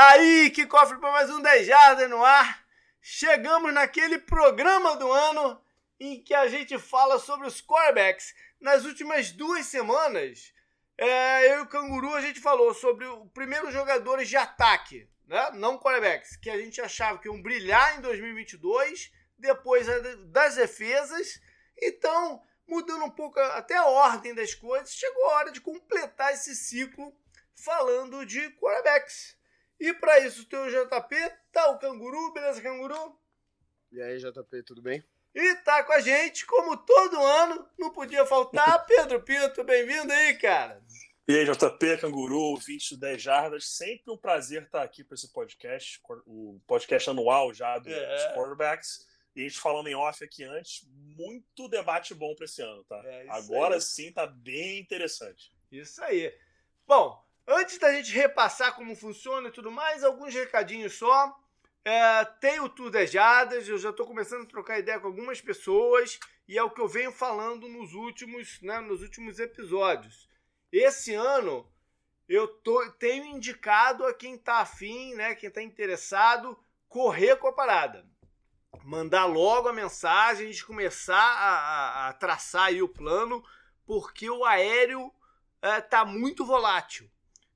Tá aí, que cofre para mais um 10 Jardas no ar. Chegamos naquele programa do ano em que a gente fala sobre os quarterbacks. Nas últimas duas semanas, é, eu e o Canguru a gente falou sobre os primeiros jogadores de ataque, né? não quarterbacks, que a gente achava que iam brilhar em 2022, depois das defesas. Então, mudando um pouco até a ordem das coisas, chegou a hora de completar esse ciclo falando de quarterbacks. E para isso tem o JP, tá o Canguru, beleza, Canguru? E aí, JP, tudo bem? E tá com a gente, como todo ano, não podia faltar, Pedro Pinto, bem-vindo aí, cara. E aí, JP, Canguru, 20 do 10 Jardas, sempre um prazer estar aqui para esse podcast, o podcast anual já dos é. quarterbacks. E a gente falando em off aqui antes, muito debate bom para esse ano, tá? É Agora aí. sim tá bem interessante. Isso aí. Bom, Antes da gente repassar como funciona e tudo mais, alguns recadinhos só. É, tem o Tour das Jadas, eu já estou começando a trocar ideia com algumas pessoas e é o que eu venho falando nos últimos, né, nos últimos episódios. Esse ano eu tô, tenho indicado a quem está afim, né, quem está interessado, correr com a parada. Mandar logo a mensagem, a gente começar a, a, a traçar aí o plano, porque o aéreo está é, muito volátil.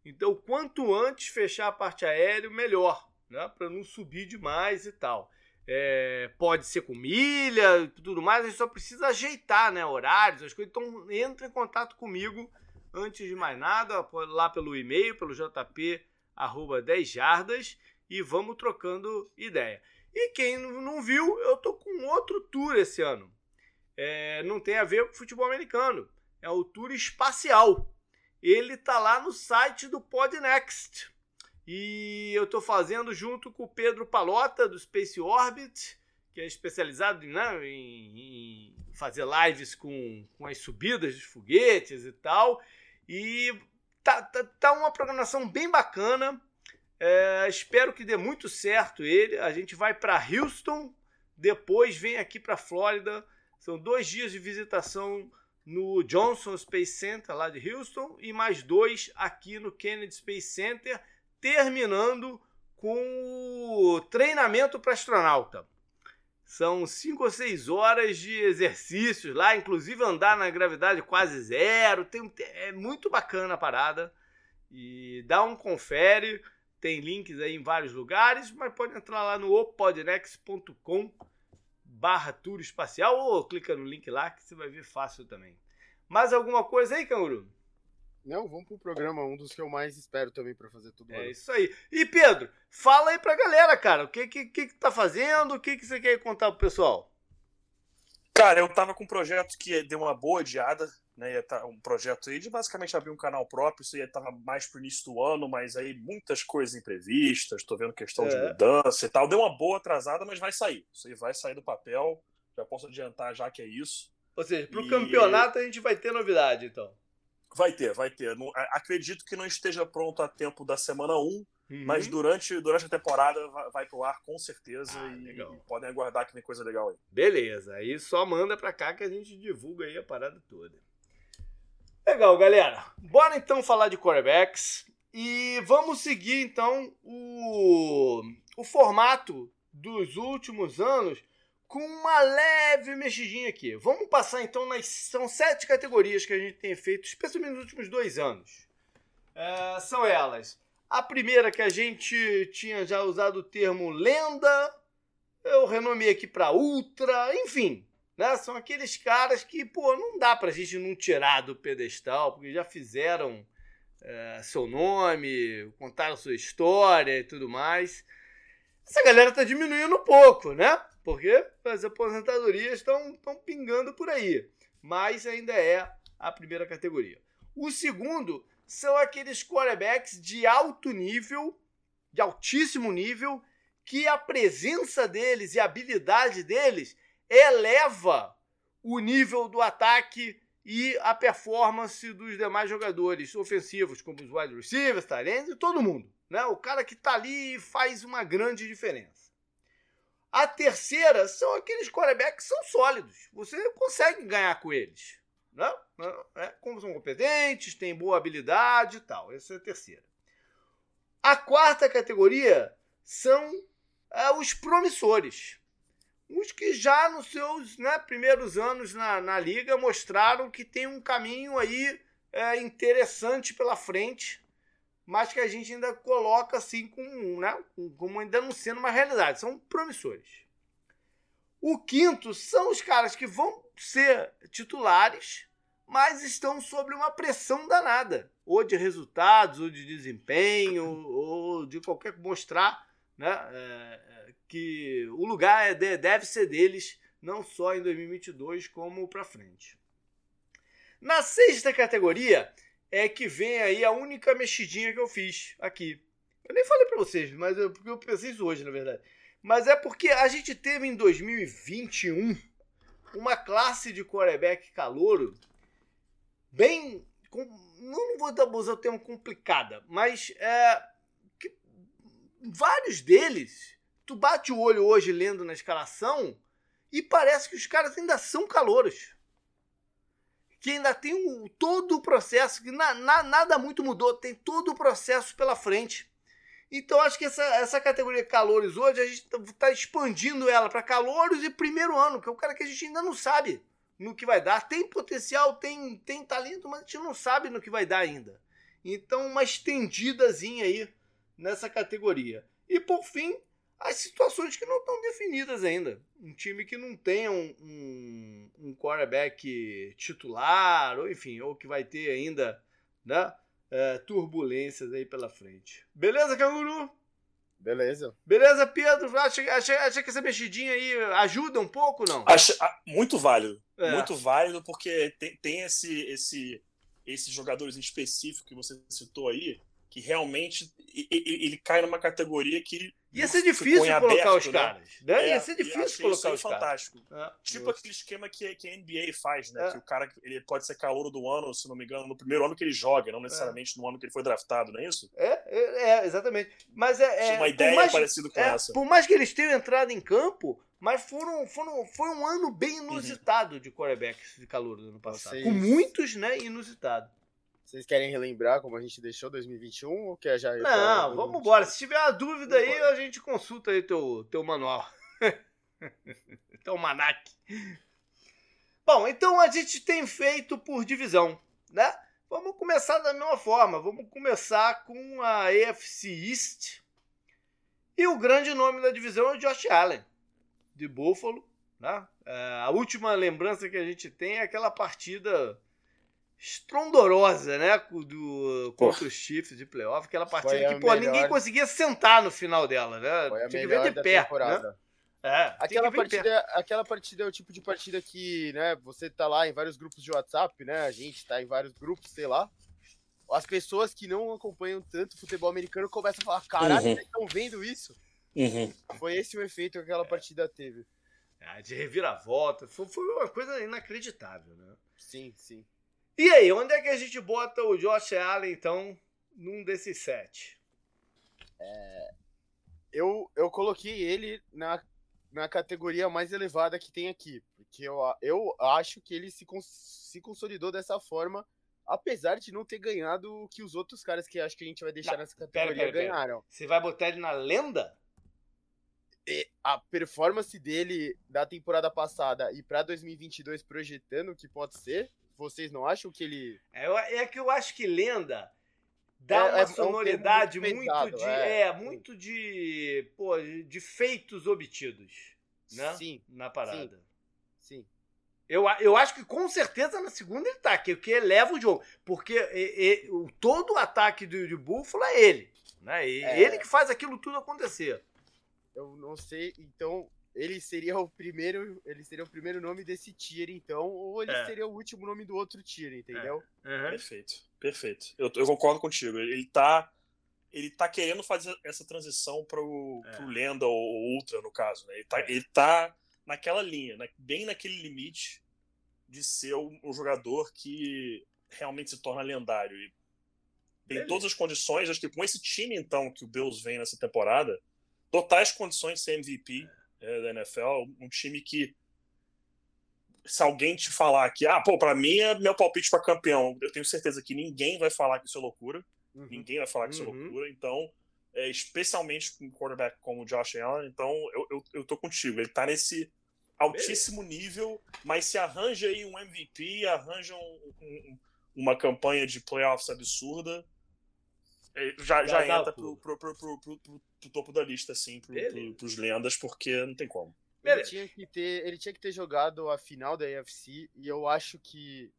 Então, quanto antes fechar a parte aérea, melhor, né? Para não subir demais e tal. É, pode ser com milha tudo mais, a gente só precisa ajeitar né, horários, as coisas. Então, entre em contato comigo antes de mais nada, lá pelo e-mail, pelo jp, arroba 10 jardas, e vamos trocando ideia. E quem não viu, eu tô com outro tour esse ano. É, não tem a ver com futebol americano. É o tour espacial ele tá lá no site do Podnext. E eu estou fazendo junto com o Pedro Palota, do Space Orbit, que é especializado né, em, em, fazer lives com, com as subidas de foguetes e tal. E tá, tá, tá uma programação bem bacana. É, espero que dê muito certo ele. A gente vai para Houston, depois vem aqui para Flórida. São dois dias de visitação no Johnson Space Center lá de Houston e mais dois aqui no Kennedy Space Center, terminando com o treinamento para astronauta. São cinco ou seis horas de exercícios lá, inclusive andar na gravidade quase zero. Tem, é muito bacana a parada. E dá um confere. Tem links aí em vários lugares, mas pode entrar lá no opodnex.com barra tour espacial ou clica no link lá que você vai ver fácil também. Mais alguma coisa aí, Canguru? Não, vamos pro programa, um dos que eu mais espero também para fazer tudo. É ano. isso aí. E Pedro, fala aí pra galera, cara, o que que, que, tá fazendo, o que, que você quer contar pro pessoal? Cara, eu tava com um projeto que deu uma boa adiada, né? Tá um projeto aí de basicamente abrir um canal próprio, isso aí tava mais pro início do ano, mas aí muitas coisas imprevistas, tô vendo questão é. de mudança e tal. Deu uma boa atrasada, mas vai sair. Isso aí vai sair do papel. Já posso adiantar já que é isso. Ou seja, pro e... campeonato a gente vai ter novidade, então. Vai ter, vai ter. acredito que não esteja pronto a tempo da semana 1, uhum. mas durante, durante a temporada vai, vai pro ar com certeza ah, e, e, podem aguardar que vem coisa legal aí. Beleza, aí só manda pra cá que a gente divulga aí a parada toda. Legal, galera. Bora então falar de quarterbacks e vamos seguir então o, o formato dos últimos anos com uma leve mexidinha aqui. Vamos passar então nas. São sete categorias que a gente tem feito, especialmente nos últimos dois anos. É, são elas. A primeira que a gente tinha já usado o termo lenda, eu renomei aqui para ultra, enfim. Né? São aqueles caras que, pô, não dá pra gente não tirar do pedestal, porque já fizeram é, seu nome, contaram sua história e tudo mais. Essa galera tá diminuindo um pouco, né? porque as aposentadorias estão pingando por aí, mas ainda é a primeira categoria. O segundo são aqueles quarterbacks de alto nível, de altíssimo nível, que a presença deles e a habilidade deles eleva o nível do ataque e a performance dos demais jogadores ofensivos, como os wide receivers, Tyrants e todo mundo. Né? O cara que está ali faz uma grande diferença. A terceira são aqueles quarterbacks que são sólidos. Você consegue ganhar com eles. Né? É, como são competentes, têm boa habilidade e tal. Essa é a terceira. A quarta categoria são é, os promissores. Os que já nos seus né, primeiros anos na, na liga mostraram que tem um caminho aí é, interessante pela frente, mas que a gente ainda coloca assim né, como ainda não sendo uma realidade. São promissores. O quinto são os caras que vão ser titulares, mas estão sob uma pressão danada, ou de resultados, ou de desempenho, ou de qualquer mostrar né, é, é que o lugar é deve ser deles, não só em 2022, como para frente. Na sexta categoria é que vem aí a única mexidinha que eu fiz aqui. Eu nem falei para vocês, mas eu, porque eu pensei isso hoje, na verdade. Mas é porque a gente teve em 2021 uma classe de quarterback calouro bem. Com, não vou usar o termo complicada, mas é, que, vários deles, tu bate o olho hoje lendo na escalação e parece que os caras ainda são calouros. Que ainda tem um, todo o processo, que na, na, nada muito mudou, tem todo o processo pela frente. Então acho que essa, essa categoria calores hoje, a gente está expandindo ela para calouros e primeiro ano, que é o cara que a gente ainda não sabe no que vai dar. Tem potencial, tem, tem talento, mas a gente não sabe no que vai dar ainda. Então, uma estendidazinha aí nessa categoria. E por fim, as situações que não estão definidas ainda. Um time que não tem um, um, um quarterback titular, ou enfim, ou que vai ter ainda né, é, turbulências aí pela frente. Beleza, Canguru? Beleza. Beleza, Pedro? Acha, acha, acha que essa mexidinha aí ajuda um pouco não? Acho, muito válido. É. Muito válido, porque tem, tem esse, esse, esses jogadores em específico que você citou aí, que realmente ele, ele cai numa categoria que Ia ser difícil colocar aberto, os né? caras. Né? É, Ia ser difícil colocar os fantástico. caras. É. Tipo aquele esquema que, que a NBA faz, né? É. Que o cara ele pode ser calor do ano, se não me engano, no primeiro ano que ele joga, não necessariamente no ano que ele foi draftado, não é isso? É, é, é exatamente. Mas é. é uma ideia mais, parecida com essa. Por mais que eles tenham entrado em campo, mas foram, foram, foi um ano bem uhum. inusitado uhum. de quarterbacks de calor do ano passado. Vocês... Com muitos, né, inusitado. Vocês querem relembrar como a gente deixou 2021 ou quer já Não, vamos embora. Se tiver uma dúvida aí, a gente consulta aí teu, teu manual. teu manac. Bom, então a gente tem feito por divisão, né? Vamos começar da mesma forma. Vamos começar com a AFC East. E o grande nome da divisão é o Josh Allen, de Buffalo. Né? É, a última lembrança que a gente tem é aquela partida estrondorosa, né? Do, contra os Chiefs de playoff. Aquela partida que, pô, melhor... ninguém conseguia sentar no final dela, né? Foi a Tinha que ver de pé. Né? É, aquela partida, aquela partida é o tipo de partida que, né, você tá lá em vários grupos de WhatsApp, né? A gente tá em vários grupos, sei lá. As pessoas que não acompanham tanto futebol americano começam a falar: caralho, uhum. vocês estão vendo isso? Uhum. Foi esse o efeito que aquela partida teve. É, de reviravolta. Foi, foi uma coisa inacreditável, né? Sim, sim. E aí, onde é que a gente bota o Josh Allen, então, num desses sete? É, eu, eu coloquei ele na, na categoria mais elevada que tem aqui, porque eu, eu acho que ele se, se consolidou dessa forma, apesar de não ter ganhado o que os outros caras que acho que a gente vai deixar não, nessa categoria pera, pera, ganharam. Pera. Você vai botar ele na lenda? E a performance dele da temporada passada e para 2022 projetando o que pode ser, vocês não acham que ele. É, é que eu acho que lenda dá é, uma é, sonoridade é um muito, muito, de. É, é muito de. Pô, de feitos obtidos. Né? Sim. Na parada. Sim. sim. Eu, eu acho que com certeza na segunda ele tá, que, é que eleva o jogo. Porque e, e, o, todo o ataque do, de Buffalo é ele. Né? E, é. Ele que faz aquilo tudo acontecer. Eu não sei, então ele seria o primeiro, ele seria o primeiro nome desse tier, então, ou ele é. seria o último nome do outro tier, entendeu? É. Uhum. Perfeito, perfeito. Eu, eu, concordo contigo. Ele tá, ele tá querendo fazer essa transição pro, é. pro Lenda ou, ou Ultra, no caso, né? Ele tá, é. ele tá naquela linha, né? bem naquele limite de ser um, um jogador que realmente se torna lendário. E tem todas as condições, acho que com esse time, então, que o Bills vem nessa temporada, totais condições de ser MVP é, da NFL, um time que se alguém te falar que, ah, pô, pra mim é meu palpite para campeão, eu tenho certeza que ninguém vai falar que isso é loucura. Uhum. Ninguém vai falar que isso é uhum. loucura. Então, é, especialmente com um quarterback como o Josh Allen. Então, eu, eu, eu tô contigo. Ele tá nesse altíssimo nível, mas se arranja aí um MVP, arranja um, um, uma campanha de playoffs absurda, é, já, já, já entra pro, pro, pro, pro, topo da lista, assim, pro, pro, pros lendas, porque não tem como. Ele tinha, que ter, ele tinha que ter jogado a final da AFC e eu acho que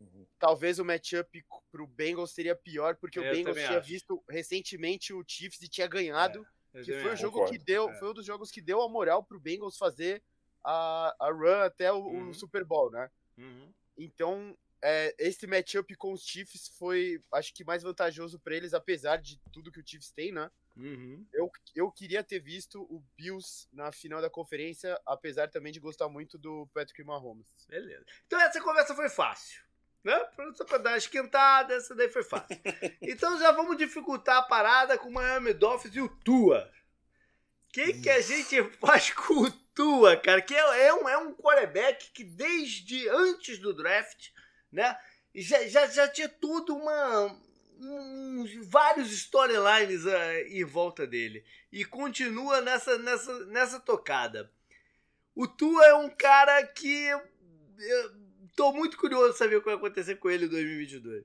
uhum. talvez o matchup pro Bengals seria pior, porque eu o Bengals tinha acho. visto recentemente o Chiefs e tinha ganhado, é, que foi o jogo concordo. que deu, é. foi um dos jogos que deu a moral pro Bengals fazer a, a run até o, uhum. o Super Bowl, né? Uhum. Então, é, esse matchup com os Chiefs foi, acho que, mais vantajoso para eles, apesar de tudo que o Chiefs tem, né? Uhum. Eu, eu queria ter visto o Bills na final da conferência, apesar também de gostar muito do Patrick Mahomes. Beleza. Então essa conversa foi fácil. Né? Só pra dar uma esquentada, essa daí foi fácil. então já vamos dificultar a parada com o Miami Dolphins e o Tua. O que, que a gente faz com o Tua, cara? Que é, é, um, é um quarterback que desde antes do draft né? Já, já, já tinha tudo uma. Um, vários storylines uh, em volta dele. E continua nessa, nessa, nessa tocada. O Tua é um cara que. Eu tô muito curioso de saber o que vai acontecer com ele em 2022.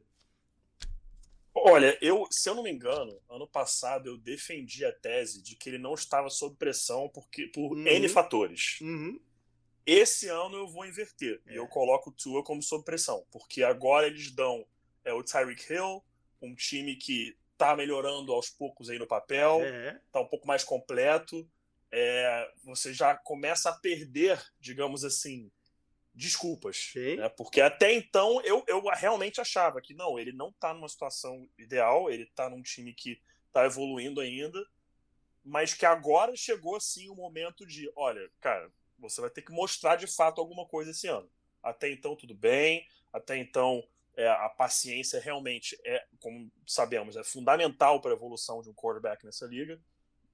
Olha, eu, se eu não me engano, ano passado eu defendi a tese de que ele não estava sob pressão porque, por uhum. N fatores. Uhum. Esse ano eu vou inverter. É. E eu coloco o Tua como sob pressão. Porque agora eles dão é, o Tyreek Hill, um time que tá melhorando aos poucos aí no papel, é. tá um pouco mais completo. É, você já começa a perder, digamos assim, desculpas. Né? Porque até então eu, eu realmente achava que não, ele não tá numa situação ideal, ele tá num time que tá evoluindo ainda, mas que agora chegou assim o momento de, olha, cara, você vai ter que mostrar de fato alguma coisa esse ano. Até então, tudo bem. Até então, é, a paciência realmente é, como sabemos, é fundamental para a evolução de um quarterback nessa liga.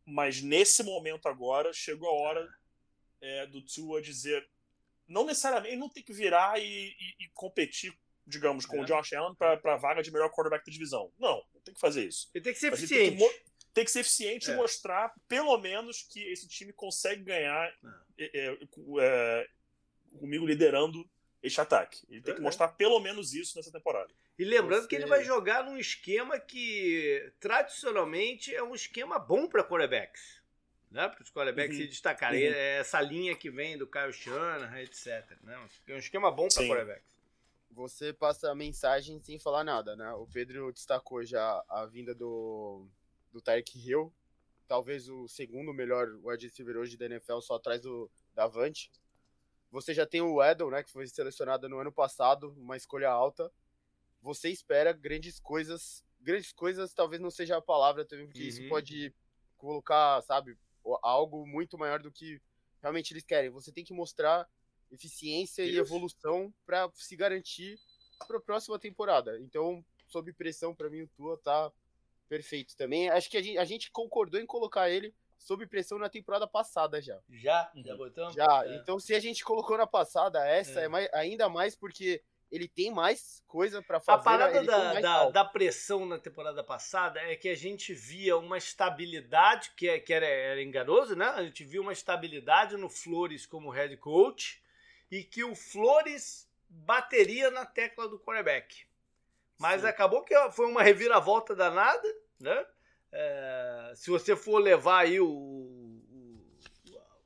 Mas nesse momento agora, chegou a hora é, do Tua dizer. Não necessariamente, ele não tem que virar e, e, e competir, digamos, com é. o Josh Allen para a vaga de melhor quarterback da divisão. Não, não tem que fazer isso. Ele tem que ser eficiente tem que ser eficiente é. e mostrar, pelo menos, que esse time consegue ganhar é. É, é, comigo liderando este ataque. Ele tem que mostrar pelo menos isso nessa temporada. E lembrando Você... que ele vai jogar num esquema que tradicionalmente é um esquema bom para quarterbacks. Né? Para os quarterbacks uhum. se destacarem. Uhum. É essa linha que vem do Kyle Shanahan, etc. Né? É um esquema bom para quarterbacks. Você passa a mensagem sem falar nada, né? O Pedro destacou já a vinda do do Tyreek Hill, talvez o segundo melhor wide receiver hoje da NFL, só atrás do Davante. Você já tem o Edel, né, que foi selecionado no ano passado, uma escolha alta. Você espera grandes coisas, grandes coisas talvez não seja a palavra também, porque uhum. isso pode colocar, sabe, algo muito maior do que realmente eles querem. Você tem que mostrar eficiência isso. e evolução para se garantir para a próxima temporada. Então, sob pressão, para mim o Tua tá Perfeito também. Acho que a gente, a gente, concordou em colocar ele sob pressão na temporada passada já. Já? Já botamos? Já. É. Então, se a gente colocou na passada, essa é, é mais, ainda mais porque ele tem mais coisa para fazer. A parada da, da, da, pressão na temporada passada é que a gente via uma estabilidade, que, é, que era, era enganoso, né? A gente via uma estabilidade no Flores como head coach e que o Flores bateria na tecla do quarterback. Mas Sim. acabou que foi uma reviravolta danada, né? É, se você for levar aí o, o,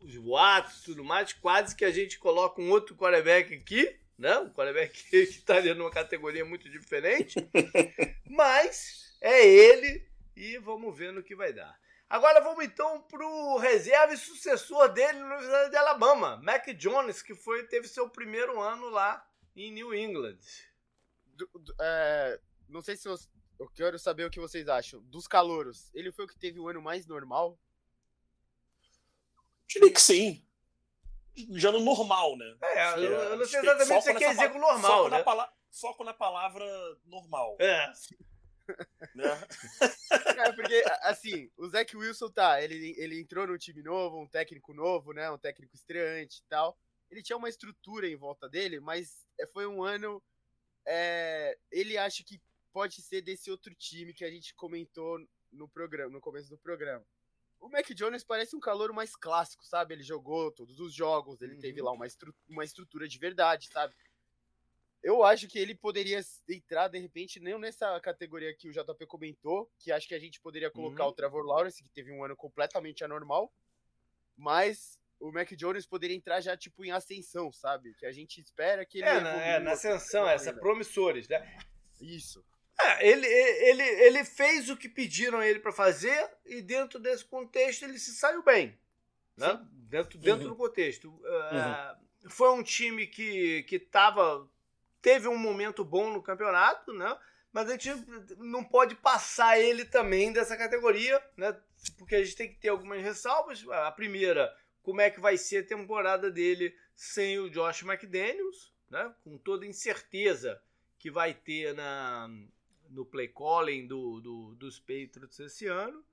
os boatos e tudo mais, quase que a gente coloca um outro quarterback aqui, né? Um quarterback que estaria numa categoria muito diferente. mas é ele e vamos ver no que vai dar. Agora vamos então pro reserva e sucessor dele no Universidade de Alabama, Mac Jones, que foi teve seu primeiro ano lá em New England do, do, é, não sei se eu, eu quero saber o que vocês acham. Dos calouros, ele foi o que teve o ano mais normal? Diria que sim. Já no normal, né? É, eu, eu não sei exatamente se você quer dizer com normal, foco né? Na foco na palavra normal. É. Né? é, porque, assim, o Zach Wilson tá, ele, ele entrou num time novo, um técnico novo, né? Um técnico estreante e tal. Ele tinha uma estrutura em volta dele, mas é, foi um ano é, ele acha que pode ser desse outro time que a gente comentou no programa, no começo do programa. O Mac Jones parece um calor mais clássico, sabe? Ele jogou todos os jogos, ele uhum. teve lá uma, estru uma estrutura de verdade, sabe? Eu acho que ele poderia entrar, de repente, nem nessa categoria que o JP comentou, que acho que a gente poderia colocar uhum. o Trevor Lawrence, que teve um ano completamente anormal, mas o Mac Jones poderia entrar já, tipo, em ascensão, sabe? Que a gente espera que ele... É, na, é, na ascensão, essa, promissores, né? Isso. É, ele, ele, ele fez o que pediram ele para fazer e dentro desse contexto ele se saiu bem. Né? Dentro, dentro uhum. do contexto. Uh, Foi um time que, que tava, teve um momento bom no campeonato, né? mas a gente não pode passar ele também dessa categoria, né? porque a gente tem que ter algumas ressalvas. A primeira, como é que vai ser a temporada dele sem o Josh McDaniels, né? com toda incerteza que vai ter na, no play calling do, do, dos Patriots esse ano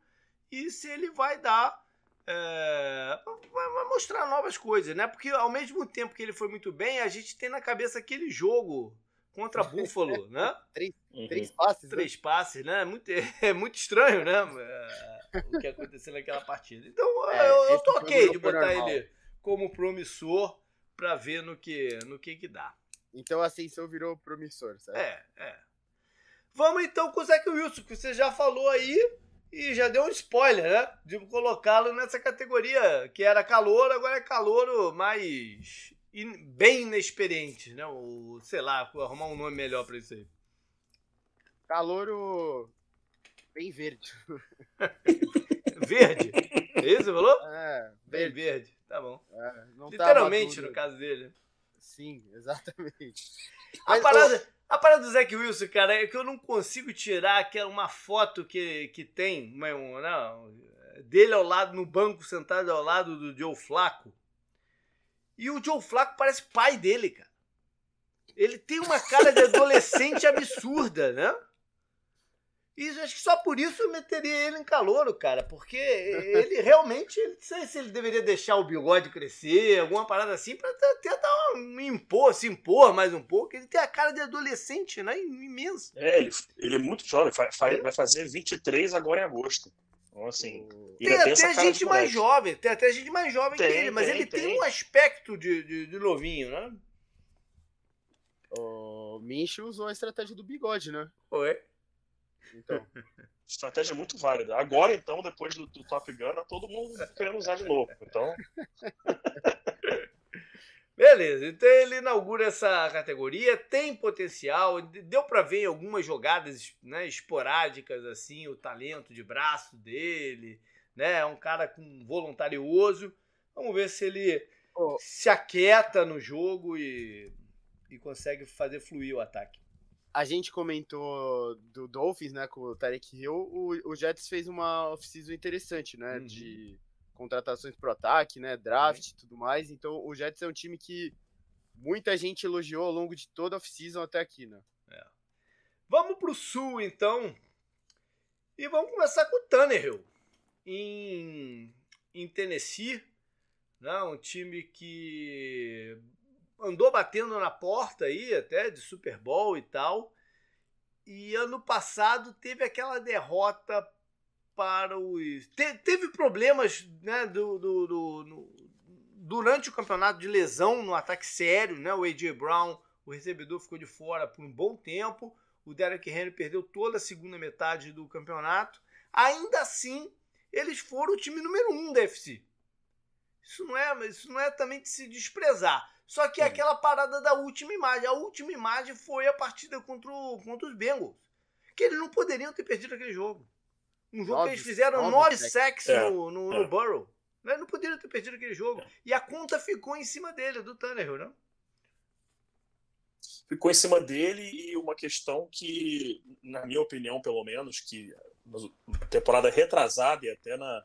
e se ele vai dar. É, vai mostrar novas coisas, né? Porque ao mesmo tempo que ele foi muito bem, a gente tem na cabeça aquele jogo contra Buffalo, né? três, uhum. três passes. Né? Três né? passes, né? Muito, é muito estranho, né? É, o que aconteceu naquela partida. Então, é, eu, eu tô ok de botar normal. ele como promissor para ver no que, no que que dá. Então a ascensão virou promissor, certo? É, é. Vamos então com o Zach Wilson, que você já falou aí e já deu um spoiler, né? De colocá-lo nessa categoria que era calor, agora é calor mais in, bem inexperiente, né? Ou, sei lá, arrumar um nome melhor para isso aí. Calouro bem verde. verde? É isso você falou? É, bem verde. verde. Tá bom. É, Literalmente, no caso dele. Sim, exatamente. A parada, a parada do Zac Wilson, cara, é que eu não consigo tirar aquela uma foto que, que tem uma, não, dele ao lado, no banco, sentado ao lado do Joe Flaco. E o Joe Flaco parece pai dele, cara. Ele tem uma cara de adolescente absurda, né? E acho que só por isso eu meteria ele em calor, cara, porque ele realmente, não sei se ele deveria deixar o bigode crescer, alguma parada assim, pra tentar impor, se impor mais um pouco. Ele tem a cara de adolescente, né? Imenso. É, ele, ele é muito jovem, vai, vai fazer 23 agora em agosto. Então, assim. Tem até gente mais jovem, tem até gente mais jovem tem, que ele, mas tem, ele tem. tem. um aspecto de, de, de novinho, né? O Minch usou a estratégia do bigode, né? Oi. Então. Estratégia muito válida. Agora, então, depois do, do Top Gun, todo mundo querendo usar de novo. Então. Beleza, então ele inaugura essa categoria, tem potencial, deu para ver em algumas jogadas né, esporádicas assim o talento de braço dele, né? É um cara com voluntarioso. Vamos ver se ele oh. se aquieta no jogo e, e consegue fazer fluir o ataque a gente comentou do Dolphins, né, com o Tarek Hill, o, o Jets fez uma off-season interessante, né, uhum. de contratações pro ataque, né, draft e uhum. tudo mais. Então, o Jets é um time que muita gente elogiou ao longo de toda a off-season até aqui, né. É. Vamos pro Sul, então, e vamos começar com o Tannehill, em, em Tennessee, né, um time que andou batendo na porta aí até de Super Bowl e tal. E ano passado teve aquela derrota para os. Te, teve problemas né, do, do, do no, durante o campeonato de lesão no ataque sério, né? O A.J. Brown, o recebedor, ficou de fora por um bom tempo. O Derek Henry perdeu toda a segunda metade do campeonato. Ainda assim, eles foram o time número um da FC. Isso não é, isso não é também de se desprezar. Só que é aquela parada da última imagem. A última imagem foi a partida contra, o, contra os Bengals. Que eles não poderiam ter perdido aquele jogo. Um jogo nove, que eles fizeram nove sacks é, no, no, é. no Burrow. Eles não poderiam ter perdido aquele jogo. É. E a conta ficou em cima dele, do Tannehill, não? Ficou em cima dele e uma questão que, na minha opinião, pelo menos, que na temporada retrasada e até na,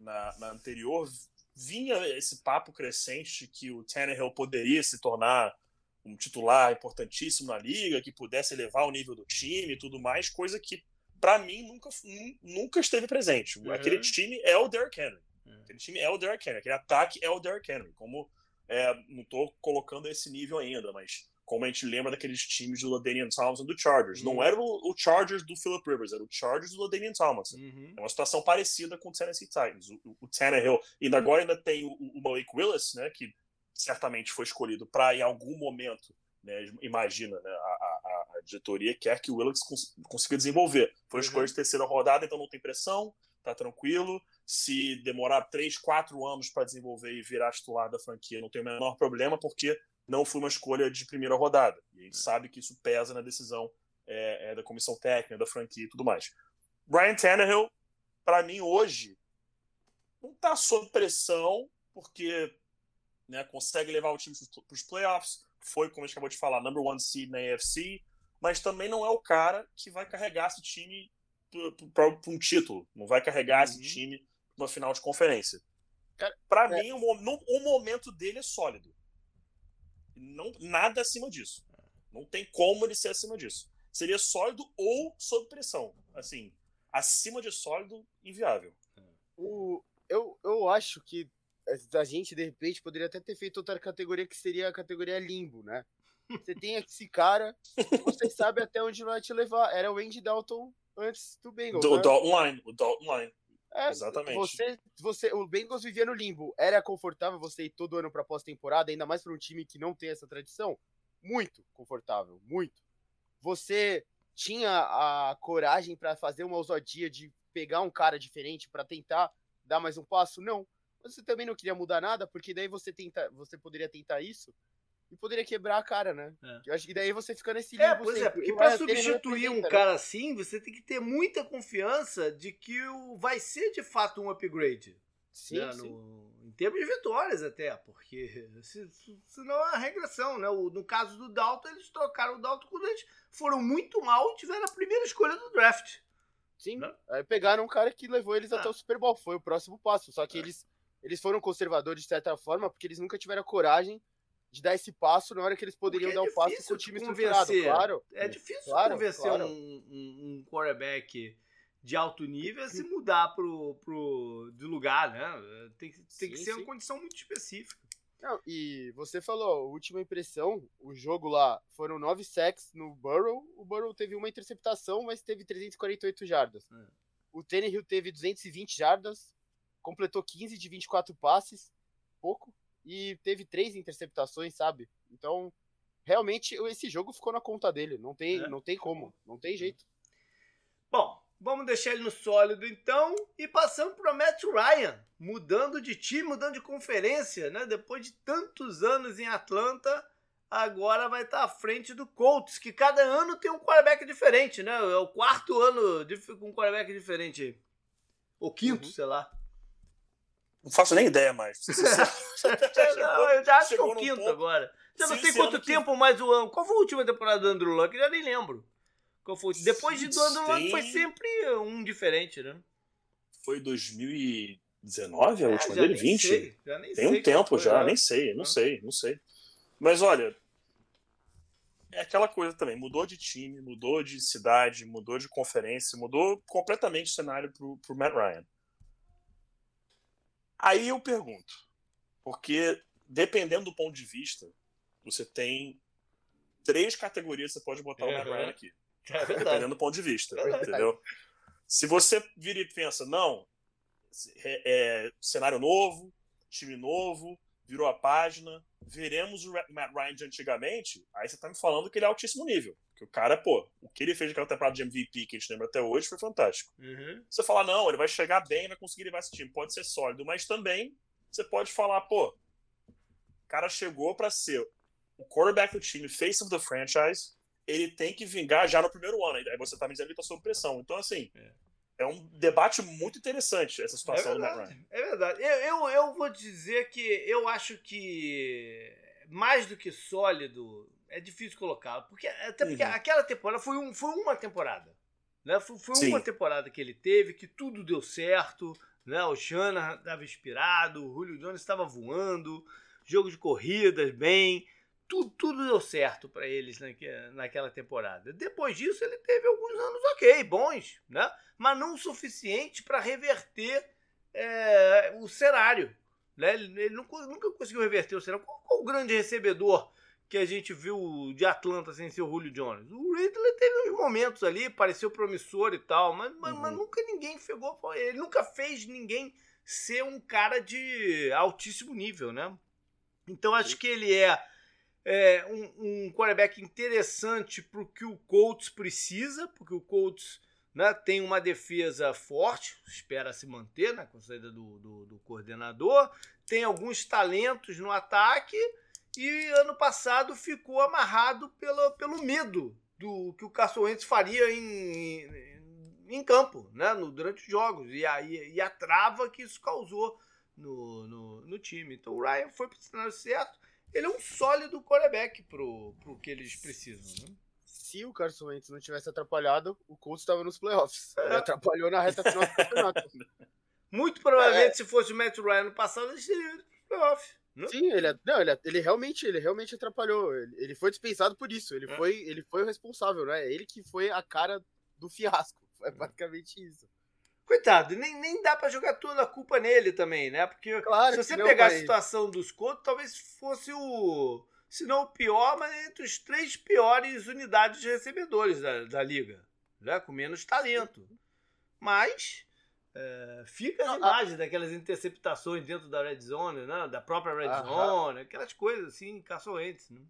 na, na anterior, vinha esse papo crescente de que o Tannehill poderia se tornar um titular importantíssimo na liga, que pudesse elevar o nível do time e tudo mais, coisa que para mim nunca, nunca esteve presente. Uhum. Aquele time é o Derrick Henry. Uhum. Aquele time é o Derrick Henry. Aquele ataque é o Derrick Henry. Como é, não estou colocando esse nível ainda, mas como a gente lembra daqueles times do Ladanian Thompson do Chargers. Uhum. Não era o, o, Chargers do Philip Rivers, era o Chargers do Ladanian Thompson. Uhum. É uma situação parecida com o Tennessee Titans. O, o Tannehill, e agora ainda tem o, o Malik Willis, né, que certamente foi escolhido para, em algum momento, né, imagina, né, a, a, a, diretoria quer que o Willis cons consiga desenvolver. Foi escolha uhum. de terceira rodada, então não tem pressão, tá tranquilo. Se demorar 3, 4 anos para desenvolver e virar titular da franquia, não tem o menor problema, porque não foi uma escolha de primeira rodada. E a gente sabe que isso pesa na decisão é, é, da comissão técnica, da franquia e tudo mais. Brian Tannehill, para mim, hoje, não está sob pressão, porque né, consegue levar o time para os playoffs, foi, como a gente acabou de falar, number one seed na AFC, mas também não é o cara que vai carregar esse time para um título, não vai carregar uhum. esse time para uma final de conferência. Para é. mim, o, o momento dele é sólido. Não, nada acima disso. Não tem como ele ser acima disso. Seria sólido ou sob pressão. Assim, acima de sólido, inviável. O, eu, eu acho que a gente, de repente, poderia até ter feito outra categoria que seria a categoria limbo, né? Você tem esse cara, você sabe até onde vai te levar. Era o Andy Dalton antes do Bengals. Do, né? O Dalton Line, o Dalton Line. É, Exatamente. Você, você, o Bengals vivia no limbo. Era confortável você ir todo ano para pós-temporada, ainda mais para um time que não tem essa tradição? Muito confortável, muito. Você tinha a coragem para fazer uma ousadia de pegar um cara diferente para tentar dar mais um passo? Não. Você também não queria mudar nada, porque daí você tenta, você poderia tentar isso e poderia quebrar a cara, né? É. Eu acho que daí você fica nesse limbo. É, pois é, porque pra substituir um cara assim, você tem que ter muita confiança de que o, vai ser de fato um upgrade. Sim, né? sim. No, em termos de vitórias até, porque se, se, senão é uma regressão, né? O, no caso do Dalton, eles trocaram o Dalton quando eles foram muito mal e tiveram a primeira escolha do draft. Sim, né? aí pegaram um cara que levou eles Ah. até o Super Bowl, foi o próximo passo. Só que É. eles, eles foram conservadores de certa forma, porque eles nunca tiveram coragem de dar esse passo na hora que eles poderiam é dar um passo com o time estruturado, claro. É difícil Claro, convencer claro. Um, um, um quarterback de alto nível se mudar pro, pro, de lugar, né? Tem, que- tem que Sim, ser sim. uma condição muito específica. Não, e você falou, última impressão, o jogo lá foram nove sacks no Burrow. O Burrow teve uma interceptação, mas teve 348 jardas. É. O Tannehill teve 220 jardas, completou 15 de 24 passes, pouco, e teve três interceptações, sabe? Então, realmente, esse jogo ficou na conta dele. Não tem, É. não tem como, não tem jeito. Bom, vamos deixar ele no sólido então e passando para Matt Ryan, mudando de time, mudando de conferência, né? Depois de tantos anos em Atlanta, agora vai estar à frente do Colts, que cada ano tem um quarterback diferente, né? É o quarto ano com um quarterback diferente. Ou quinto, Uhum. sei lá. Não faço nem ideia mais. sincero. Não, eu já acho que é chegou o quinto ponto- agora. Já não Se sei quanto ano que- tempo mais o ano. Qual foi a última temporada do Andrew Luck? Eu já nem lembro. Qual foi? Depois de do Andrew Luck foi sempre um diferente, né? Foi 2019 a É, última já dele? nem 20? sei, já nem Tem um tempo foi, já, né? nem sei, não Ah. sei, não sei. Mas olha, é aquela coisa também, mudou de time, mudou de cidade, mudou de conferência, mudou completamente o cenário pro, pro Matt Ryan. Aí eu pergunto, porque dependendo do ponto de vista, você tem três categorias que você pode botar o Matt Uhum. Ryan aqui. É. Dependendo do ponto de vista, Verdade. entendeu? Se você vira e pensa, não, é, é cenário novo, time novo, virou a página, veremos o Matt Ryan de antigamente, aí você tá me falando que ele é altíssimo nível. Que o cara, pô, o que ele fez naquela temporada de MVP que a gente lembra até hoje foi fantástico. Uhum. Você fala, não, ele vai chegar bem, vai conseguir levar esse time, pode ser sólido, mas também você pode falar, pô, o cara chegou pra ser o quarterback do time, face of the franchise, ele tem que vingar já no primeiro ano. Aí você tá me dizendo que tá sob pressão. Então, assim, É. é, um debate muito interessante essa É situação do Matt verdade, Ryan. é verdade. Eu, eu, eu vou dizer que eu acho que mais do que sólido é difícil colocá-lo. Porque, até porque Uhum. aquela temporada foi, um, foi uma temporada. Né? Foi, foi uma temporada que ele teve, que tudo deu certo. Né? O Shanahan estava inspirado, o Julio Jones estava voando, jogo de corridas bem. Tudo, tudo deu certo para eles naque, naquela temporada. Depois disso, ele teve alguns anos ok, bons, né? mas não o suficiente para reverter é, o cenário. Né? Ele, ele nunca, nunca conseguiu reverter o cenário. Qual, qual o grande recebedor que a gente viu de Atlanta sem ser o Julio Jones. O Ridley teve uns momentos ali, pareceu promissor e tal, mas, uhum. mas, mas nunca ninguém pegou. Ele nunca fez ninguém ser um cara de altíssimo nível, né? Então acho que ele é, é um, um quarterback interessante para o que o Colts precisa, porque o Colts né, tem uma defesa forte, espera se manter né, com a saída do, do, do coordenador, tem alguns talentos no ataque e ano passado ficou amarrado pelo, pelo medo do que o Carson Wentz faria em, em, em campo, né, no, durante os jogos e a, e a trava que isso causou no, no, no time. Então o Ryan foi para o cenário certo. Ele é um sólido quarterback pro, pro que eles precisam. Né? Se o Carson Wentz não tivesse atrapalhado, o Colts estava nos playoffs. Ele é. atrapalhou na reta final do campeonato. Muito provavelmente, é. se fosse o Matt Ryan no passado, ele teria ido nos playoffs. Não? Sim, ele, é, não, ele, é, ele realmente, ele realmente atrapalhou. Ele, ele foi dispensado por isso. Ele, é. foi, ele foi o responsável, né? Ele que foi a cara do fiasco. É basicamente isso. Coitado, nem, nem dá para jogar toda a culpa nele também, né? Porque claro se você pegar a situação dos Colts, talvez fosse o. Se não o pior, mas entre os três piores unidades de recebedores da, da liga. Né? Com menos talento. Mas. É, fica as imagens daquelas interceptações dentro da red zone, né? da própria red zone, aquelas coisas assim, caçoentes. Né?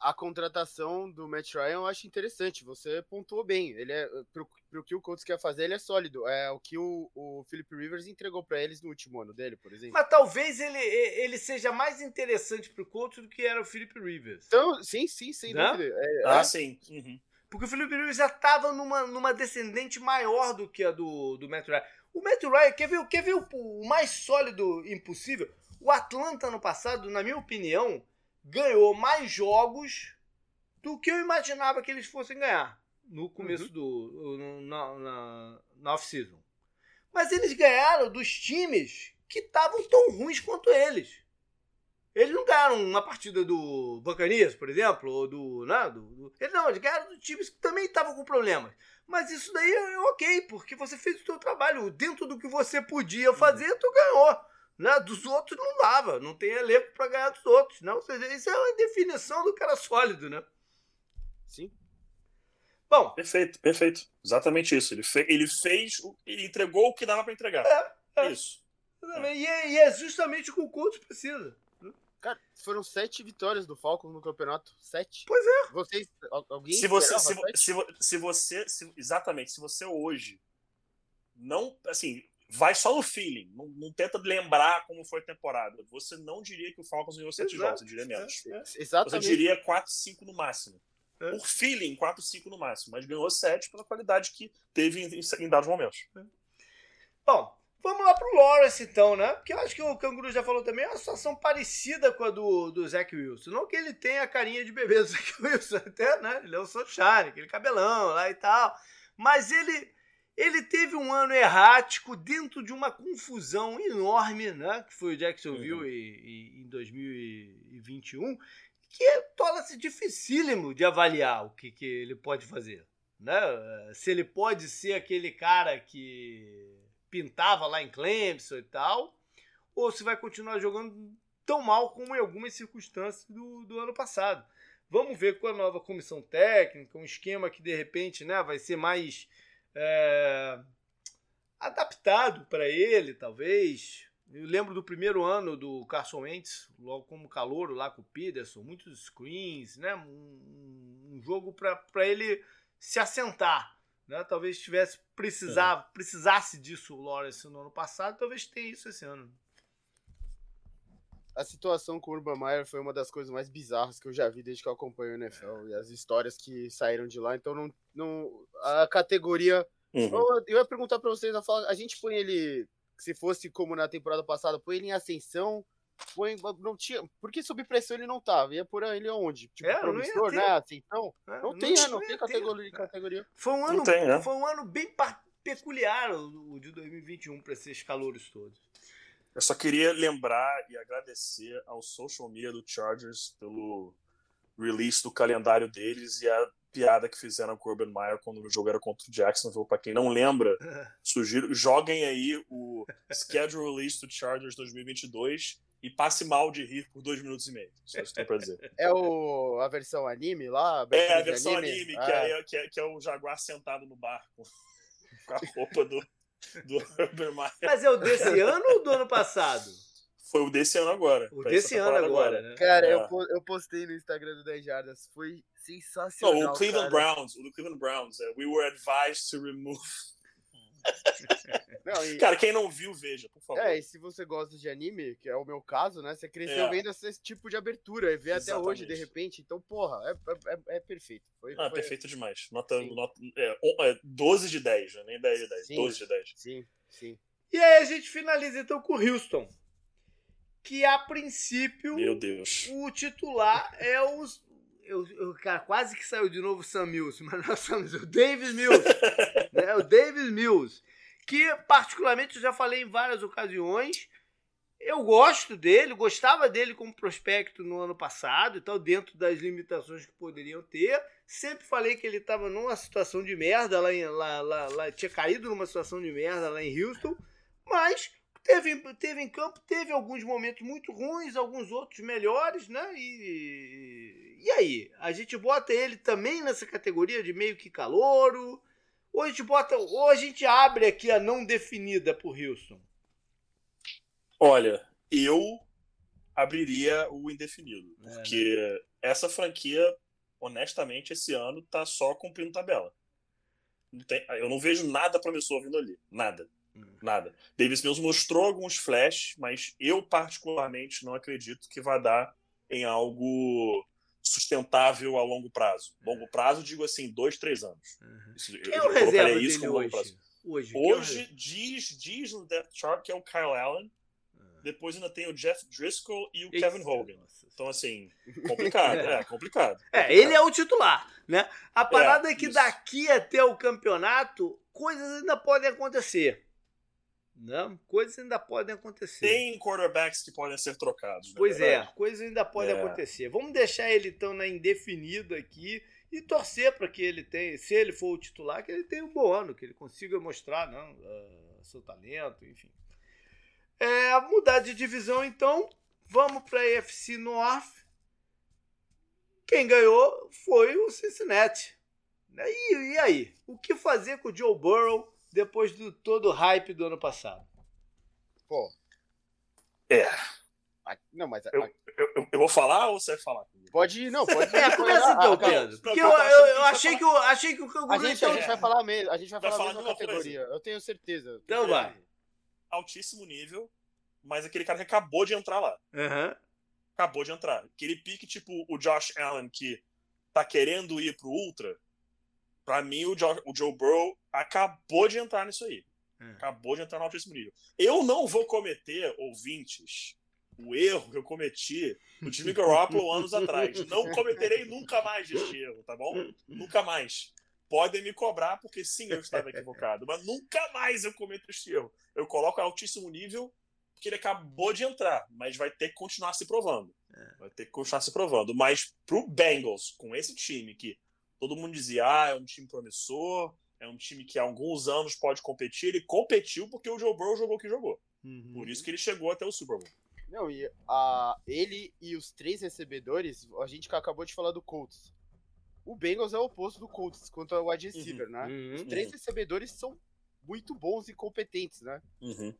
a contratação do Matt Ryan eu acho interessante. Você pontuou bem. Ele é pro, pro que o Colts quer fazer, ele é sólido. É o que o, o Philip Rivers entregou para eles no último ano dele, por exemplo. Mas talvez ele, ele seja mais interessante pro Colts do que era o Philip Rivers. Então, sim, sim, sem né? dúvida. É, ah, é. sim. Uhum. Porque o Philip Rivers já estava numa, numa descendente maior do que a do, do Matt Ryan. O Matt Ryan, quer ver, quer ver o, o mais sólido impossível? O Atlanta no passado, na minha opinião, ganhou mais jogos do que eu imaginava que eles fossem ganhar no começo uhum. do. Na, na, na off-season. Mas eles ganharam dos times que estavam tão ruins quanto eles. Eles não ganharam uma partida do Buccaneers, por exemplo, ou do. Né, do, do eles não, eles ganharam dos times que também estavam com problemas. Mas isso daí é ok, porque você fez o seu trabalho. Dentro do que você podia fazer, tu ganhou. Né? Dos outros não dava, não tem elenco para ganhar dos outros. Não? Ou seja, isso é uma definição do cara sólido, né? Sim. Bom. Perfeito, perfeito. Exatamente isso. Ele, fe ele fez, ele entregou o que dava para entregar. É, é. Isso. É. E, é, e, é, justamente o que o Colts precisa. Cara, foram sete vitórias do Falcons no campeonato. Sete. Pois é. Vocês, alguém se você, se, se, se, você, se, exatamente, se você hoje não, assim, vai só no feeling, não, não, tenta lembrar como foi a temporada. Você não diria que o Falcons ganhou sete jogos, você diria menos. É, é. Exatamente. Você diria quatro, cinco no máximo. É. Por feeling, quatro, cinco no máximo, mas ganhou sete pela qualidade que teve em, em dados momentos. É. Bom, vamos lá pro Lawrence então, né? Porque eu acho que o Canguru já falou também, é uma situação parecida com a do, do Zach Wilson. Não que ele tenha a carinha de bebê do Zach Wilson, até, né? Ele é o Sunshine, aquele cabelão lá e tal. Mas ele ele teve um ano errático dentro de uma confusão enorme, né? Que foi o Jacksonville uhum. e, e, em 2021, que torna-se dificílimo de avaliar o que, que ele pode fazer. Né? Se ele pode ser aquele cara que pintava lá em Clemson e tal, ou se vai continuar jogando tão mal como em algumas circunstâncias do, do ano passado. Vamos ver com a nova comissão técnica, um esquema que de repente né, vai ser mais é, adaptado para ele, talvez. Eu lembro do primeiro ano do Carson Wentz, logo como calouro lá com o Peterson, muitos screens, né? um, um jogo para ele se assentar. Né? Talvez tivesse precisava, é. precisasse disso o Lawrence no ano passado, talvez tenha isso esse ano. A situação com o Urban Meyer foi uma das coisas mais bizarras que eu já vi desde que eu acompanho o NFL e as histórias que saíram de lá. Então, não, não a categoria. Uhum. Eu, eu, ia perguntar para vocês: a gente põe ele, se fosse como na temporada passada, põe ele em ascensão. Põe, não tinha, porque sob pressão ele não tava. Ia por ele onde? Tipo, é, promissor, né? Ascensão? É, não, não, tem, não, não tem categoria, categoria. Foi um ano, tem, né? foi um ano bem peculiar o, o de 2021 para esses calores todos. Eu só queria lembrar e agradecer ao social media do Chargers pelo release do calendário deles e a piada que fizeram com o Urban Meyer quando o jogo era contra o Jacksonville. Para quem não lembra, sugiro, joguem aí o schedule release do Chargers 2022 e passe mal de rir por dois minutos e meio. Só isso que pra dizer. É o, a versão anime lá? É, a versão anime, anime ah. que, é, que, é, que, é, o Jaguar sentado no barco com a roupa do, do Urban Mas é o desse ano ou do ano passado? Foi o desse ano agora. O desse ano agora, agora, né? Cara, é. eu, eu postei no Instagram do 10 Jardas. Foi sensacional. Não, o Cleveland cara. Browns. O do Cleveland Browns. Uh, we were advised to remove. Não, e... Cara, quem não viu, veja, por favor. É, e se você gosta de anime, que é o meu caso, né? Você cresceu é. vendo esse tipo de abertura e vê Exatamente. até hoje, de repente. Então, porra, é, é, é, é perfeito. Foi, ah, foi... perfeito demais. Nota, nota é, 12 de 10, né? nem 10 de 10. Sim, 12 de 10. Sim, sim. E aí a gente finaliza então com o Houston que a princípio Meu Deus. o titular é os. Eu, eu, cara, quase que saiu de novo o Sam Mills, mas não é o Sam Mills, é o Davis Mills. né, o Davis Mills. Que, particularmente, eu já falei em várias ocasiões. Eu gosto dele, gostava dele como prospecto no ano passado e tal, dentro das limitações que poderiam ter. Sempre falei que ele estava numa situação de merda lá, em, lá, lá, lá, tinha caído numa situação de merda lá em Houston, mas Teve, teve em campo, teve alguns momentos muito ruins, alguns outros melhores, né? E, e aí? A gente bota ele também nessa categoria de meio que calouro? Ou a gente bota. Ou a gente abre aqui a não definida por Houston? Olha, eu abriria o indefinido. É, porque né? essa franquia, honestamente, esse ano tá só cumprindo tabela. Não tem, eu não vejo nada promissor vindo ali. Nada. Nada. Davis Mills mostrou alguns flash, mas eu particularmente não acredito que vai dar em algo sustentável a longo prazo. Longo prazo, digo assim, dois, três anos. Uhum. Isso, Quem eu, é o reserva isso como hoje? Prazo. Hoje, hoje é diz, diz no depth chart que é o Kyle Allen. Uhum. Depois ainda tem o Jeff Driscoll e o Isso. Kevin Hogan. Então, assim, complicado. é, complicado. É, ele é o titular, né? A parada é, é que isso. daqui até o campeonato, coisas ainda podem acontecer. Não, coisas ainda podem acontecer. Tem quarterbacks que podem ser trocados. Né? Pois é, coisas ainda podem é. acontecer. Vamos deixar ele então na indefinida aqui e torcer para que ele tenha, se ele for o titular, que ele tenha um bom ano, que ele consiga mostrar não, uh, seu talento, enfim. É, mudar de divisão então, vamos para a AFC North. Quem ganhou foi o Cincinnati. E, e aí? O que fazer com o Joe Burrow? Depois do todo o hype do ano passado? Pô. É. Não, mas. Eu, eu, eu, vou falar ou você vai falar? Pode ir, não, pode ir. É, começa então, Pedro. Porque eu, eu, eu achei, que eu achei que o A gente, a gente vai falar mesmo, a gente vai, vai falar, falar mesma categoria. Coisa. Eu tenho certeza. Então vai. Altíssimo nível, mas aquele cara que acabou de entrar lá. Uhum. Acabou de entrar. Aquele pique tipo o Josh Allen que tá querendo ir pro Ultra, Pra mim, o Joe, o Joe Burrow acabou de entrar nisso aí. É. Acabou de entrar no altíssimo nível. Eu não vou cometer, ouvintes, o erro que eu cometi no time Garoppolo anos atrás. Não cometerei nunca mais este erro, tá bom? Nunca mais. Podem me cobrar, porque sim, eu estava equivocado. Mas nunca mais eu cometo este erro. Eu coloco altíssimo nível, porque ele acabou de entrar, mas vai ter que continuar se provando. É. Vai ter que continuar se provando. Mas pro Bengals, com esse time que todo mundo dizia: ah, é um time promissor, é um time que há alguns anos pode competir. Ele competiu porque o Joe Burrow jogou o que jogou. Uhum. Por isso que ele chegou até o Super Bowl. Não, e a, ele e os três recebedores, a gente acabou de falar do Colts. O Bengals é o oposto do Colts quanto ao wide receiver, uhum. né? Uhum. Os três recebedores são muito bons e competentes, né? Uhum.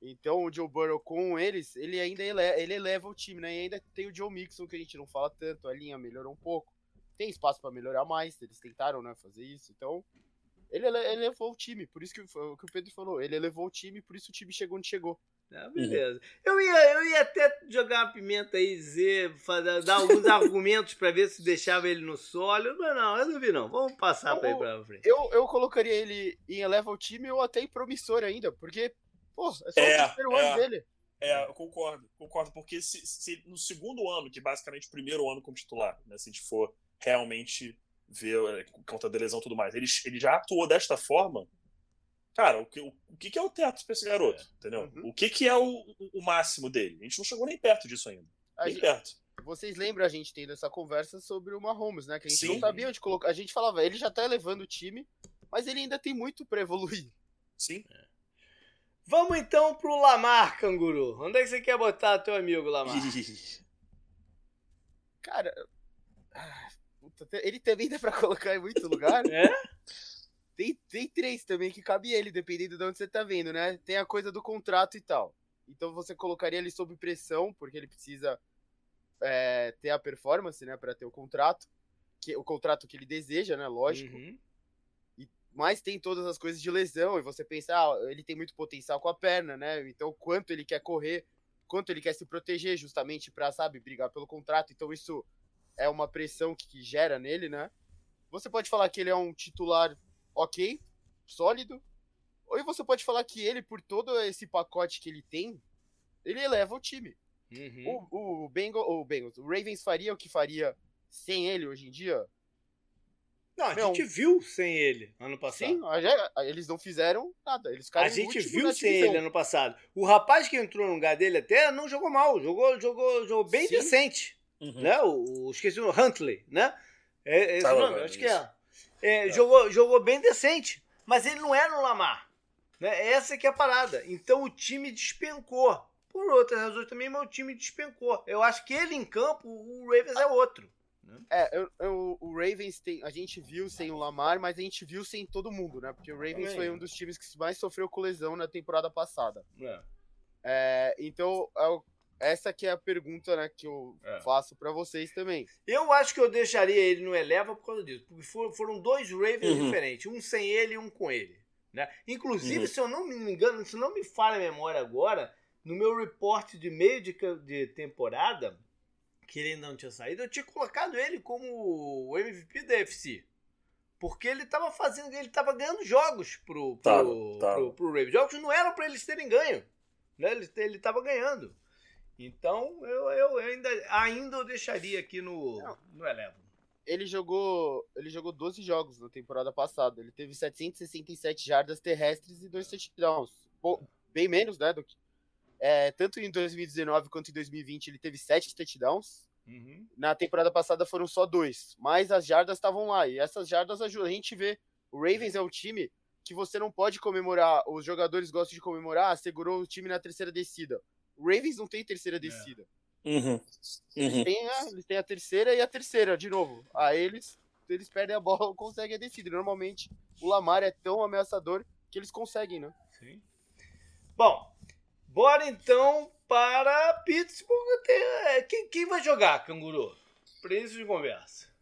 Então o Joe Burrow com eles, ele ainda eleva, ele eleva o time, né? E ainda tem o Joe Mixon, que a gente não fala tanto, a linha melhorou um pouco tem espaço para melhorar mais, eles tentaram, né, fazer isso. Então, ele, ele levou o time, por isso que o que o Pedro falou, ele levou o time, por isso o time chegou onde chegou. Ah, beleza. Uhum. Eu, ia, eu ia até jogar uma pimenta aí, dizer, fazer, dar alguns argumentos para ver se deixava ele no solo, mas não, eu não vi não. Vamos passar para pra frente. Eu, eu colocaria ele em eleva o time ou até em promissor ainda, porque, pô, é só é, o terceiro é, ano dele. É, eu concordo, concordo, porque se, se, no segundo ano, que basicamente o primeiro ano como titular, né, se a gente for realmente ver é, conta da lesão e tudo mais. Ele, ele já atuou desta forma. Cara, o que, o, o que é o teto para esse garoto? É. Entendeu? Uhum. O que, que é o, o máximo dele? A gente não chegou nem perto disso ainda. A nem gente, perto. Vocês lembram a gente tendo essa conversa sobre o Mahomes, né? Que a gente Sim. não sabia onde colocar. A gente falava, ele já tá elevando o time, mas ele ainda tem muito para evoluir. Sim. Vamos então pro Lamar, canguru. Onde é que você quer botar teu amigo, Lamar? Cara, ele também dá pra colocar em muito lugar. é? Tem, tem três também que cabe ele, dependendo de onde você tá vendo, né? Tem a coisa do contrato e tal. Então você colocaria ele sob pressão, porque ele precisa é, ter a performance, né, para ter o contrato, que o contrato que ele deseja, né, lógico. Uhum. E, mas tem todas as coisas de lesão e você pensa, ah, ele tem muito potencial com a perna, né? Então quanto ele quer correr, quanto ele quer se proteger justamente para, sabe, brigar pelo contrato. Então isso é uma pressão que, que gera nele, né? Você pode falar que ele é um titular ok, sólido, ou você pode falar que ele, por todo esse pacote que ele tem, ele eleva o time. Uhum. O, o, Bengal, o Bengals, o Ravens faria o que faria sem ele hoje em dia? Não, a Meu, gente viu sem ele ano passado. Sim, eles não fizeram nada. Eles a gente viu sem ele ano passado. O rapaz que entrou no lugar dele até não jogou mal, jogou, jogou, jogou bem Sim. decente. Uhum. Né? O, o, esqueci o Huntley, né? É, é esse tá nome, acho que é. é tá. jogou, jogou bem decente. Mas ele não era o Lamar. Né? Essa que é a parada. Então o time despencou. Por outras razões também, meu time despencou. Eu acho que ele em campo, o Ravens é outro. Né? É, eu, eu, o Ravens tem. A gente viu sem o Lamar, mas a gente viu sem todo mundo, né? Porque o Ravens foi um dos times que mais sofreu com lesão na temporada passada. É. É, então, é essa que é a pergunta né, que eu é. faço para vocês também. Eu acho que eu deixaria ele no Eleva por causa disso. Porque foram dois Ravens uhum. diferentes. Um sem ele e um com ele. Né? Inclusive, uhum. se eu não me engano, se não me falha a memória agora, no meu report de meio de, de temporada, que ele ainda não tinha saído, eu tinha colocado ele como o MVP da FC. Porque ele estava fazendo, ele estava ganhando jogos pro, pro, tá, tá. pro, pro Ravens. Jogos não eram para eles terem ganho. Né? Ele estava ganhando. Então eu, eu ainda, ainda eu deixaria aqui no, no Eleven. Ele jogou, ele jogou 12 jogos na temporada passada. Ele teve 767 jardas terrestres e dois touchdowns. Bem menos, né, do que é, tanto em 2019 quanto em 2020 ele teve sete touchdowns. Uhum. Na temporada passada foram só dois, mas as jardas estavam lá e essas jardas ajudam. A gente vê o Ravens é um time que você não pode comemorar. Os jogadores gostam de comemorar. Ah, segurou o time na terceira descida. O Ravens não tem terceira é. descida. É. Uhum. Uhum. Eles, têm a, eles têm a terceira e a terceira de novo. Aí eles eles perdem a bola ou conseguem a descida. Normalmente o Lamar é tão ameaçador que eles conseguem, né? Sim. Bom, Bora então para Pittsburgh. É, quem, quem vai jogar, canguru? Pra isso de conversa.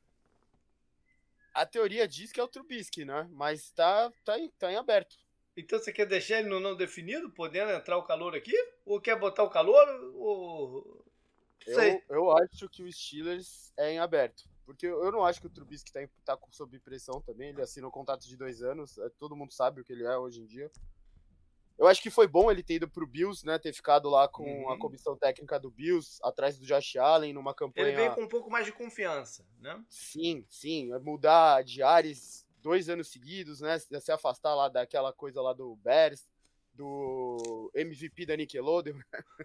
A teoria diz que é o Trubisky, né? Mas tá, tá, tá em aberto. Então você quer deixar ele no não definido, podendo entrar o calor aqui? Ou quer botar o calor? Ou... Eu, eu acho que o Steelers é em aberto. Porque eu não acho que o Trubisky tá, tá sob pressão também. Ele assina um contrato de dois anos. É, todo mundo sabe o que ele é hoje em dia. Eu acho que foi bom ele ter ido pro Bills, né? Ter ficado lá com uhum. a comissão técnica do Bills, atrás do Josh Allen, numa campanha. Ele veio com um pouco mais de confiança, né? Sim, sim. É mudar de ares dois anos seguidos, né? Se afastar lá daquela coisa lá do Bears, do MVP da Nickelodeon.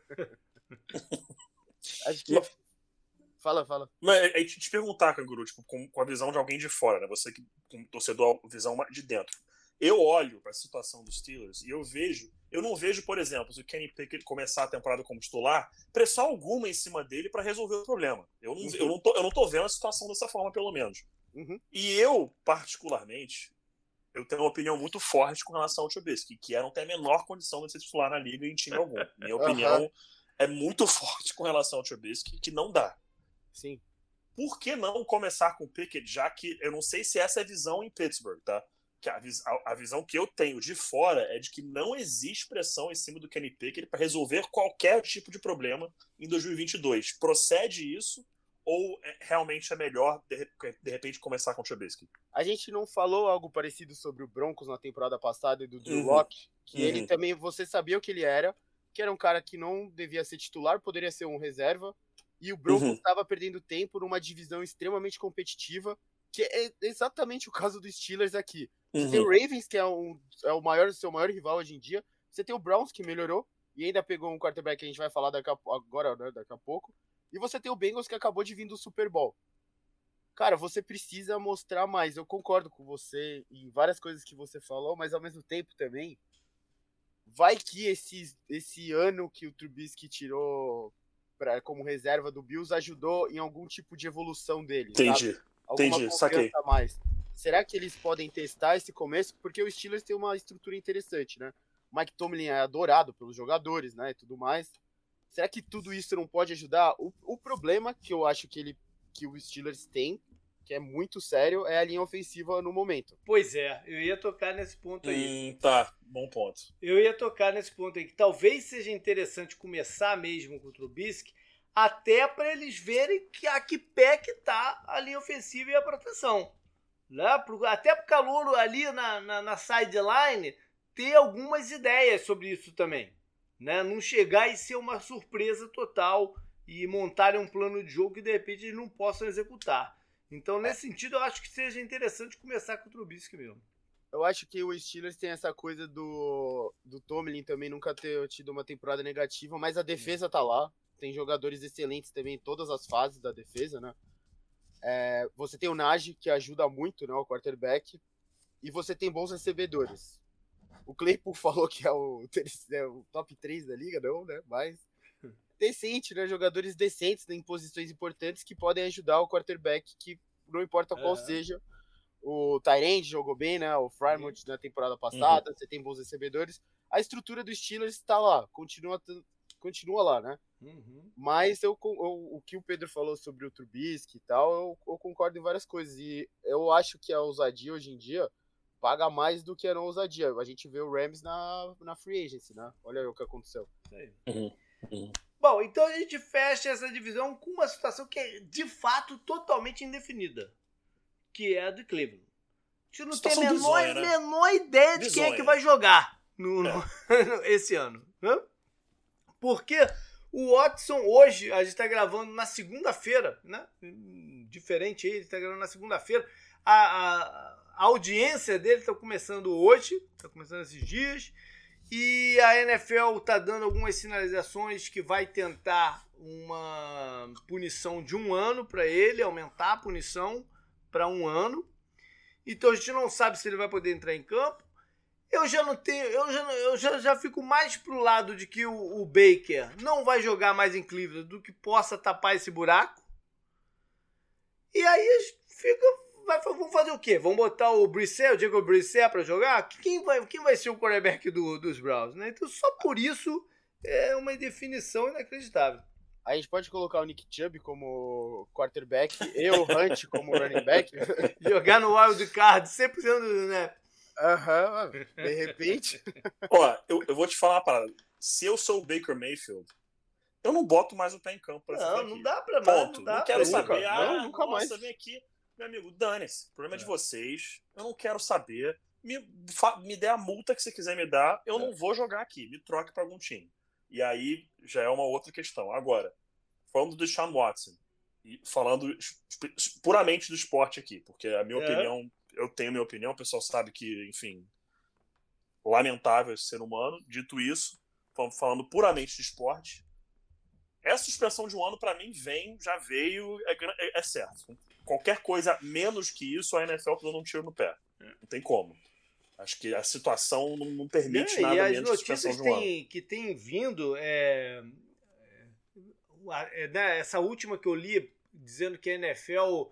acho que. Fala, fala. Mas aí te perguntar, Canguru, tipo, com, com a visão de alguém de fora, né? Você que, com torcedor, visão de dentro eu olho para a situação dos Steelers e eu vejo, eu não vejo, por exemplo, se o Kenny Pickett começar a temporada como titular, pressão alguma em cima dele para resolver o problema. Eu não, uhum. eu, não tô, eu não tô vendo a situação dessa forma, pelo menos. Uhum. E eu, particularmente, eu tenho uma opinião muito forte com relação ao Trubisky, que não tem a menor condição de ser titular na liga em time algum. Minha opinião uhum. é muito forte com relação ao Trubisky, que não dá. Sim. Por que não começar com o Pickett, já que eu não sei se essa é a visão em Pittsburgh, tá? que a, a, a, visão que eu tenho de fora é de que não existe pressão em cima do Kenny Pickett para resolver qualquer tipo de problema em 2022. Procede isso ou é, realmente é melhor de, de, repente começar com o Trubisky? A gente não falou algo parecido sobre o Broncos na temporada passada e do Drew uhum. Locke, que uhum. ele também você sabia o que ele era, que era um cara que não devia ser titular, poderia ser um reserva, e o Broncos estava uhum. perdendo tempo numa divisão extremamente competitiva, que é exatamente o caso dos Steelers aqui. Você uhum. tem o uhum. Ravens, que é, um, é o maior, seu maior rival hoje em dia. Você tem o Browns, que melhorou. E ainda pegou um quarterback que a gente vai falar daqui a, agora, né, daqui a pouco. E você tem o Bengals, que acabou de vir do Super Bowl. Cara, você precisa mostrar mais. Eu concordo com você em várias coisas que você falou, mas ao mesmo tempo também. vai que esse, esse ano que o Trubisky tirou pra, como reserva do Bills ajudou em algum tipo de evolução dele. Entendi. Sabe? Alguma Entendi, saquei. mais. Será que eles podem testar esse começo? Porque o Steelers tem uma estrutura interessante, né? Mike Tomlin é adorado pelos jogadores, né? E tudo mais. Será que tudo isso não pode ajudar? O, o problema que eu acho que, ele, que o Steelers tem, que é muito sério, é a linha ofensiva no momento. Pois é, eu ia tocar nesse ponto aí. Hum, tá, bom ponto. Eu ia tocar nesse ponto aí, que talvez seja interessante começar mesmo com o Trubisky, até para eles verem que a que pé que tá a linha ofensiva e a proteção. Né? Até pro calor ali na, na, na sideline ter algumas ideias sobre isso também. Né? Não chegar e ser uma surpresa total e montarem um plano de jogo que de repente eles não possam executar. Então, nesse sentido, eu acho que seja interessante começar com o Trubisky mesmo. Eu acho que o Steelers tem essa coisa do, do Tomlin também nunca ter tido uma temporada negativa, mas a defesa tá lá. Tem jogadores excelentes também em todas as fases da defesa, né? É, você tem o Nagy, que ajuda muito, né? O quarterback. E você tem bons recebedores. O Claypool falou que é o, é o top 3 da liga, não, né? Mas decente, né? Jogadores decentes em posições importantes que podem ajudar o quarterback, que não importa qual é. seja. O Tyrande jogou bem, né? O Frymont na temporada passada, uhum. você tem bons recebedores. A estrutura do Steelers está lá, continua, continua lá, né? Uhum. Mas eu, eu, o que o Pedro falou sobre o Trubisky e tal, eu, eu, concordo em várias coisas. E eu acho que a ousadia hoje em dia paga mais do que a não ousadia. A gente vê o Rams na, na free agency, né? Olha o que aconteceu. Uhum. Uhum. Bom, então a gente fecha essa divisão com uma situação que é de fato totalmente indefinida, que é a de Cleveland. A gente não tem a menor, né? menor ideia de quem é que vai jogar no, é. no, esse ano. Né? Porque o Watson hoje, a gente está gravando na segunda-feira, né? Diferente aí, ele está gravando na segunda-feira. A, a, a, audiência dele está começando hoje, está começando esses dias. E a NFL está dando algumas sinalizações que vai tentar uma punição de um ano para ele, aumentar a punição para um ano. Então a gente não sabe se ele vai poder entrar em campo. Eu já não tenho, eu já, eu já, já fico mais pro lado de que o, o Baker não vai jogar mais em Cleveland do que possa tapar esse buraco. E aí fica vai, vamos fazer o quê? Vamos botar o Brissett, o Diego Brissett para jogar? Quem vai, quem vai ser o quarterback do, dos Browns? Né? Então, só por isso é uma definição inacreditável. A gente pode colocar o Nick Chubb como quarterback e o Hunt como running back. Jogar no wild card, 100% do snap. Aham, uhum, de repente. Ó, eu, eu vou te falar uma parada. Se eu sou o Baker Mayfield, eu não boto mais o pé em campo pra Não, não dá pra mais. Não, dá não quero saber. Nunca, ah, não, nunca nossa, mais. vem aqui. Meu amigo, dane-se. O problema é. é de vocês. Eu não quero saber. Me, me dê a multa que você quiser me dar. Eu é. não vou jogar aqui. Me troque para algum time. E aí já é uma outra questão. Agora, falando do Sean Watson, e falando puramente do esporte aqui, porque a minha é. opinião, eu tenho minha opinião, o pessoal sabe que, enfim, lamentável esse ser humano. Dito isso, falando puramente de esporte, essa suspensão de um ano, para mim, vem, já veio, é, é, é, certo. Qualquer coisa menos que isso, a NFL tá dando um tiro no pé. Não tem como. Acho que a situação não, não permite é, nada e as menos notícias um tem, que tem vindo, é, é, né, essa última que eu li, dizendo que a NFL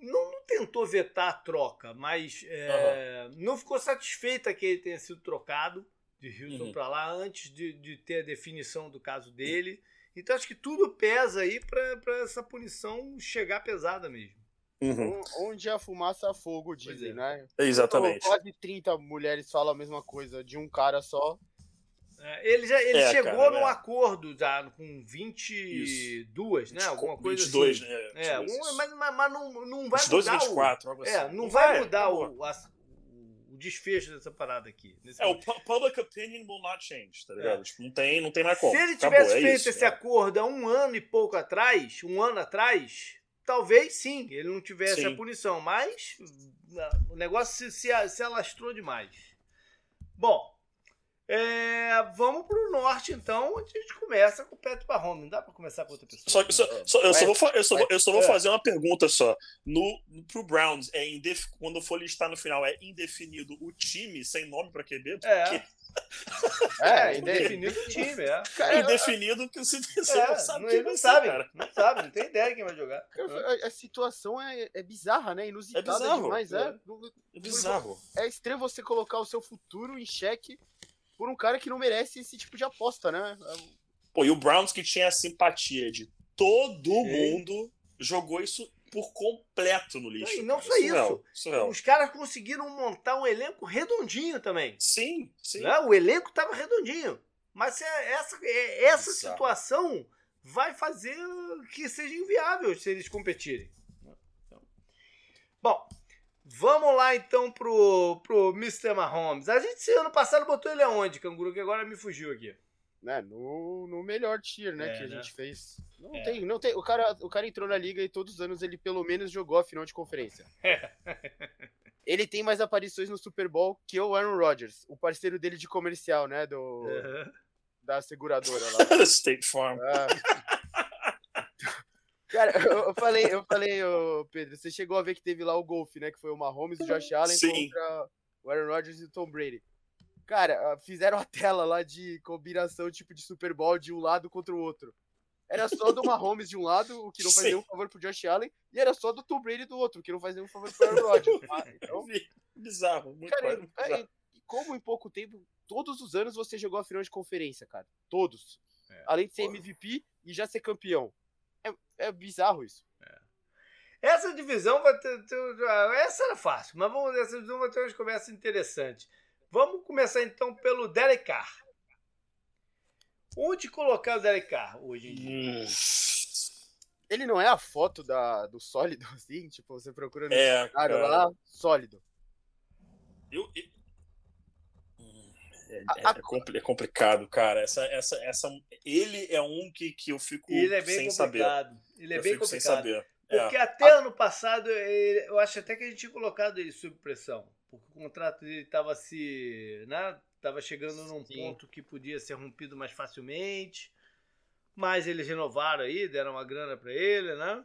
não, não tentou vetar a troca, mas uhum. não ficou satisfeita que ele tenha sido trocado de Houston uhum. para lá antes de, de ter a definição do caso dele. Uhum. Então acho que tudo pesa aí para essa punição chegar pesada mesmo. Uhum. Onde a fumaça a fogo, dizem, é. né? Exatamente. Então, quase 30 mulheres falam a mesma coisa de um cara só. É, ele já ele é, chegou cara, num é. acordo já com 22, Isso. né? Alguma coisa 22, assim. né? É, um, mas, mas, mas, não, não vai 22, mudar 24, o, algo assim. É, não, não vai, vai mudar o, a, o desfecho dessa parada aqui. É, momento. o public opinion will not change, tá ligado? É. Tipo, não, tem, não tem mais como. Se ele Acabou, tivesse é feito isso, esse acordo há um ano e pouco atrás, um ano atrás, talvez sim, ele não tivesse sim. a punição, mas o negócio se, se, se alastrou demais. Bom, é, vamos pro norte, então, onde a gente começa com o Patrick Mahomes. Não dá para começar com outra pessoa. Só, só, só, eu, só vou, eu, só, eu só vou fazer uma pergunta só. No, pro Browns, é indef, quando for listar no final, é indefinido o time sem nome para QB? É. É, indefinido o time, é. Cara, indefinido que você, você é, não sabe não, não sabe, cara. não sabe, não tem ideia quem vai jogar. A, a situação é, é bizarra, né? Inusitada É bizarro, demais, é. é. É bizarro. É estranho você colocar o seu futuro em xeque por um cara que não merece esse tipo de aposta, né? Pô, e o Browns que tinha a simpatia de todo Sim. mundo jogou isso por completo no lixo. E não cara. só isso. surreal. Os caras conseguiram montar um elenco redondinho também. Sim, sim. Né? O elenco estava redondinho. Mas é- essa, é- essa situação vai fazer que seja inviável se eles competirem. Bom, vamos lá então pro, pro Mr. Mahomes. A gente, esse ano passado, botou ele aonde, Canguru? Que agora me fugiu aqui. né, no, no melhor tier, né, É, que a né? gente fez. Não É. tem, não tem. O cara, o cara entrou na liga e todos os anos ele pelo menos jogou a final de conferência. Ele tem mais aparições no Super Bowl que o Aaron Rodgers, o parceiro dele de comercial, né, do da seguradora lá. State Farm. Ah. Cara, eu, falei, eu falei, ô, Pedro, você chegou a ver que teve lá o golfe, né, que foi o Mahomes, o Josh Allen Sim. contra o Aaron Rodgers e o Tom Brady. Cara, ah, fizeram a tela lá de combinação tipo de Super Bowl de um lado contra o outro. Era só do Mahomes de um lado, o que não faz Sim. nenhum favor pro Josh Allen, e era só do Tom Brady do outro, o que não faz nenhum favor pro Aaron Rodgers. Ah, então. Bizarro. Muito cara, muito é, bizarro. e como em pouco tempo, todos os anos você jogou a final de conferência, cara. Todos. É. Além de ser Pô. MVP e já ser campeão. É, é bizarro isso. Essa divisão vai ter, ter- Essa era fácil, mas vamos essa divisão vai ter umas conversas interessantes. Vamos começar então pelo Derek Carr. Onde colocar o Derek Carr hoje em dia? Hum. Ele não é a foto da, do sólido, assim? Tipo, você procura no É, cara cara. lá, sólido. Eu, eu- É, A- é- é é complicado, cara. Essa, essa, essa, ele é um que, que eu fico Ele é bem sem saber. complicado. Ele é eu bem fico sem complicado. saber. Porque É. até ano passado, ele- eu acho até que a gente tinha colocado ele sob pressão. Porque o contrato dele estava se. Né, tava chegando num Sim. ponto que podia ser rompido mais facilmente. Mas eles renovaram aí, deram uma grana para ele, né?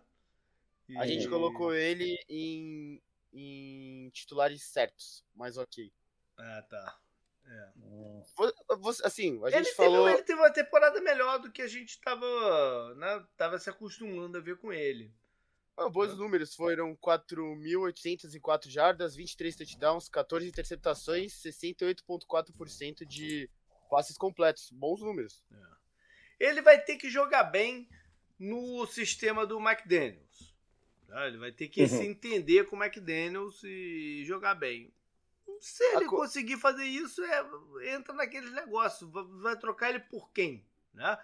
A gente E- colocou ele em, em titulares certos, mas ok. Ah, tá. É. Assim, a Ele gente teve, falou. ele teve uma temporada melhor do que a gente estava né, tava se acostumando a ver com ele. Ah, bons números, foram 4.804 jardas, 23 touchdowns, 14 interceptações, 68,4% de passes completos. Bons números. Ele vai ter que jogar bem no sistema do McDaniels. tá? Ele vai ter que Uhum. se entender com o McDaniels e jogar bem. Se ele A co- conseguir fazer isso, é, entra naqueles negócios. Vai, vai trocar ele por quem? Né?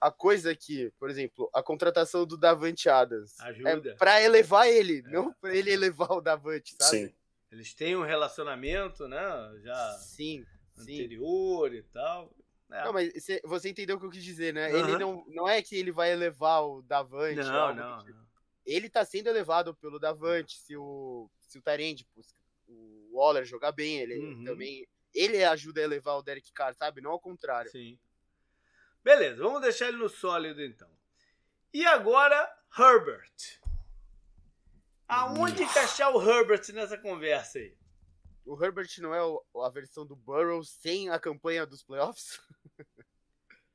A coisa é que, por exemplo, a contratação do Davante Adams Ajuda. é pra elevar ele, não pra ele elevar o Davante, sabe? Sim. Eles têm um relacionamento, né? Já Sim, sim. anterior e tal. É. Não, mas cê- você entendeu o que eu quis dizer, né? Aham. Ele não, não é que ele vai elevar o Davante. não, não, tipo. não. Ele tá sendo elevado pelo Davante, se o, se o Tyrande, o Waller jogar bem, ele Uhum. também. Ele ajuda a elevar o Derek Carr, sabe? Não ao contrário. Sim. Beleza, vamos deixar ele no sólido então. E agora, Herbert. Aonde encaixar o Herbert nessa conversa aí? O Herbert não é o- a versão do Burrow sem a campanha dos playoffs?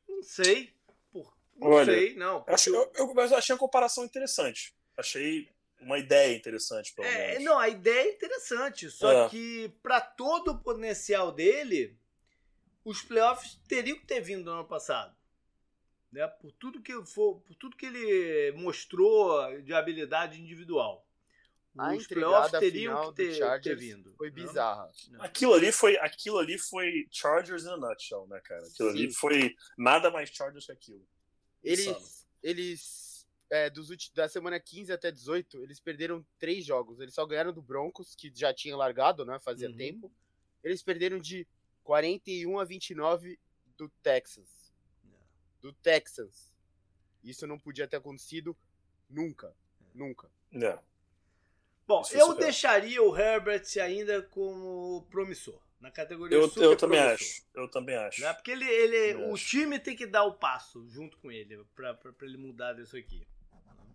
Não sei. Por, não Olha, sei, não. porque Acho, o- eu, eu, mas eu achei uma comparação interessante. Achei uma ideia interessante, pelo É, menos. não, a ideia é interessante, só É. que para todo o potencial dele, os playoffs teriam que ter vindo no ano passado. Né? Por, tudo que for, por tudo que ele mostrou de habilidade individual. A Os playoffs teriam que ter, ter vindo. foi né? bizarra. Aquilo ali foi, aquilo ali foi Chargers in a nutshell, né, cara? Aquilo ali Sim. foi nada mais Chargers que aquilo. Insano. Eles, eles é, dos da semana 15 até 18, eles perderam três jogos. Eles só ganharam do Broncos, que já tinha largado, né? Fazia Uhum. tempo. Eles perderam de 41 a 29 do Texas. Do Texans. Isso não podia ter acontecido nunca. Nunca. É. Bom, Isso é eu deixaria o Herbert ainda como promissor. Na categoria Eu, super eu também promissor. acho. Eu também acho. Né? Porque ele, ele, Eu o acho. time tem que dar o passo junto com ele pra ele mudar disso aqui.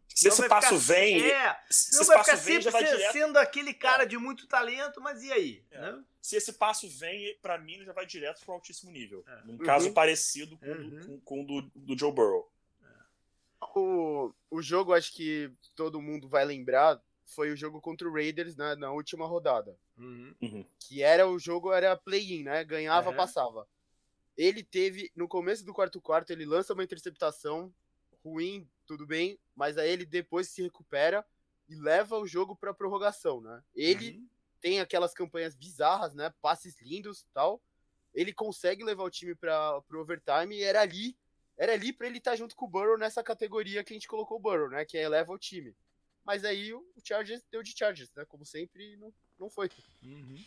Se esse passo ficar, vem. É, se não esse vai passo ficar vem, já sempre vai direto. sendo aquele cara É. de muito talento, mas e aí? É. né? Se esse passo vem, pra mim, ele já vai direto pro altíssimo nível. É. Num caso Uhum. parecido com, o Uhum. do- com, com o do, do Joe Burrow. O, o jogo, acho que todo mundo vai lembrar, foi o jogo contra o Raiders né, na última rodada. Uhum. Que era o jogo, era play-in, né? Ganhava, passava. Ele teve, no começo do quarto quarto, ele lança uma interceptação ruim, tudo bem, mas aí ele depois se recupera e leva o jogo pra prorrogação, né? Ele Uhum. tem aquelas campanhas bizarras, né? Passes lindos tal. Ele consegue levar o time para pro overtime e era ali, era ali para ele estar junto com o Burrow nessa categoria que a gente colocou o Burrow, né? Que eleva o time. Mas aí o Chargers deu de Chargers, né? Como sempre, não, não foi. Uhum.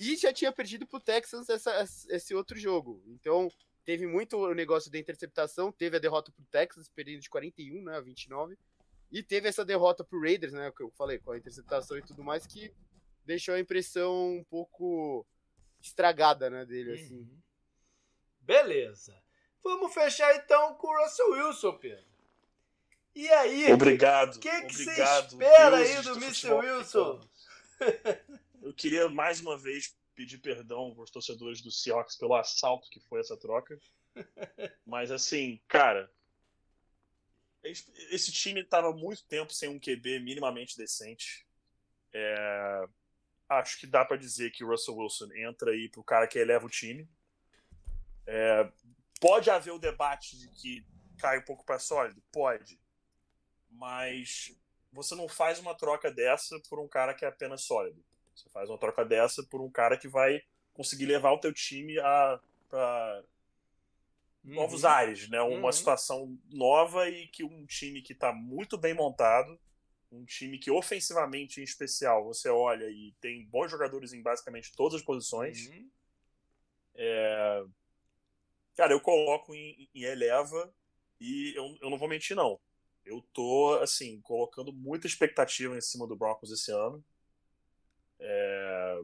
E já tinha perdido pro Texans essa- esse outro jogo. Então, teve muito o negócio da interceptação, teve a derrota pro Texans, perdendo de 41, né, a 29. E teve essa derrota pro Raiders, né, que eu falei, com a interceptação e tudo mais, que deixou a impressão um pouco estragada, né, dele, assim. Uhum. Beleza. Vamos fechar então com o Russell Wilson, Pedro. E aí? Obrigado. O que que você obrigado, espera aí deuses do Mr. Wilson? americano. Eu queria mais uma vez pedir perdão aos torcedores do Seahawks pelo assalto que foi essa troca. Mas assim, cara, esse time estava muito tempo sem um QB minimamente decente. É, acho que dá para dizer que o Russell Wilson entra aí pro cara que eleva o time. É, pode haver o debate de que cai um pouco para sólido? Pode. Mas você não faz uma troca dessa por um cara que é apenas sólido. Você faz uma troca dessa por um cara que vai conseguir levar o teu time a novos Uhum. ares, né? Uma Uhum. situação nova e que um time que está muito bem montado, um time que ofensivamente em especial você olha e tem bons jogadores em basicamente todas as posições. Uhum. É, Cara, eu coloco em, em eleva e eu, eu não vou mentir, não. Eu tô, assim, colocando muita expectativa em cima do Broncos esse ano. É,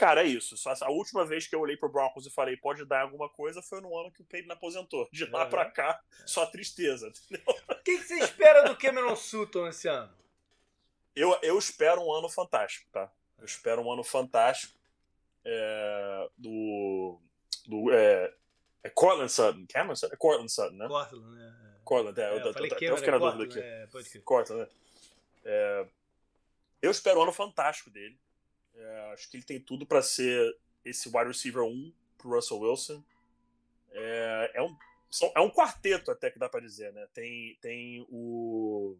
Cara, é isso. A última vez que eu olhei pro Broncos e falei pode dar alguma coisa foi no ano que o Peyton aposentou. De lá Aham. pra cá, só tristeza. entendeu? O que, que você espera do Cameron Sutton esse ano? Eu, eu espero um ano fantástico, tá? Eu espero um ano fantástico é, do. do é, é Cortland Sutton. Cameron Sutton? É Cortland Sutton, né? Cortland, né? Cortland, é. É, eu, eu tô- até Cameron, fiquei na é dúvida aqui. é, pode crer. Cortland, né? É, eu espero um ano fantástico dele. É, acho que ele tem tudo pra ser esse wide receiver 1 pro Russell Wilson. É, é, um, é um quarteto até que dá pra dizer, né? Tem, tem o,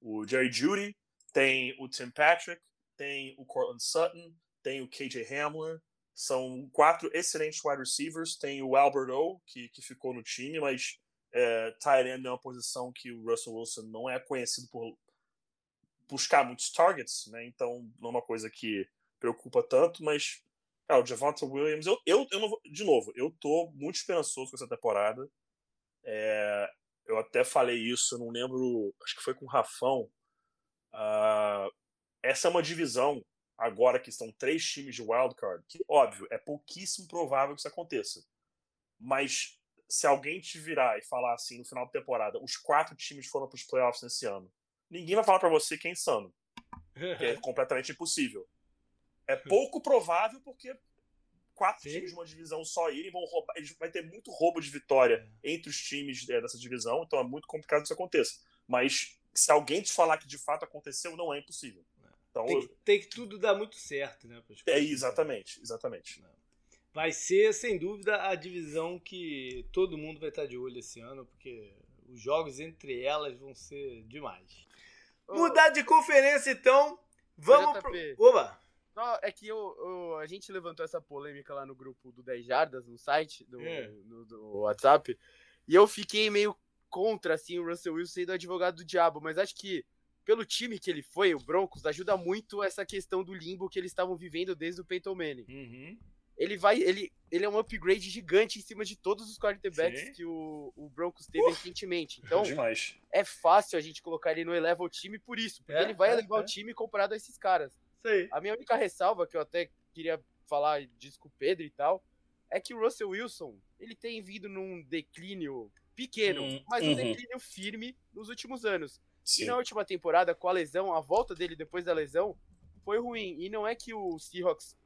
o Jerry Judy, tem o Tim Patrick, tem o Cortland Sutton, tem o KJ Hamler. São quatro excelentes wide receivers. Tem o Albert O, que, que ficou no time, mas é, tight end é uma posição que o Russell Wilson não é conhecido por buscar muitos targets, né? Então não é uma coisa que preocupa tanto, mas o Javonte Williams, eu, eu, eu vou, de novo, eu tô muito esperançoso com essa temporada. É, eu até falei isso, eu não lembro, acho que foi com o Rafão. Ah, essa é uma divisão agora que estão três times de wildcard, que óbvio, é pouquíssimo provável que isso aconteça. Mas se alguém te virar e falar assim no final da temporada, os quatro times foram para os playoffs nesse ano, ninguém vai falar para você que é insano, que é completamente impossível. É pouco provável porque quatro Sim. times de uma divisão só irem vão roubar, eles vai ter muito roubo de vitória entre os times é, dessa divisão, então é muito complicado que isso aconteça. Mas se alguém te falar que de fato aconteceu, não é impossível. Então, Tem que, tem que tudo dar muito certo, né? é exatamente, exatamente. Vai ser, sem dúvida, a divisão que todo mundo vai estar de olho esse ano, porque os jogos entre elas vão ser demais. Mudar de conferência, então. Vamos pro. JP. Oba! Não, é que eu, eu- a gente levantou essa polêmica lá no grupo do 10 Jardas, no site, do, É. no- do WhatsApp, e eu fiquei meio contra, assim, o Russell Wilson sendo advogado do diabo, mas acho que pelo time que ele foi, o Broncos, ajuda muito essa questão do limbo que eles estavam vivendo desde o Peyton Manning. Uhum. Ele vai, ele, ele é um upgrade gigante em cima de todos os quarterbacks Sim. que o, o Broncos teve recentemente. Então, Demais. é fácil a gente colocar ele no eleva o time por isso, porque É, ele vai é, elevar é. o time comparado a esses caras. Aí. A minha única ressalva, que eu até queria falar disso com o Pedro e tal, é que o Russell Wilson, ele tem vindo num declínio pequeno, Hum, mas um uhum. declínio firme nos últimos anos. Sim. E na última temporada, com a lesão, a volta dele depois da lesão foi ruim. E não é que o Seahawks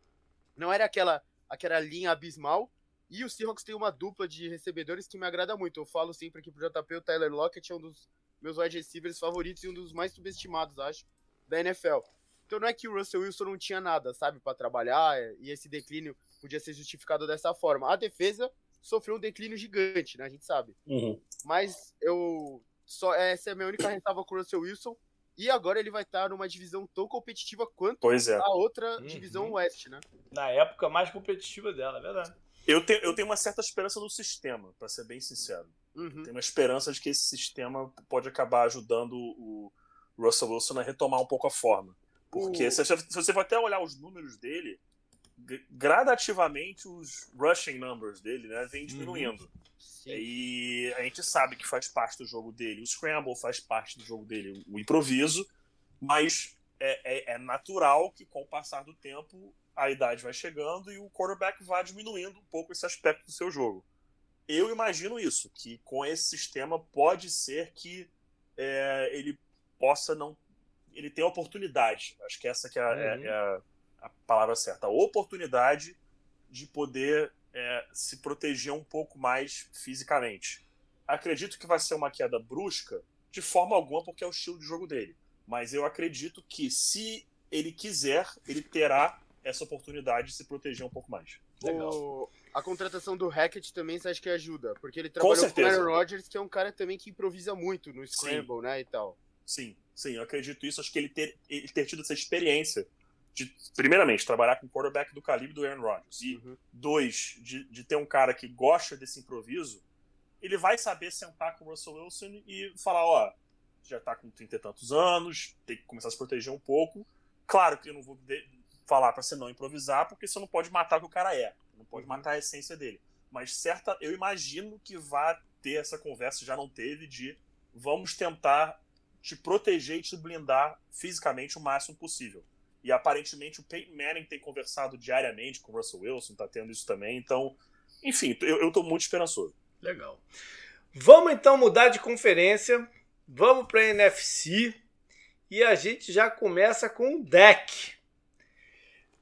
não era aquela, aquela linha abismal. E o Seahawks tem uma dupla de recebedores que me agrada muito. Eu falo sempre aqui pro JP, o Tyler Lockett é um dos meus wide receivers favoritos e um dos mais subestimados, acho, da NFL. Então não é que o Russell Wilson não tinha nada, sabe, para trabalhar, e esse declínio podia ser justificado dessa forma. A defesa sofreu um declínio gigante, né, a gente sabe. Uhum. Mas eu só essa é a minha única ressalva com o Russell Wilson. E agora ele vai estar numa divisão tão competitiva quanto Pois é. a outra Uhum. divisão Oeste, né? Na época mais competitiva dela, é verdade. Eu tenho, eu tenho uma certa esperança no sistema, pra ser bem sincero. Uhum. Tenho uma esperança de que esse sistema pode acabar ajudando o Russell Wilson a retomar um pouco a forma. Porque O- se, você- se você for até olhar os números dele, gradativamente os rushing numbers dele né, vem diminuindo. Sim. E a gente sabe que faz parte do jogo dele, o scramble faz parte do jogo dele, o improviso, mas é, é- é natural que com o passar do tempo a idade vai chegando e o quarterback vai diminuindo um pouco esse aspecto do seu jogo. Eu imagino isso, que com esse sistema pode ser que é, ele possa não. Ele tenha oportunidade. Acho que essa que é, a- é- Uhum. é a, a palavra certa. A oportunidade de poder é, se proteger um pouco mais fisicamente. Acredito que vai ser uma queda brusca, de forma alguma, porque é o estilo de jogo dele. Mas eu acredito que se ele quiser, ele terá essa oportunidade de se proteger um pouco mais. Legal. O- a contratação do Hackett também você acha que ajuda? Porque ele trabalhou com, o certeza. Aaron Rodgers, que é um cara também que improvisa muito no Scramble, né? E tal. Sim, sim, eu acredito isso. Acho que ele ter, ele ter tido essa experiência de, primeiramente, trabalhar com um quarterback do calibre do Aaron Rodgers. E, Uhum. dois, de, de ter um cara que gosta desse improviso, ele vai saber sentar com o Russell Wilson e falar: ó, já tá com trinta e tantos anos, tem que começar a se proteger um pouco. Claro que eu não vou falar para você não improvisar, porque você não pode matar o que o cara é, não pode Uhum. matar a essência dele. Mas certa, eu imagino que vai ter essa conversa, já não teve, de vamos tentar te proteger e te blindar fisicamente o máximo possível. E aparentemente o Peyton Manning tem conversado diariamente com o Russell Wilson, tá tendo isso também. Então, enfim, eu, eu tô muito esperançoso. Legal. Vamos então mudar de conferência. Vamos para a NFC. E a gente já começa com o deck.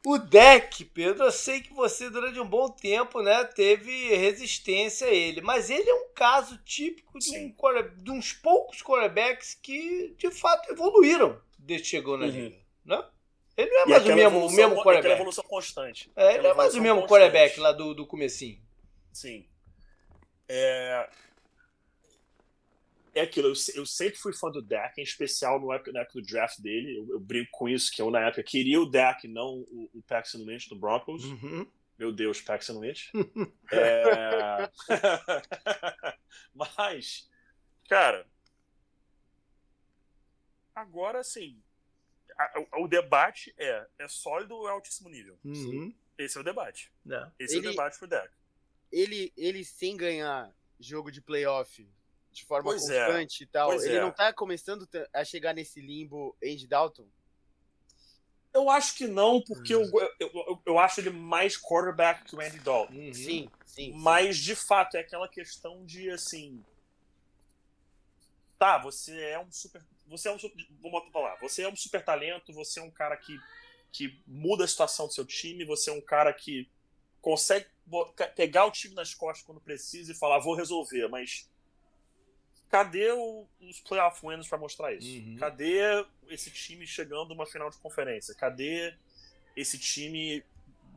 O deck, Pedro, eu sei que você durante um bom tempo né, teve resistência a ele, mas ele é um caso típico de, um de uns poucos quarterbacks que de fato evoluíram desde que chegou na Uhum. liga. Né? Ele não é mais o aquela mesmo, o mesmo aquela quarterback. evolução constante. É, ele Aquela não é mais o mesmo constante. quarterback lá do, do comecinho. Sim. É, é aquilo, eu, eu sempre fui fã do Dak, em especial no época, na época do draft dele. Eu, eu brinco com isso, que eu na época queria o Dak, não o, o Paxton Lynch do Broncos. Uhum. Meu Deus, Paxton Lynch. É... Mas, cara, agora sim, a- o, debate é: é sólido ou é altíssimo nível? Uhum. Esse é o debate. É. Esse é Ele- o debate pro Dak. Ele, ele sem ganhar jogo de playoff de forma Pois é. constante e tal, Pois ele é. não tá começando a chegar nesse limbo Andy Dalton? Eu acho que não, porque Hum. eu, eu, eu, eu acho ele mais quarterback que o Andy Dalton. Uhum. Sim, sim. sim. Mas, de fato, é aquela questão de, assim... Tá, você é um super... Você é um super... Vamos falar. Você é um super talento, você é um cara que, que muda a situação do seu time, você é um cara que consegue pegar o time nas costas quando precisa e falar, vou resolver, mas... Cadê o- os playoff winners para mostrar isso? Uhum. Cadê esse time chegando numa final de conferência? Cadê esse time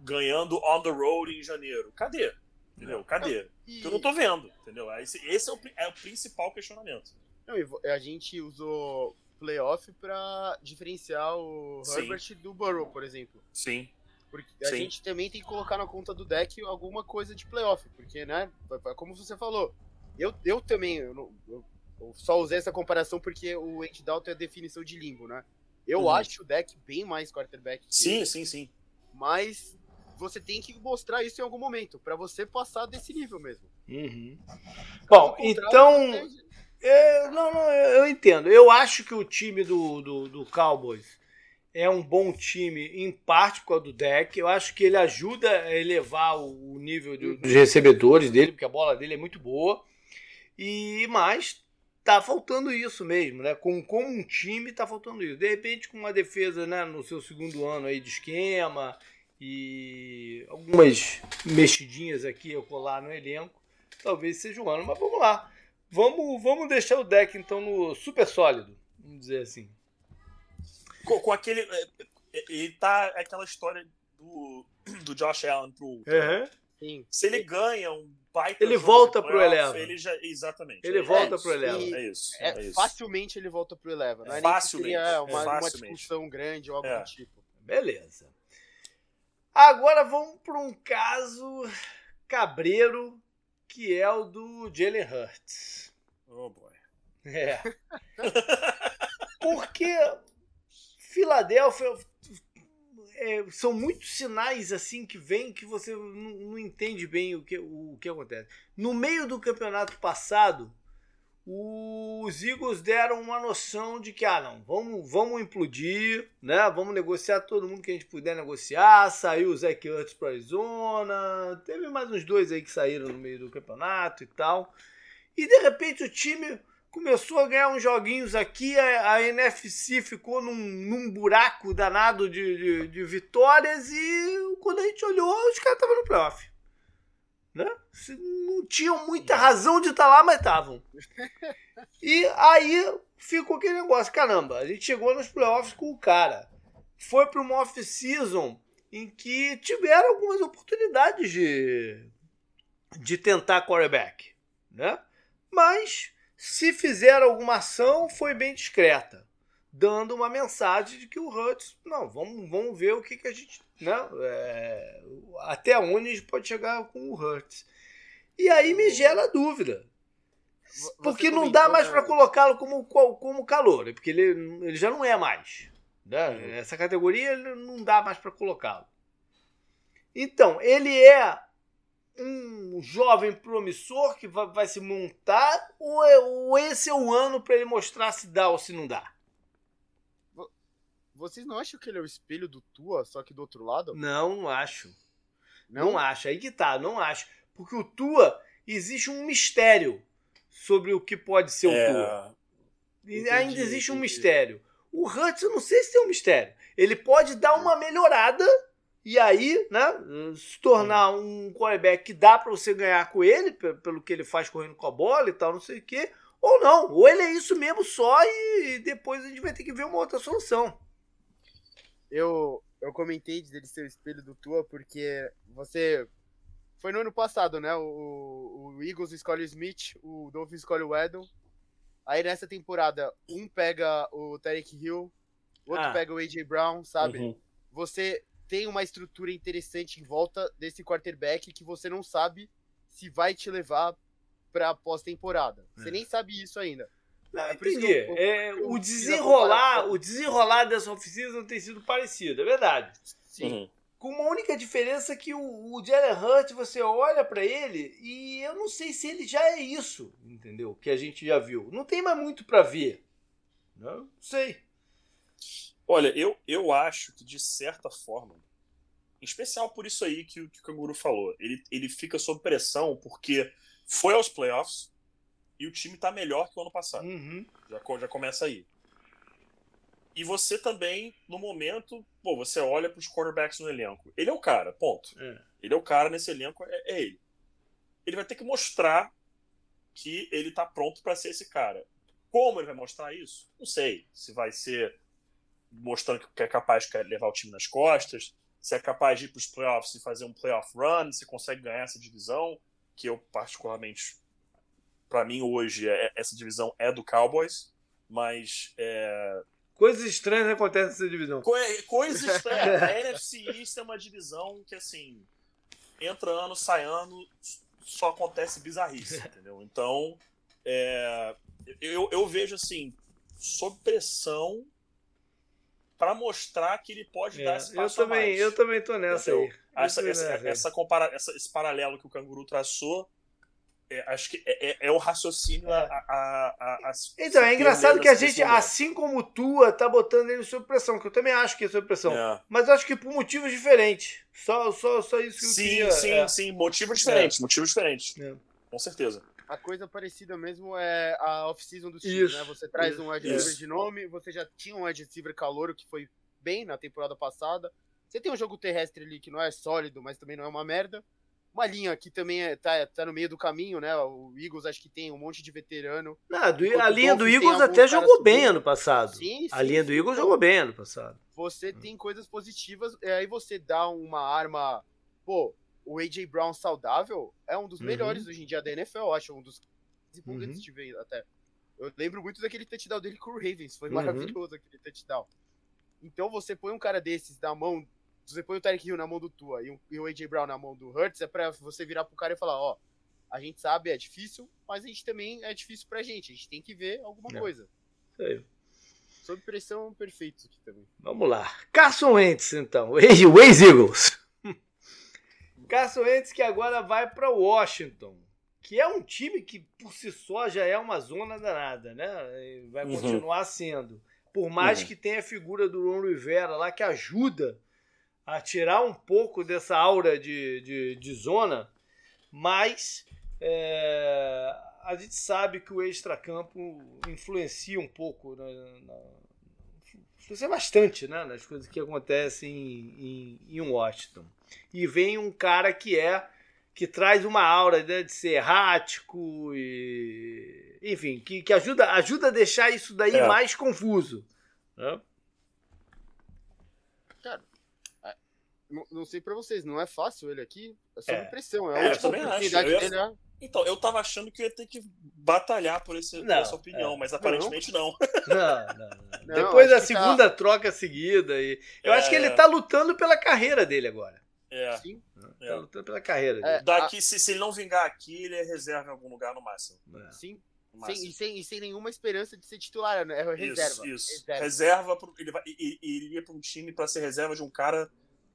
ganhando on the road em janeiro? Cadê? Entendeu? Cadê? E- Porque eu não tô vendo, entendeu? Esse, esse é, o, é o principal questionamento. Não, a gente usou playoff pra diferenciar o Sim. Herbert do Burrow, por exemplo. Sim. Porque a Sim. gente também tem que colocar na conta do deck alguma coisa de playoff, porque, né, como você falou, eu, eu também, eu, não- eu- eu só usei essa comparação porque o Andy Dalton é a definição de limbo, né? Eu Uhum. acho o deck bem mais quarterback que Sim, ele, sim, sim. mas você tem que mostrar isso em algum momento, pra você passar desse nível mesmo. Uhum. Bom, então. É, não, não, eu eu entendo. Eu acho que o time do, do, do Cowboys é um bom time, em parte por causa do deck. Eu acho que ele ajuda a elevar o nível de, dos recebedores dele, porque a bola dele é muito boa. E mais, tá faltando isso mesmo, né? Com, como um time, tá faltando isso. De repente, com uma defesa né, no seu segundo ano aí de esquema e algumas mexidinhas aqui eu colar no elenco, talvez seja o ano. Mas vamos lá. Vamos, vamos deixar o deck então no super sólido, vamos dizer assim. Com, com aquele. É, é, ele tá aquela história do, do Josh Allen pro. Uhum. Se ele ganha um baita. Ele volta pro Eleven. Ele já, exatamente. Ele é, volta é, pro Eleven. É isso. É, é isso. Facilmente ele volta pro Eleven. Não é facilmente. Nem seria uma, uma facilmente. discussão grande ou algo É. do tipo. Beleza. Agora vamos para um caso cabreiro que é o do Jalen Hurts. Oh boy. É. Porque Filadélfia é, são muitos sinais assim que vem que você não, não entende bem o que, o que acontece. No meio do campeonato passado, os Eagles deram uma noção de que ah não, vamos, vamos implodir, né? Vamos negociar todo mundo que a gente puder negociar. Saiu o Zach Ertz para Arizona, teve mais uns dois aí que saíram no meio do campeonato e tal. E de repente o time começou a ganhar uns joguinhos aqui, a, a NFC ficou num, num buraco danado de, de, de vitórias e quando a gente olhou, os caras estavam no playoff. Né? Não tinham muita razão de estar lá, mas estavam. E aí ficou aquele negócio, caramba, a gente chegou nos playoffs com o cara. Foi para uma off-season em que tiveram algumas oportunidades de, de tentar quarterback, né? Mas se fizeram alguma ação, foi bem discreta, dando uma mensagem de que o Hurts, não, vamos, vamos ver o que, que a gente, né? É, até onde a gente pode chegar com o Hurts. E aí me gera dúvida. Você Porque não dá mais para colocá-lo como, como calor, porque ele, ele já não é mais. Né? Essa categoria não dá mais para colocá-lo. Então, ele é um jovem promissor que vai, vai se montar, ou, é- ou esse é o ano para ele mostrar se dá ou se não dá? Vocês não acham que ele é o espelho do Tua, só que do outro lado? Não, não acho. Não? Não acho. Aí que tá, não acho. Porque o Tua, existe um mistério sobre o que pode ser o Tua. É, E Entendi, ainda existe um entendi. mistério. O Hurts, eu não sei se tem um mistério. Ele pode dar uma melhorada e aí, né, se tornar um quarterback que dá pra você ganhar com ele, pe- pelo que ele faz correndo com a bola e tal, não sei o quê. Ou não, ou ele é isso mesmo só e depois a gente vai ter que ver uma outra solução. Eu, eu comentei dele ser o espelho do Tua porque você. Foi no ano passado, né? O, o Eagles escolhe o Smith, o Dolphins escolhe o Edel. Aí nessa temporada, um pega o Tarek Hill, outro Ah. pega o A.J. Brown, sabe? uhum. Você tem uma estrutura interessante em volta desse quarterback que você não sabe se vai te levar pra pós-temporada. Você É. nem sabe isso ainda. Não, É entendi. eu- eu- É, eu o desenrolar, o desenrolar dessa oficina tem sido parecido, é verdade. Sim. Uhum. Com uma única diferença que o, o Jalen Hurt, você olha pra ele e eu não sei se ele já é isso, entendeu? Que a gente já viu. Não tem mais muito pra ver. Não sei. Olha, eu, eu acho que de certa forma, em especial por isso aí que, o- que o Canguru falou, ele, ele fica sob pressão porque foi aos playoffs e o time tá melhor que o ano passado. Uhum. Já, já começa aí. E você também, no momento, pô, você olha pros quarterbacks no elenco. Ele é o cara, ponto. É. Ele é o cara nesse elenco, é, é ele. Ele vai ter que mostrar que ele tá pronto para ser esse cara. Como ele vai mostrar isso? Não sei. Se vai ser mostrando que é capaz de levar o time nas costas, se é capaz de ir para os playoffs e fazer um playoff run, se consegue ganhar essa divisão, que eu particularmente, para mim hoje, é- essa divisão é do Cowboys, mas é, Coisas estranhas acontecem nessa divisão. Co- coisas estranhas. A NFC East é uma divisão que, assim, entra ano, sai ano, só acontece bizarrice, entendeu? Então, é, eu, eu vejo, assim, sob pressão para mostrar que ele pode dar esse É, eu passo a também, mais. eu também tô nessa Entendeu? aí. Eu Essa, essa, nessa essa compara, essa- esse paralelo que o Canguru traçou É, acho que é, é, é o raciocínio a, a, a, a Então, é engraçado que a gente, assim como Tua, tá botando ele sob pressão, que eu também acho que é sob pressão. É. Mas eu acho que por motivos diferentes. Só, só, só isso que eu sim, queria. Sim, é. sim, motivos diferentes, motivos diferentes. Com certeza. A coisa parecida mesmo é a off-season do time, né? Você traz isso, um wide receiver de nome, você já tinha um wide receiver calouro que foi bem na temporada passada. Você tem um jogo terrestre ali que não é sólido, mas também não é uma merda uma linha que também é, tá, tá no meio do caminho, né? O Eagles acho que tem um monte de veterano. Não, do, a linha do Eagles até jogou bem ano passado. Sim, sim, a linha do Eagles então, jogou bem ano passado. Você hum. tem coisas positivas, aí você dá uma arma. Pô, o A.J. Brown saudável é um dos uhum. melhores hoje em dia da NFL, eu acho. Um dos uhum. de ver até. Eu lembro muito daquele touchdown dele com o Ravens, foi uhum. maravilhoso aquele touchdown. Então você põe um cara desses na mão você põe o Tarek Hill na mão do Tua e, o AJ Brown na mão do Hurts, é pra você virar pro cara e falar, ó, a gente sabe, é difícil, mas a gente também é difícil pra gente. A gente tem que ver alguma é. coisa. Sei. Sob pressão, perfeito aqui também. Vamos lá. Carson Wentz, então. O ex-Eagles. Carson Wentz que agora vai para Washington. Que é um time que por si só já é uma zona danada, né? Vai uhum. continuar sendo. Por mais uhum. que tenha a figura do Ron Rivera lá que ajuda a tirar um pouco dessa aura de, de, de zona, mas é, a gente sabe que o extracampo influencia um pouco, na, na, influencia bastante né, nas coisas que acontecem em, em, em Washington. E vem um cara que é que traz uma aura né, de ser errático e enfim, que, que ajuda, ajuda a deixar isso daí é. mais confuso. Né? Não, não sei para vocês, não é fácil ele aqui. É sob é. pressão. É a é, última oportunidade dele, né? Então, eu tava achando que eu ia ter que batalhar por, esse, não, por essa opinião, é. mas aparentemente não. Não, não, não. Depois da segunda tá... troca seguida. E... Eu é... acho que ele tá lutando pela carreira dele agora. É. Sim. Tá lutando pela carreira dele. Daqui, se, se ele não vingar aqui, ele é reserva em algum lugar no máximo. Sim. Sem, e, sem, e sem nenhuma esperança de ser titular, né? É reserva. Isso, isso. Reserva. reserva pro, ele, vai, ele iria para um time para ser reserva de um cara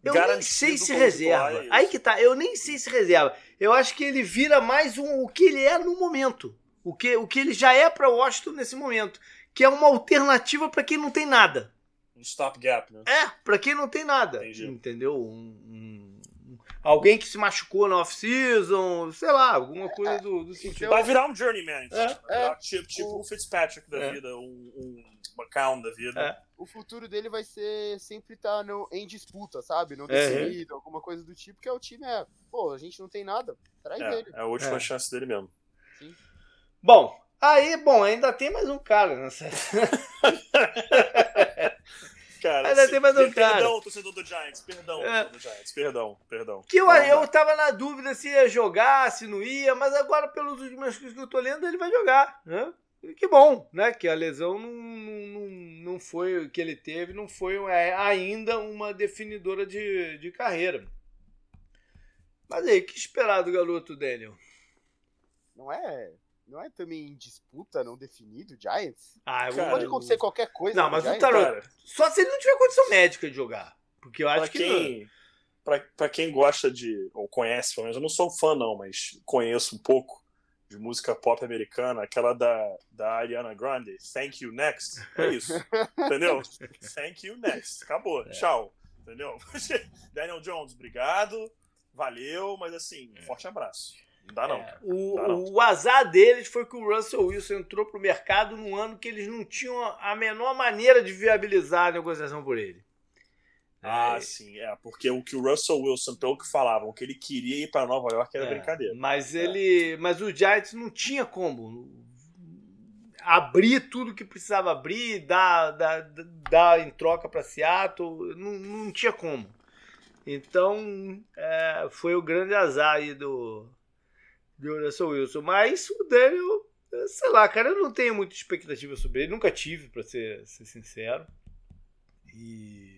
eu nem sei se reserva. Aí que tá, eu nem sei se reserva. Eu acho que ele vira mais um, o que ele é no momento. O que, o que ele já é para Washington nesse momento. Que é uma alternativa para quem não tem nada. Um stopgap, né? É, para quem não tem nada. Entendi. Entendeu? Um, um, alguém que se machucou na off-season, sei lá, alguma coisa do, do sentido. Vai virar um journeyman. É, é, tipo, tipo o Fitzpatrick da é. vida, um, um McCown da vida. O futuro dele vai ser sempre estar tá em disputa, sabe? Não decidido, alguma coisa do tipo, que é o time é, pô, a gente não tem nada, traz é, ele. É a última é. chance dele mesmo. Sim. Bom, aí, bom, ainda tem mais um cara nessa. cara. Ainda assim, tem mais um perdão, cara. Perdão, torcedor do Giants, perdão, é. do Giants, perdão, perdão. Que eu, eu tava na dúvida se ia jogar, se não ia, mas agora, pelos últimos coisas que eu tô lendo, ele vai jogar, né? Que bom, né? Que a lesão não, não, não foi que ele teve, não foi é, ainda uma definidora de, de carreira. Mas aí, que esperar do garoto Daniel? Não é, não é também em disputa não definido Giants? Ah, cara, pode acontecer qualquer coisa. Não, mas o Tarot, só se ele não tiver condição médica de jogar, porque eu acho pra que quem, para pra quem gosta de ou conhece, pelo menos eu não sou fã não, mas conheço um pouco de música pop americana, aquela da, da Ariana Grande, Thank You Next. É isso. entendeu? Thank You Next. Acabou. É. Tchau. Entendeu? Daniel Jones, obrigado. Valeu, mas assim, é. forte abraço. Não dá não. É, o, dá não. o azar deles foi que o Russell Wilson entrou pro mercado num ano que eles não tinham a menor maneira de viabilizar a negociação por ele. Ah, é... sim, é, porque o que o Russell Wilson, pelo que falavam, que ele queria ir para Nova York era é, brincadeira. Mas ele, é. mas o Giants não tinha como abrir tudo que precisava abrir, dar, dar, dar em troca para Seattle, não, não tinha como. Então, é, foi o grande azar aí do, do Russell Wilson. Mas o Daniel, sei lá, cara, eu não tenho muita expectativa sobre ele, nunca tive, para ser, ser sincero. E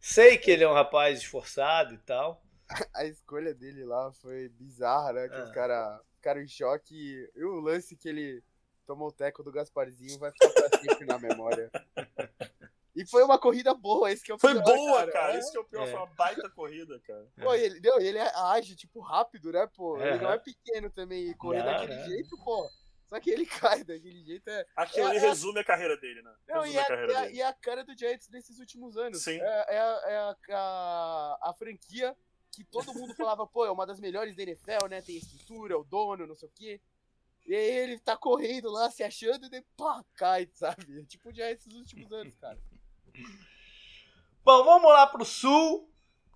Sei que ele é um rapaz esforçado e tal. A escolha dele lá foi bizarra, né? Que ah. os caras ficaram em choque. E o lance que ele tomou o teco do Gasparzinho vai ficar pra sempre na memória. E foi uma corrida boa, esse que é o Foi pior, boa, cara. cara. Esse que é o pior. É. Foi uma baita corrida, cara. Pô, ele, não, ele age, tipo, rápido, né, pô? É. Ele não é pequeno também. E correr Não, daquele jeito, pô. Só que ele cai daquele jeito é. Aquilo É, é- resume a carreira dele, né? Não, resume e a a, carreira e a- dele. e a cara do Giants nesses últimos anos. Sim. É, é a, é a- a- a franquia que todo mundo falava, pô, é uma das melhores da NFL, né? Tem estrutura, é o dono, não sei o quê. E aí ele tá correndo lá, se achando, e daí, pá, cai, sabe? Tipo o Giants nos últimos anos, cara. Bom, vamos lá pro sul.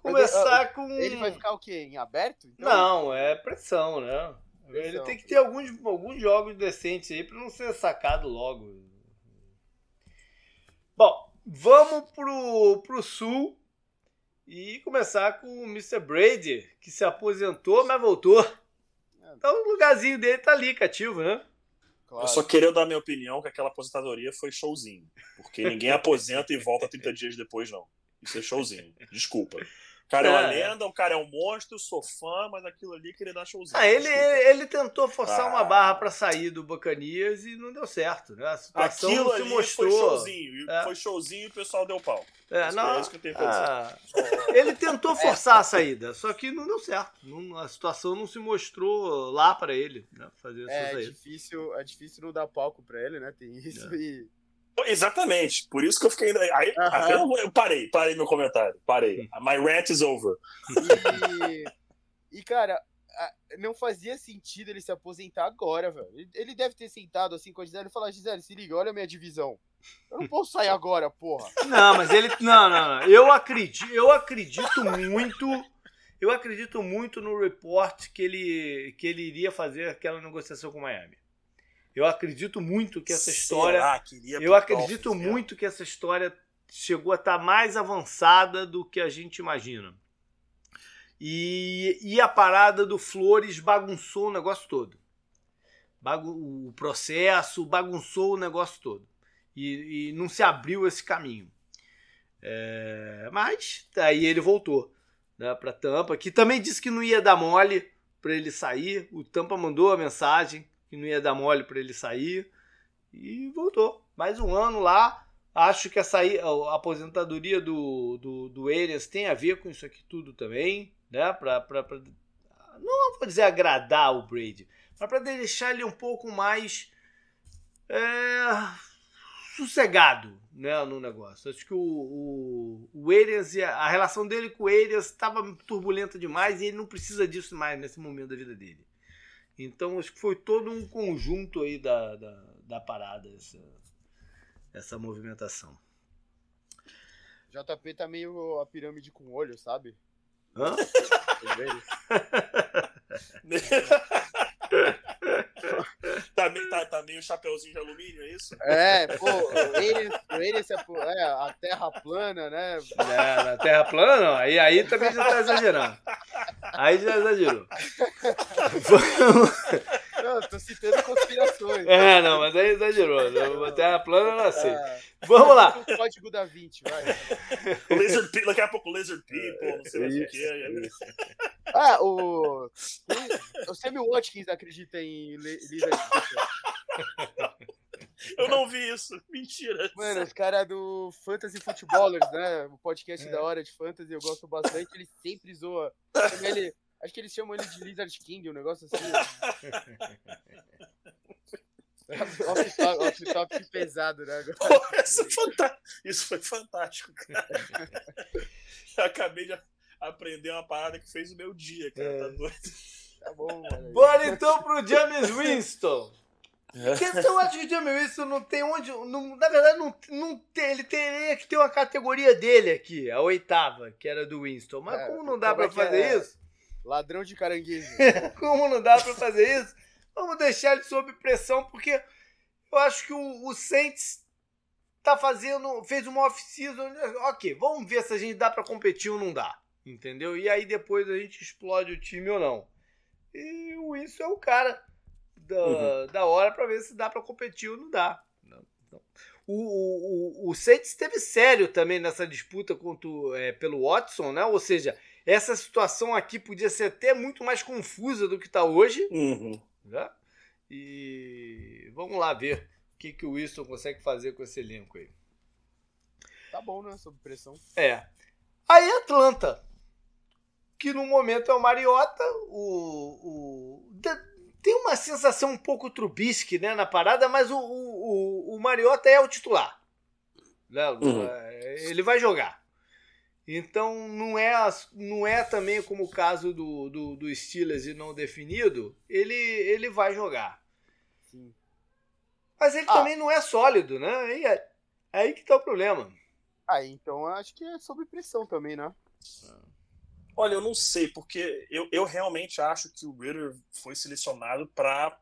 Começar com. Ele vai ficar o quê? Em aberto? Então, Não, é pressão, né? Ele tem que ter alguns, alguns jogos decentes aí pra não ser sacado logo. Bom, vamos pro, pro sul e começar com o Mr. Brady, que se aposentou, mas voltou. Então o lugarzinho dele tá ali, cativo, né? claro. Eu só queria dar minha opinião que aquela aposentadoria foi showzinho. Porque ninguém aposenta e volta 30 dias depois, não. Isso é showzinho. Desculpa. O cara é uma É. lenda, o cara é um monstro, sou fã, mas aquilo ali queria dar showzinho. Ah, ele, ele tentou forçar Ah. uma barra pra sair do Bacanias e não deu certo, né? A situação Aquilo se ali mostrou. foi showzinho. É. Foi showzinho e o pessoal deu pau. É, Isso não, é isso que eu tenho ah, ele tentou forçar a saída, só que não deu certo. Não- a situação não se mostrou lá pra ele, né? Fazer É saída. difícil, é difícil não dar palco pra ele, né? Tem isso É. e. Exatamente. Por isso que eu fiquei. Aí, Aham. até eu, eu parei, parei meu comentário. Parei. My rant is over. E, e, cara, não fazia sentido ele se aposentar agora, velho. Ele- Ele deve ter sentado assim com a Gisele e falar: Gisele, se liga, olha a minha divisão. Eu não posso sair agora, porra. Não, mas ele. Não, não, não. Eu acredito, eu acredito muito. Eu acredito muito no report que ele, que ele iria fazer aquela negociação com o Miami. Eu acredito muito que essa história. Será que iria Eu acredito muito que essa história chegou a estar mais avançada do que a gente imagina. E, e a parada do Flores bagunçou o negócio todo. Bagu- o processo bagunçou o negócio todo. E, e não se abriu esse caminho. É, mas aí ele voltou né, para Tampa, que também disse que não ia dar mole para ele sair. O Tampa mandou a mensagem não ia dar mole para ele sair e voltou. Mais um ano lá. Acho que a, a aposentadoria do, do, do tem a ver com isso aqui tudo também, né? Pra, pra, pra- não vou dizer agradar o Brady, mas para deixar ele um pouco mais é, sossegado né, no negócio. Acho que o, o, o Arias, e a, a relação dele com o Arias estava turbulenta demais e ele não precisa disso mais nesse momento da vida dele. Então acho que foi todo um conjunto aí da, da, da parada, essa, essa movimentação. JP tá meio a pirâmide com olho, sabe? Hã? Tá, meio- tá, tá meio chapeuzinho de alumínio, é isso? É, pô, Arias é, é a terra plana, né? É, na Terra plana, não. Aí, aí também já tá exagerando. Aí já exagerou. Vamos- Não, tô citando conspirações. É, não, mas aí exagerou. Na Terra plana eu não sei. Ah, Vamos lá. o código da 20, vai. Lizard People, daqui a pouco Lizard People, não sei mais o que. Ah, o. O Sammy Watkins acredita em li- Lizard People. Eu não vi isso. Mentira. Mano, os caras do Fantasy Footballers, né? O podcast da hora de Fantasy, eu gosto bastante. Ele sempre zoa. Ele, acho que eles chamam ele de Lizard King, um negócio assim. Off-top- Off-top pesado, né? Pô, essa é fanta- Isso foi fantástico, cara. Eu acabei de aprender uma parada que fez o meu dia, cara. É. Tá doido. Tá bom, mano. Bora então pro James Winston. É. Porque eu acho que o James Winston não tem onde. não- na verdade, não, não tem, ele teria que ter uma categoria dele aqui, a oitava, que era do Winston. Mas É, como não dá é pra que fazer é? isso? Ladrão de caranguejo. Como não dá pra fazer isso? Vamos deixar ele sob pressão, porque eu acho que o, o Saints tá fazendo. fez uma off-season. Ok, vamos ver se a gente dá pra competir ou não dá. Entendeu? E aí depois a gente explode o time ou não. E o Winston é o cara da, Uhum. da hora pra ver se dá pra competir ou não dá. Não, não. O, o, o, o Saints esteve sério também nessa disputa contra, é, pelo Watson, né? Ou seja, essa situação aqui podia ser até muito mais confusa do que está hoje. Uhum. Né? E vamos lá ver o que, que o Wilson consegue fazer com esse elenco aí. Tá bom, né? Sob pressão. É. Aí Atlanta, que no momento é o Mariota, o, o tem uma sensação um pouco Trubisky né, na parada, mas o, o, o Mariota é o titular. Né? Uhum. Ele vai jogar. Então não é, não é também como o caso do, do, do Steelers e não definido, ele, ele vai jogar. Sim. Mas ele ah. também não é sólido, né? Aí, é, aí que tá o problema. Ah, então acho que é sob pressão também, né? Olha, eu não sei, porque eu, eu realmente acho que o Ritter foi selecionado para,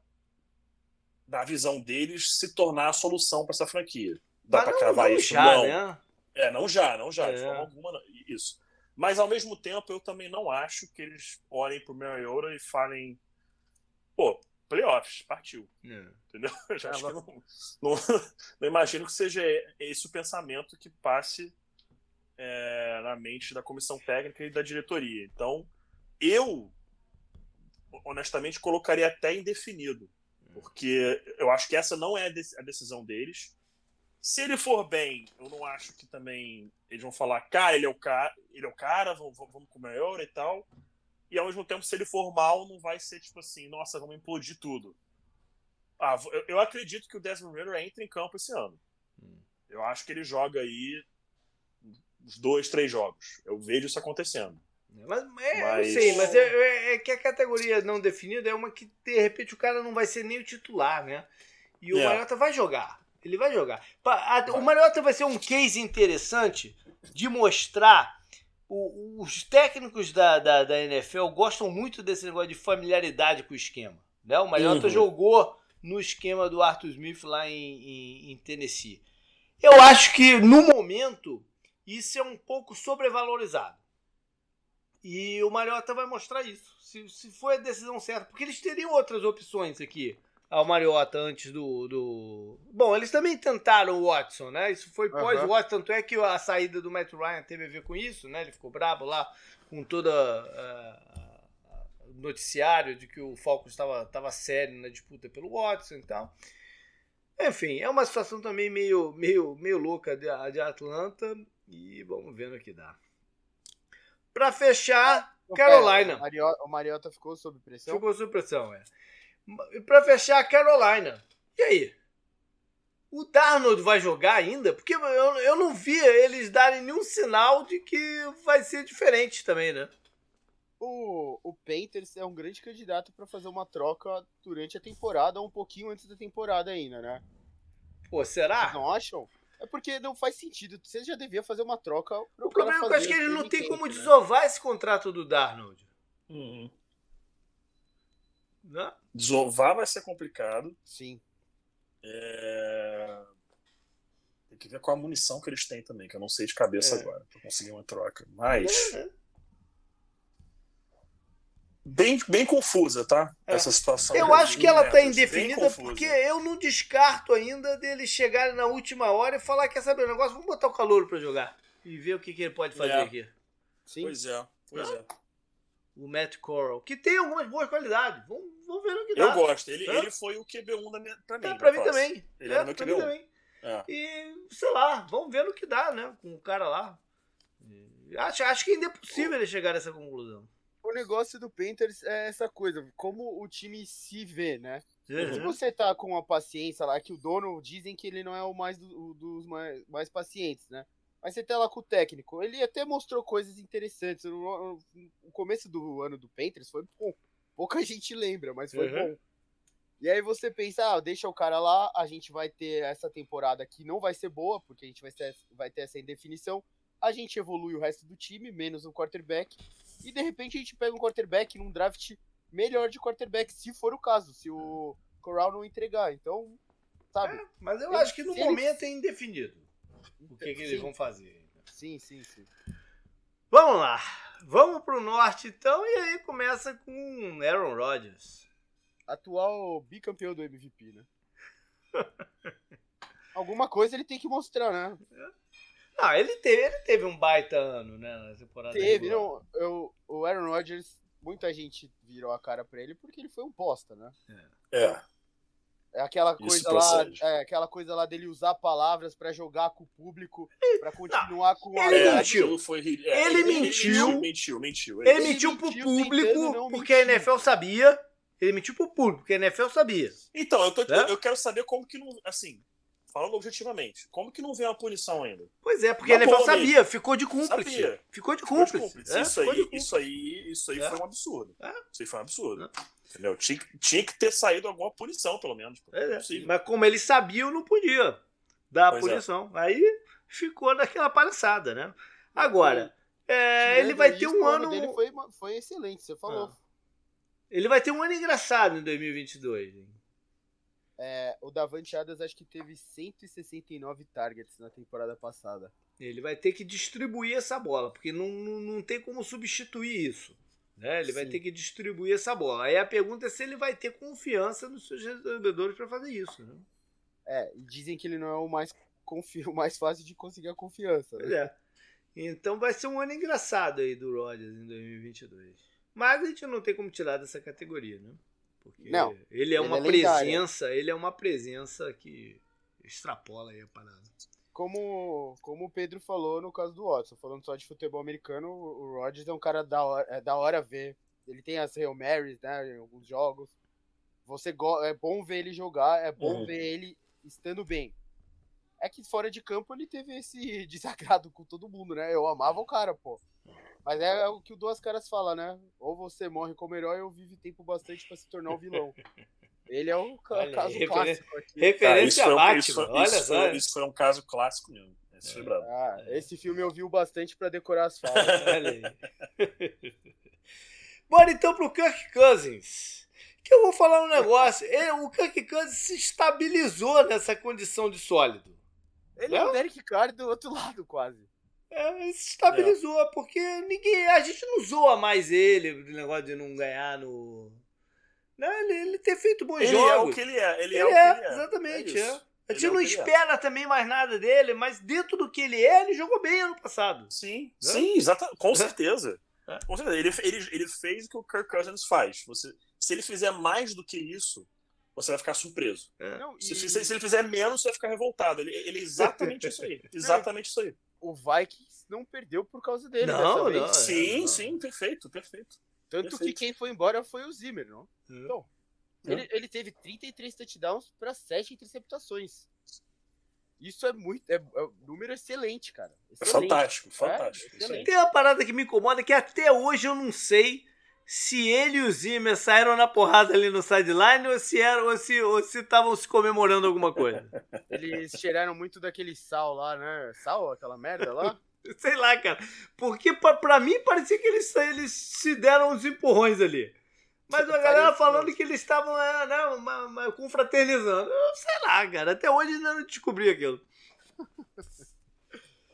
na visão deles, se tornar a solução para essa franquia. Dá para cravar não isso? Já, não. Né? É, não já, não já, é. de forma alguma, não. Isso. Mas ao mesmo tempo, eu também não acho que eles olhem pro Mariota e falem, pô, playoffs, partiu. É. Entendeu? Eu já acho que não, não, não, imagino que seja esse o pensamento que passe é, na mente da comissão técnica e da diretoria. Então, eu, honestamente, colocaria até indefinido, porque eu acho que essa não é a decisão deles. Se ele for bem, eu não acho que também eles vão falar, cara, ele é o cara, ele é o cara, vamos, vamos com o maior e tal. E ao mesmo tempo, se ele for mal, não vai ser tipo assim, nossa, vamos implodir tudo. Ah, eu, eu acredito que o Desmond Ritter entra em campo esse ano. Hum. Eu acho que ele joga aí uns dois, três jogos. Eu vejo isso acontecendo. Mas, é, mas... Eu sei, mas é, é, é, que a categoria não definida é uma que, de repente, o cara não vai ser nem o titular, né? E o é. Mariota vai jogar. Ele vai jogar. O Mariota vai ser um case interessante de mostrar. O, os técnicos da, da, da, NFL gostam muito desse negócio de familiaridade com o esquema. Né? O Mariota uhum. jogou no esquema do Arthur Smith lá em, em, em Tennessee. Eu acho que, no momento, isso é um pouco sobrevalorizado. E o Mariota vai mostrar isso. Se, se foi a decisão certa. Porque eles teriam outras opções aqui ao Mariota antes do, do. Bom, eles também tentaram o Watson, né? Isso foi pós-Watson, tanto é que a saída do Matt Ryan teve a ver com isso, né? Ele ficou bravo lá com toda o noticiário de que o Falcons estava tava sério na disputa pelo Watson e tal. Enfim, é uma situação também meio, meio, meio louca de, de Atlanta e vamos ver no que dá. Para fechar, ah, Carolina. O Mariota ficou sob pressão? Ficou sob pressão, é. E para fechar, Carolina. E aí? O Darnold vai jogar ainda? Porque eu, eu não via eles darem nenhum sinal de que vai ser diferente também, né? O, o Panthers é um grande candidato para fazer uma troca durante a temporada, ou um pouquinho antes da temporada ainda, né? Pô, será? Vocês não acham? É porque não faz sentido. Você já devia fazer uma troca. O problema é que eu acho que ele não tem como né? desovar esse contrato do Darnold. Uhum. Não? Desovar vai ser complicado. Sim. É... Tem que ver com a munição que eles têm também, que eu não sei de cabeça é. agora, pra conseguir uma troca. Mas. É, é bem, bem confusa, tá? É. Essa situação. Eu acho que ela tá indefinida porque eu não descarto ainda dele chegar na última hora e falar: quer saber o negócio? Vamos botar o calor para jogar e ver o que, que ele pode fazer é. aqui. Sim. Pois é, pois é. O Matt Coral, que tem algumas boas qualidades. Vamos, vamos ver o que dá. Eu gosto. Ele, ele foi o QB1 da minha, pra mim. É, pra mim também. Ele é, era meu QB1. Também. É. E, sei lá, vamos ver no que dá, né? Com o cara lá. Acho, acho que ainda é possível ele chegar a essa conclusão o negócio do Panthers é essa coisa, como o time se vê, né? Uhum. Se você tá com a paciência lá, que o dono dizem que ele não é o mais do, dos mais, mais pacientes, né? Mas você tá lá com o técnico, ele até mostrou coisas interessantes. No, começo do ano do Panthers foi bom. Pouca gente lembra, mas foi uhum. bom. E aí você pensa, ah, deixa o cara lá, a gente vai ter essa temporada que não vai ser boa, porque a gente vai ter, vai ter essa indefinição. A gente evolui o resto do time, menos o quarterback. E de repente a gente pega um quarterback num draft melhor de quarterback, se for o caso, se o Corral não entregar. Então, sabe? É, mas eu acho que no momento é indefinido o que, que eles vão fazer. Sim, sim, sim. Vamos lá. Vamos pro norte então, e aí começa com Aaron Rodgers. Atual bicampeão do MVP, né? Alguma coisa ele tem que mostrar, né? É. Ah, ele teve, ele teve um baita ano, né, na temporada Teve, não, eu, o Aaron Rodgers, muita gente virou a cara pra ele porque ele foi um bosta, né? É. É, aquela coisa lá, é, aquela coisa lá dele usar palavras para jogar com o público, para continuar com a ele mentiu. Foi, é, ele, ele, mentiu. Ele mentiu, mentiu. Ele, ele mentiu, mentiu pro público porque mentir. a NFL sabia. Ele mentiu pro público porque a NFL sabia. Então, eu, tô, é? eu quero saber como que não, assim, falando objetivamente, como que não vem uma punição ainda? Pois é, porque a NFL sabia, ficou de cúmplice. Sabia. Ficou de cúmplice. Ficou de cúmplice. É, isso, aí, isso aí, isso aí é. foi um absurdo. É. Isso aí foi um absurdo. É. Entendeu? Tinha, tinha que ter saído alguma punição, pelo menos. É, mas como ele sabia, não podia dar a é. punição. Aí ficou naquela palhaçada, né? Agora, é, ele vai ter um ano. dele foi, foi excelente, você falou. Ah. Ele vai ter um ano engraçado em 2022. Hein? É, o Davante Adams acho que teve 169 targets na temporada passada. Ele vai ter que distribuir essa bola, porque não, não, não tem como substituir isso. Né? Ele Sim. vai ter que distribuir essa bola. Aí a pergunta é se ele vai ter confiança nos seus recebedores para fazer isso. Né? É, dizem que ele não é o mais, confi o mais fácil de conseguir a confiança. Né? É. Então vai ser um ano engraçado aí do Rodgers em 2022. Mas a gente não tem como tirar dessa categoria, né? Porque não, ele é ele uma é presença, ele é uma presença que extrapola aí a parada. Como, como o Pedro falou no caso do Watson, falando só de futebol americano, o Rodgers é um cara da hora, é da hora ver. Ele tem as Hail Marys, né, em alguns jogos. Você é bom ver ele jogar, é bom uhum. ver ele estando bem. É que fora de campo ele teve esse desagrado com todo mundo, né? Eu amava o cara, pô. Mas é o que o Duas Caras fala, né? Ou você morre como herói ou vive tempo bastante para se tornar um vilão. Ele é um olha, caso refer... clássico aqui. Referência Cara, a isso, olha isso só. Foi, isso foi um caso clássico mesmo. Esse, é. ah, esse filme eu vi bastante para decorar as falas. olha aí. Bora então pro Kirk Cousins. Que eu vou falar um negócio. Ele, o Kirk Cousins se estabilizou nessa condição de sólido. Ele é, é o Derek Carr do outro lado, quase. É, se estabilizou, é. porque ninguém. A gente não zoa mais ele, o negócio de não ganhar no. Não, né, ele, ele ter feito bons ele jogos. Ele é o que ele é. Ele, ele é, o que ele é. Exatamente, é. A gente é não espera também mais nada dele, mas dentro do que ele é, ele jogou bem ano passado. Sim, né? sim, exatamente. Com certeza. É. Com certeza. Ele, ele, ele fez o que o Kirk Cousins faz. Você, se ele fizer mais do que isso, você vai ficar surpreso. É. Não, e... se, se, se, ele fizer menos, você vai ficar revoltado. Ele, ele é exatamente isso aí. Exatamente isso aí o Vikings não perdeu por causa dele. Não, não. É, sim, não. sim, perfeito, perfeito. Tanto perfeito. que quem foi embora foi o Zimmer, não? Hum. Então, hum. ele, ele teve 33 touchdowns para 7 interceptações. Isso é muito. É, é um número excelente, cara. Excelente. Fantástico, fantástico. É, Tem uma parada que me incomoda que até hoje eu não sei se ele e o Zimmer saíram na porrada ali no sideline ou se eram ou se ou se estavam se comemorando alguma coisa. Eles cheiraram muito daquele sal lá, né? Sal, aquela merda lá. Sei lá, cara. Porque pra, pra mim parecia que eles, eles se deram uns empurrões ali. Mas a galera falando que eles estavam é, né, uma, uma, confraternizando. Eu sei lá, cara. Até hoje ainda não descobri aquilo.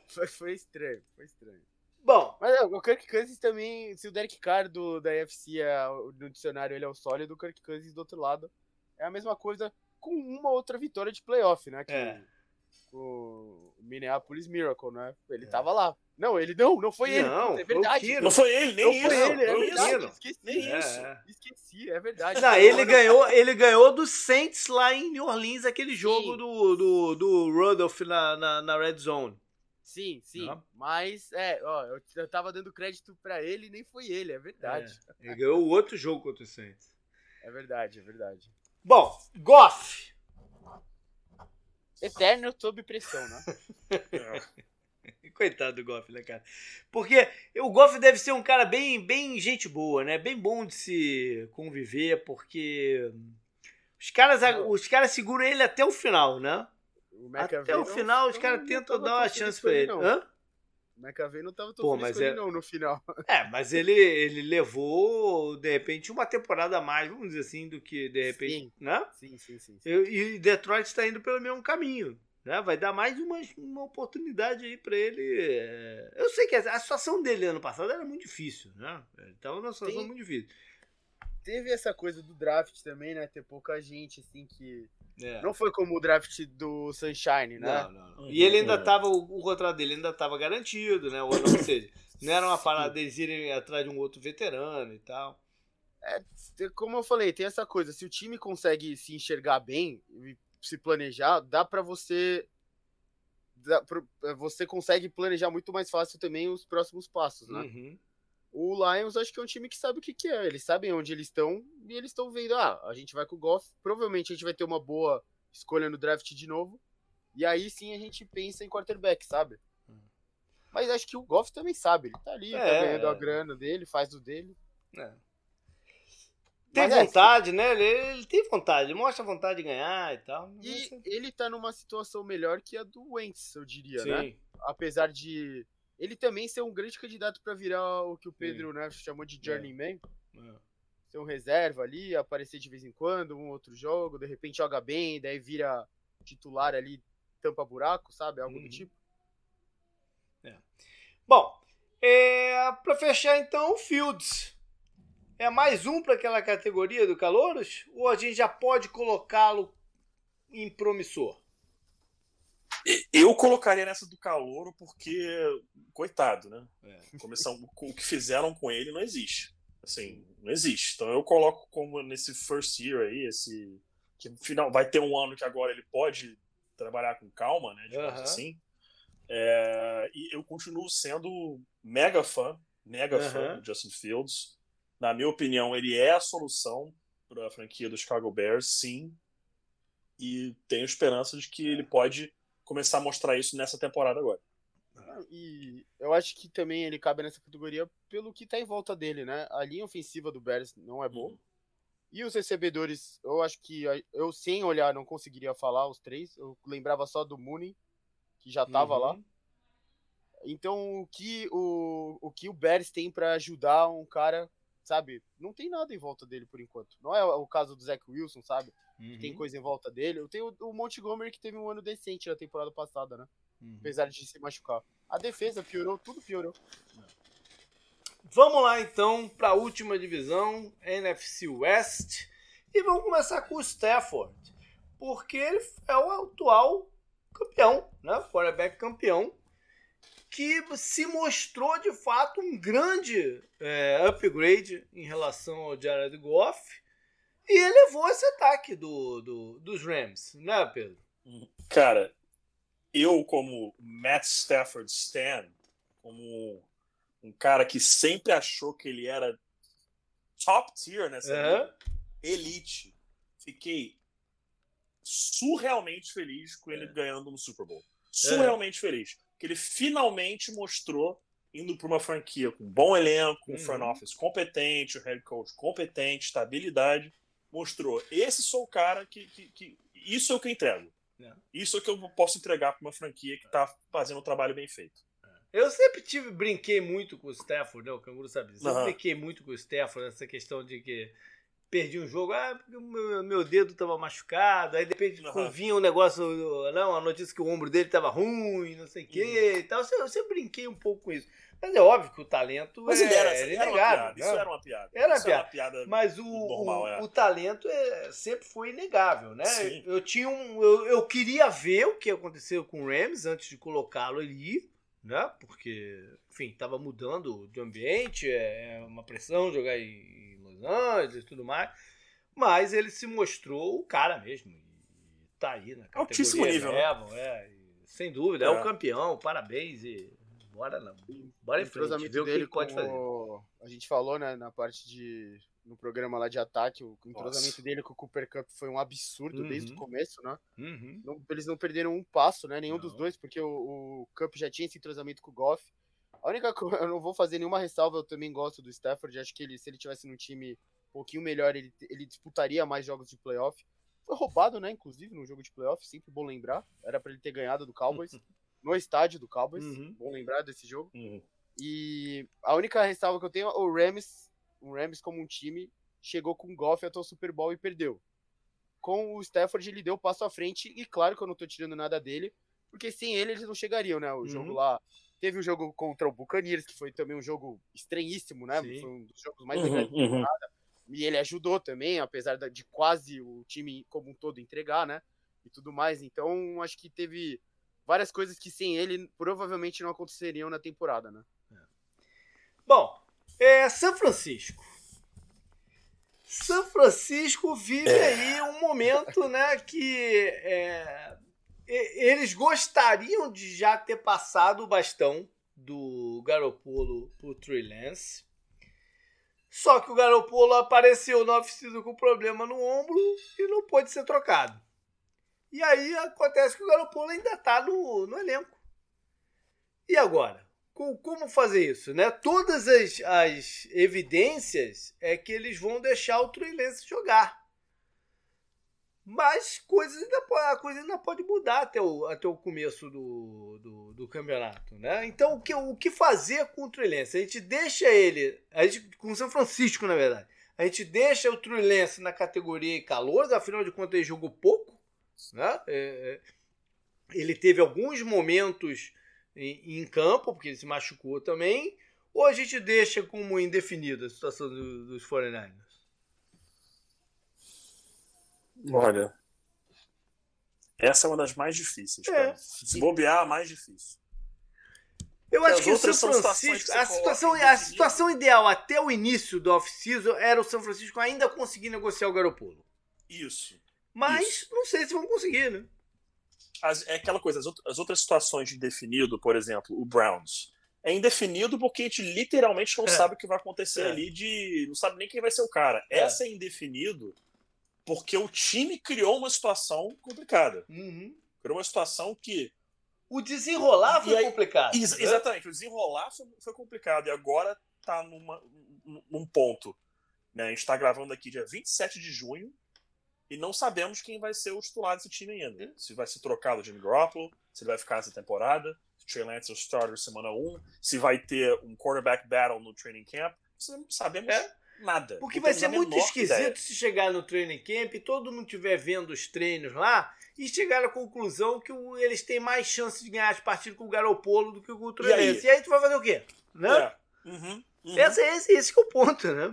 foi, foi estranho, foi estranho. Bom. Mas é, o Kirk Cousins também, se o Derek Carr do, da UFC é, no dicionário ele é o sólido, o Kirk Cousins do outro lado é a mesma coisa com uma outra vitória de playoff, né? Que é. o, o Minneapolis Miracle, né? Ele é. tava lá. Não, ele não, não foi não, ele. É verdade. Não foi ele, nem não isso. Foi ele, é verdade. Esqueci. Nem é. isso. Esqueci, é verdade. Não, ele ganhou, ele ganhou do Saints lá em New Orleans, aquele jogo do, do, do Rudolph na, na, na Red Zone. Sim, sim. Não? Mas, é, ó, eu, eu tava dando crédito para ele e nem foi ele, é verdade. É, ele ganhou o outro jogo contra o Saints. É verdade, é verdade. Bom, Goff. Eterno sob pressão, né? Coitado do Goff, né, cara? Porque o Goff deve ser um cara bem, bem gente boa, né? Bem bom de se conviver, porque os caras, os caras seguram ele até o final, né? O Até o final, não, os caras tentam dar uma chance pra ele. Hã? O McAvey não tava tão Pô, mas é... não no final. É, mas ele, ele levou, de repente, uma temporada a mais, vamos dizer assim, do que, de repente, sim. né? Sim, sim, sim. sim. E Detroit está indo pelo mesmo caminho. Né? Vai dar mais uma, uma oportunidade aí para ele. É, eu sei que a situação dele ano passado era muito difícil, né? Ele tava numa situação Tem... muito difícil. Teve essa coisa do draft também, né? Ter pouca gente, assim, que é. Não foi como o draft do Sunshine, né? Não, não, não. E ele ainda tava, o, o contrato dele ainda estava garantido, né? Ou, ou seja, não era uma parada deles irem atrás de um outro veterano e tal. É, como eu falei, tem essa coisa. Se o time consegue se enxergar bem e se planejar, dá para você. Dá pra, você consegue planejar muito mais fácil também os próximos passos, né? Uhum. O Lions acho que é um time que sabe o que, que é. Eles sabem onde eles estão e eles estão vendo, ah, a gente vai com o Goff, provavelmente a gente vai ter uma boa escolha no draft de novo. E aí sim a gente pensa em quarterback, sabe? Hum. Mas acho que o Goff também sabe, ele tá ali, tá é, tá ganhando a grana dele, faz o dele. É. Tem Mas é, vontade, é, né? Ele, ele, tem vontade, ele mostra vontade de ganhar e tal. E ele tá numa situação melhor que a do Wentz, eu diria, né? Sim. né? Apesar de ele também ser um grande candidato para virar o que o Pedro né, chamou de journeyman. É. É. Ser um reserva ali, aparecer de vez em quando, um outro jogo, de repente joga bem, daí vira titular ali, tampa buraco, sabe? Algo uhum. do tipo. É. Bom, é, para fechar então, o Fields. É mais um para aquela categoria do Calouros? Ou a gente já pode colocá-lo em promissor? Eu colocaria nessa do Calouro porque, coitado, né? É. Começar, o que fizeram com ele não existe. Assim, não existe. Então eu coloco como nesse first year aí, esse. Que final vai ter um ano que agora ele pode trabalhar com calma, né? Digamos uhum. assim. É, e eu continuo sendo mega fã, mega fã do Justin Fields. Na minha opinião, ele é a solução para a franquia do Chicago Bears, sim. E tenho esperança de que ele pode começar a mostrar isso nessa temporada agora. E eu acho que também ele cabe nessa categoria pelo que tá em volta dele, né? A linha ofensiva do Bears não é boa. Uhum. E os recebedores, eu acho que eu sem olhar não conseguiria falar os três. Eu lembrava só do Mooney, que já tava uhum. lá. Então, o que o, o que o Bears tem para ajudar um cara, sabe? Não tem nada em volta dele por enquanto. Não é o caso do Zach Wilson, sabe? Uhum. tem coisa em volta dele. Eu tenho o Montgomery que teve um ano decente na temporada passada, né? Uhum. Apesar de se machucar. A defesa piorou, tudo piorou. Vamos lá então para a última divisão, NFC West. E vamos começar com o Stafford. Porque ele é o atual campeão, né? Quarterback campeão. Que se mostrou de fato um grande é, upgrade em relação ao Jared Goff e elevou esse ataque do, do, dos Rams, né, Pedro? Cara, eu, como Matt Stafford Stan, como um cara que sempre achou que ele era top tier nessa uhum. elite, fiquei surrealmente feliz com ele é. ganhando no Super Bowl. Surrealmente é. feliz. Que ele finalmente mostrou indo para uma franquia com bom elenco, um uhum. front office competente, um head coach competente, estabilidade mostrou: esse sou o cara que. que, que isso é o que eu entrego. É. Isso é o que eu posso entregar para uma franquia que está fazendo um trabalho bem feito. É. Eu sempre tive, brinquei muito com o Stafford, né? O Canguru sabe disso. Eu uhum. brinquei muito com o Stafford nessa questão de que perdi um jogo, ah, porque meu, meu dedo estava machucado, aí de repente uhum. vinha um negócio, não, a notícia que o ombro dele estava ruim, não sei o quê uhum. e tal. Eu, sempre brinquei um pouco com isso. Mas é óbvio que o talento Mas é, era, era inegável. Isso era uma piada. Era, isso piada. Era uma piada. Mas o, normal, o, é. o talento é, sempre foi inegável, né? Sim. Eu, tinha um, eu, eu queria ver o que aconteceu com o Rams antes de colocá-lo ali, né? Porque, enfim, estava mudando de ambiente, é, é uma pressão jogar em Los Angeles e tudo mais. Mas ele se mostrou o cara mesmo. E tá aí na categoria Altíssimo nível. Né? Level, é, sem dúvida, é. é o campeão, parabéns e Bora lá. Bora em frente, ver o que ele pode fazer. O... A gente falou, né, na parte de. No programa lá de ataque, o entrosamento Nossa. dele com o Cooper Cup foi um absurdo uhum. desde o começo, né? Uhum. Não, eles não perderam um passo, né? Nenhum não. dos dois, porque o, o Cup já tinha esse entrosamento com o Goff. A única coisa, eu não vou fazer nenhuma ressalva, eu também gosto do Stafford. Acho que ele, se ele tivesse num time um pouquinho melhor, ele, ele disputaria mais jogos de playoff. Foi roubado, né? Inclusive, no jogo de playoff, sempre bom lembrar. Era para ele ter ganhado do Cowboys. no estádio do Cowboys. Uhum. Bom lembrar desse jogo. Uhum. E a única ressalva que eu tenho é o Rams, o Rams como um time, chegou com o Goff até o Super Bowl e perdeu. Com o Stafford, ele deu o passo à frente, e claro que eu não tô tirando nada dele, porque sem ele eles não chegariam, né? O uhum. jogo lá. Teve o um jogo contra o Buccaneers, que foi também um jogo estranhíssimo, né? Sim. Foi um dos jogos mais legais da uhum, uhum. temporada. E ele ajudou também, apesar de quase o time como um todo entregar, né? E tudo mais. Então, acho que teve várias coisas que sem ele provavelmente não aconteceriam na temporada, né? É. Bom, é São Francisco. São Francisco vive é. aí um momento, né, que é, eles gostariam de já ter passado o bastão do Garopolo pro Trey Lance. Só que o Garopolo apareceu no off com problema no ombro e não pôde ser trocado. E aí acontece que o Garopolo ainda está no, no elenco. E agora? Como fazer isso? Né? Todas as, as evidências é que eles vão deixar o Trey Lance jogar. Mas ainda, a coisa ainda pode mudar até o, até o começo do, do, do campeonato. Né? Então, o que, o que fazer com o Trey Lance? A gente deixa ele, a gente, com o São Francisco, na verdade, a gente deixa o Trey Lance na categoria calor, afinal de contas ele jogou pouco. Né? É, é ele teve alguns momentos em, em, campo, porque ele se machucou também, ou a gente deixa como indefinida a situação do, dos 49ers? Olha, essa é uma das mais difíceis. É. Se bobear, a mais difícil. Eu acho que o São Francisco, a situação, a situação ideal até o início do off-season era o São Francisco ainda conseguir negociar o Garopolo. Isso. Mas isso. não sei se vão conseguir, né? As, é aquela coisa, as, as outras situações de indefinido, por exemplo, o Browns. É indefinido porque a gente literalmente não é. sabe o que vai acontecer é. ali, de não sabe nem quem vai ser o cara. É. Essa é indefinido porque o time criou uma situação complicada. Uhum. Criou uma situação que. O desenrolar foi aí, complicado. Ex né? Exatamente, o desenrolar foi, foi, complicado. E agora tá numa, num ponto. Né? A gente está gravando aqui dia 27 de junho e não sabemos quem vai ser o titular desse time ainda. Uhum. Se vai ser trocado o Jimmy Garoppolo, se ele vai ficar essa temporada, se o Trey Lance é o starter semana 1, se vai ter um quarterback battle no training camp. Sabemos é nada. Porque vai ser muito esquisito ideia. se chegar no training camp e todo mundo estiver vendo os treinos lá e chegar à conclusão que o, eles têm mais chance de ganhar as partidas com o Garopolo do que com o Trulense. E, e aí tu vai fazer o quê? Né? É. Uhum, uhum. Esse, esse, esse é o ponto, né?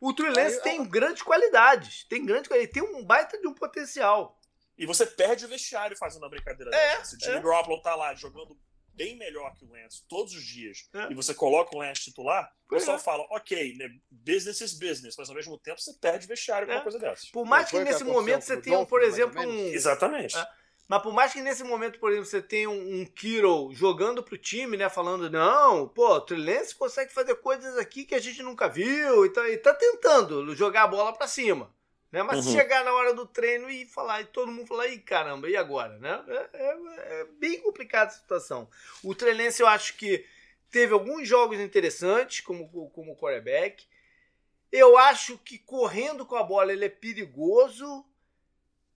O Trulense tem grandes qualidades. Tem grandes Ele tem um baita de um potencial. E você perde o vestiário fazendo a brincadeira é, dessa. Se o Jimmy é. Garoppolo tá lá jogando bem melhor que o Lance todos os dias é. e você coloca o Lance titular, o pessoal é. fala, ok, né, business is business, mas ao mesmo tempo você perde vestiário com é. uma coisa dessa. Por mais que nesse momento você tenha, por exemplo, um. Exatamente. É. Mas por mais que nesse momento, por exemplo, você tenha um, um Kiro jogando pro time, né? Falando, não, pô, o Trilense consegue fazer coisas aqui que a gente nunca viu e tá, e tá tentando jogar a bola para cima. Né? Mas uhum. chegar na hora do treino e falar, e todo mundo falar, e caramba, e agora? Né? É, é, é bem complicada a situação. O Trellense eu acho que teve alguns jogos interessantes, como, como quarterback. Eu acho que correndo com a bola ele é perigoso,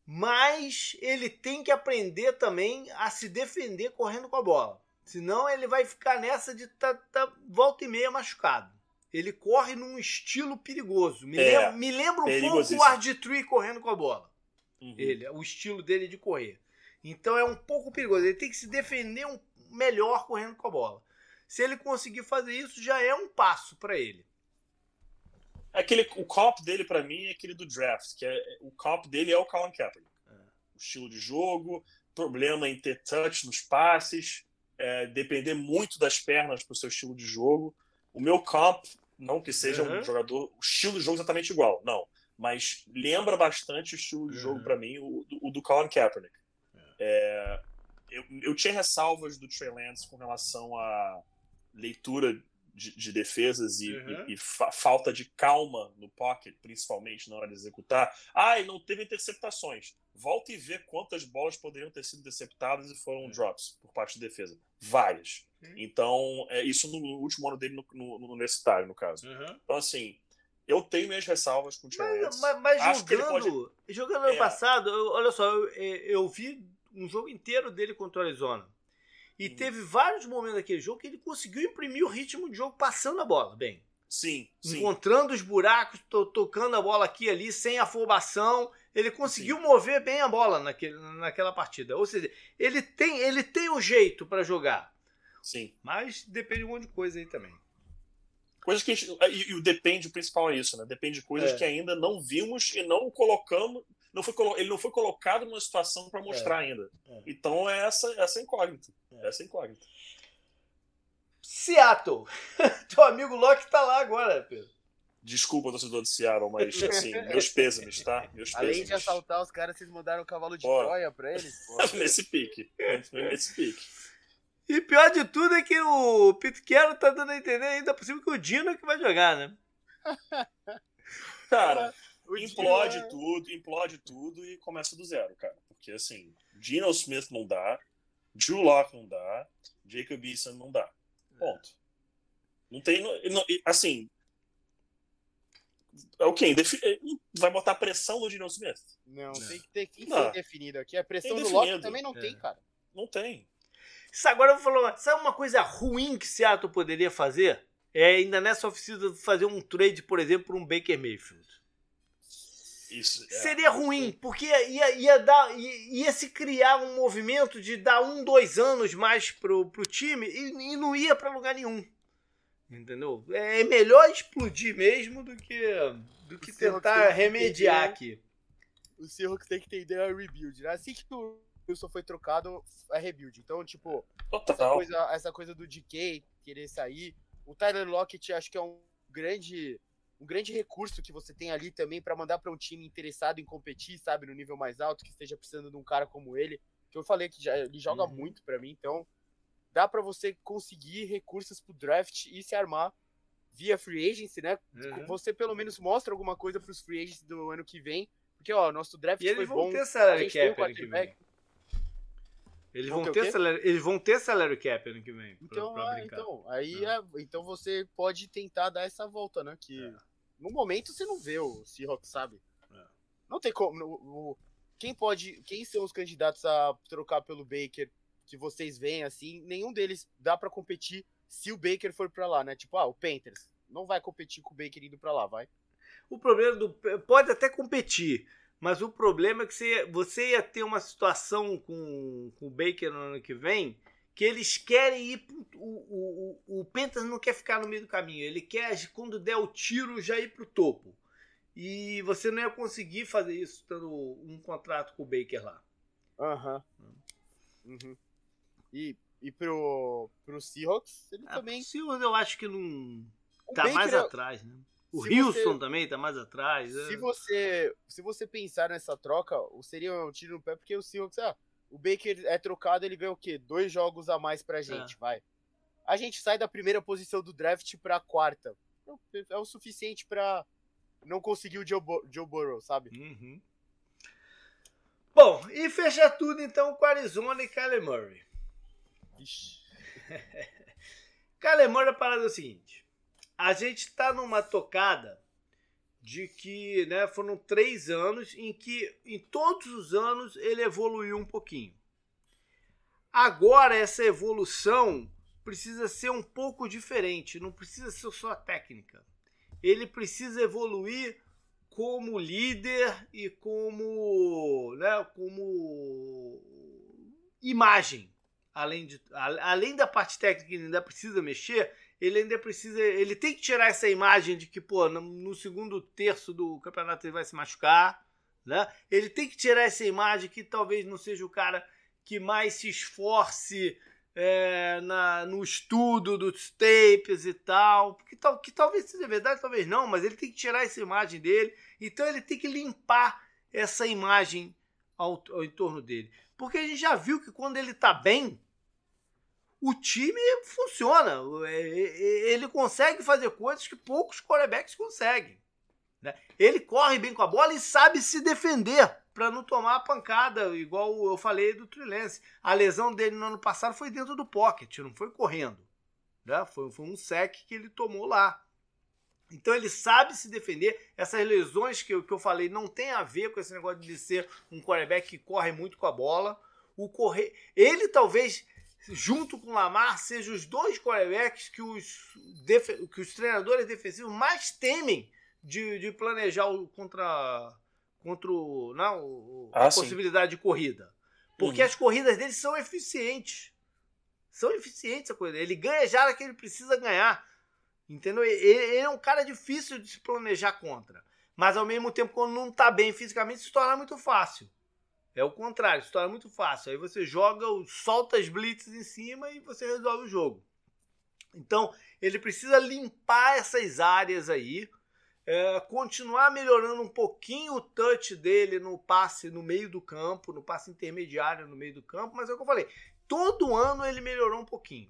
mas ele tem que aprender também a se defender correndo com a bola. Senão ele vai ficar nessa de tá, tá volta e meia machucado. Ele corre num estilo perigoso. Me, é, lembra, me lembra um pouco o Arditree correndo com a bola. Uhum. Ele, o estilo dele de correr. Então é um pouco perigoso. Ele tem que se defender um, melhor correndo com a bola. Se ele conseguir fazer isso, já é um passo para ele. Aquele, o cop dele, para mim, é aquele do draft. Que é, o cop dele é o Colin Kaepernick. É. O estilo de jogo, problema em ter touch nos passes, é, depender muito das pernas para o seu estilo de jogo. O meu comp não que seja uhum. um jogador, o estilo de jogo exatamente igual, não. Mas lembra bastante o estilo de jogo uhum. para mim, o, o, do Colin Kaepernick. É. é, eu, eu tinha ressalvas do Trey Lance com relação à leitura de, de defesas e, uhum. e, e fa falta de calma no pocket, principalmente na hora de executar. Ah, e não teve interceptações. Volta e vê quantas bolas poderiam ter sido interceptadas e foram drops por parte de defesa. Várias. Então, é isso no último ano dele no, no, no universitário, no caso. Uhum. Então, assim, eu tenho minhas ressalvas com o Trey Mas, mas, mas jogando, pode... jogando ano é. passado, eu, olha só, eu, eu vi um jogo inteiro dele contra o Arizona. E hum. teve vários momentos naquele jogo que ele conseguiu imprimir o ritmo de jogo passando a bola bem. Sim, sim. Encontrando os buracos, to tocando a bola aqui e ali, sem afobação. Ele conseguiu sim. mover bem a bola naquele, naquela partida. Ou seja, ele tem, ele tem o jeito para jogar. Sim. Mas depende de um monte de coisa aí também. Coisas que gente, e, e, o depende, o principal é isso, né? Depende de coisas é. que ainda não vimos e não colocamos. Não foi, ele não foi colocado numa situação para mostrar é. ainda. É. Então é essa, essa incógnita. É. Essa incógnita. Seattle. Teu amigo Locke tá lá agora, Pedro. Desculpa, torcedor de Seattle, mas assim, meus pêsames, tá? Meus Além pêsames. de assaltar os caras, vocês mandaram o cavalo de Pô. Troia pra eles? Nesse pique. Nesse pique. E pior de tudo é que o Pete Carroll tá dando a entender ainda por cima que o Dino é que vai jogar, né? Cara, O implode Dino- tudo, implode tudo e começa do zero, cara. Porque assim, Geno Smith não dá, Drew Locke não dá, Jacob Eason não dá. Ponto. Não tem. não- assim. É o quê? Defi- Vai botar pressão no Geno Smith? Não, Não. tem que ter que ser definido aqui. A pressão do Loki também não É. tem, cara. Não tem. Isso agora eu vou falar, sabe uma coisa ruim que Seattle poderia fazer? É ainda nessa oficina fazer um trade, por exemplo, por um Baker Mayfield. Isso. é. Seria ruim, porque ia, ia, dar, ia, ia se criar um movimento de dar um, dois anos mais pro, pro time e, e não ia pra lugar nenhum. Entendeu? É melhor explodir mesmo do que, do que O tentar que remediar entender- aqui. O Seahawks tem que entender a rebuild. né? Assim que o Wilson foi trocado, é rebuild. Então, tipo, essa coisa, essa coisa do DK querer sair. O Tyler Lockett acho que é um grande, um grande recurso que você tem ali também pra mandar pra um time interessado em competir, sabe, no nível mais alto, que esteja precisando de um cara como ele. Que eu falei que já, ele joga Uhum. muito pra mim, então dá pra você conseguir recursos pro draft e se armar via free agency, né? Uhum. Você pelo menos mostra alguma coisa pros free agents do ano que vem, porque ó, nosso draft E foi eles vão bom. ter salary cap ano que vem. Eles Vão ter o salary, eles vão ter salary cap ano que vem. pra- Então, pra ah, brincar. então, aí É. é, então você pode tentar dar essa volta, né? Que É. no momento você não vê o Seahawks, sabe? É. Não tem como. o- o- quem pode. Quem são os candidatos a trocar pelo Baker que vocês veem assim? Nenhum deles dá pra competir se o Baker for pra lá, né? Tipo, ah, o Panthers não vai competir com o Baker indo pra lá, vai. O problema do. Pode até competir, mas o problema é que você, você ia ter uma situação com, com o Baker no ano que vem que eles querem ir. Pro, o, o, o Panthers não quer ficar no meio do caminho, ele quer, quando der o tiro, já ir pro topo. E você não ia conseguir fazer isso tendo um contrato com o Baker lá. Aham. Uhum. E, e pro, pro Seahawks, ele Ah, também. o Steelers eu acho que não. O Tá mais é- atrás, né? O se Houston você- também tá mais atrás. é. Se você, se você pensar nessa troca, seria um tiro no pé, porque o Seahawks, ah, o Baker é trocado, ele ganha o quê? Dois jogos a mais pra gente, vai. A gente sai da primeira posição do draft pra quarta. É- É o suficiente pra não conseguir o Joe, Bo- Joe Burrow, sabe? Uhum. Bom, e fechar tudo então com Arizona e Kyler Murray. Ixi. Kyler Murray, a parada é o seguinte: a gente tá numa tocada de que né, foram três anos em que, em todos os anos, ele evoluiu um pouquinho. Agora, essa evolução precisa ser um pouco diferente, não precisa ser só técnica. Ele precisa evoluir como líder e como, né, como imagem. Além, de, a- além da parte técnica ele ainda precisa mexer, ele ainda precisa. Ele tem que tirar essa imagem de que, pô, no, no segundo terço do campeonato ele vai se machucar. Né? Ele tem que tirar essa imagem que talvez não seja o cara que mais se esforce é, na, no estudo dos tapes e tal. Que, tal, que talvez seja verdade, talvez não, mas ele tem que tirar essa imagem dele. Então ele tem que limpar essa imagem ao, ao entorno dele. Porque a gente já viu que quando ele tá bem, o time funciona. É, é, Ele consegue fazer coisas que poucos quarterbacks conseguem. né? Ele corre bem com a bola e sabe se defender para não tomar a pancada, igual eu falei do Trilense. A lesão dele no ano passado foi dentro do pocket, não foi correndo. Né? Foi, foi um sec que ele tomou lá. Então ele sabe se defender. Essas lesões que eu, que eu falei não tem a ver com esse negócio de ser um quarterback que corre muito com a bola. O correr, ele talvez junto com o Lamar sejam os dois quarterbacks que os, que os treinadores defensivos mais temem de, de planejar o, contra contra o, não, o- Ah, a sim. possibilidade de corrida. Porque Uhum. as corridas dele são eficientes. São eficientes a corrida. Ele ganha já que ele precisa ganhar. Entendeu? Ele, ele é um cara difícil de se planejar contra. Mas ao mesmo tempo, quando não tá bem fisicamente, se torna muito fácil. É o contrário, se torna muito fácil. Aí você joga, solta as blitzes em cima e você resolve o jogo. Então, ele precisa limpar essas áreas aí. é, continuar melhorando um pouquinho o touch dele no passe no meio do campo, no passe intermediário no meio do campo, mas é o que eu falei, todo ano ele melhorou um pouquinho.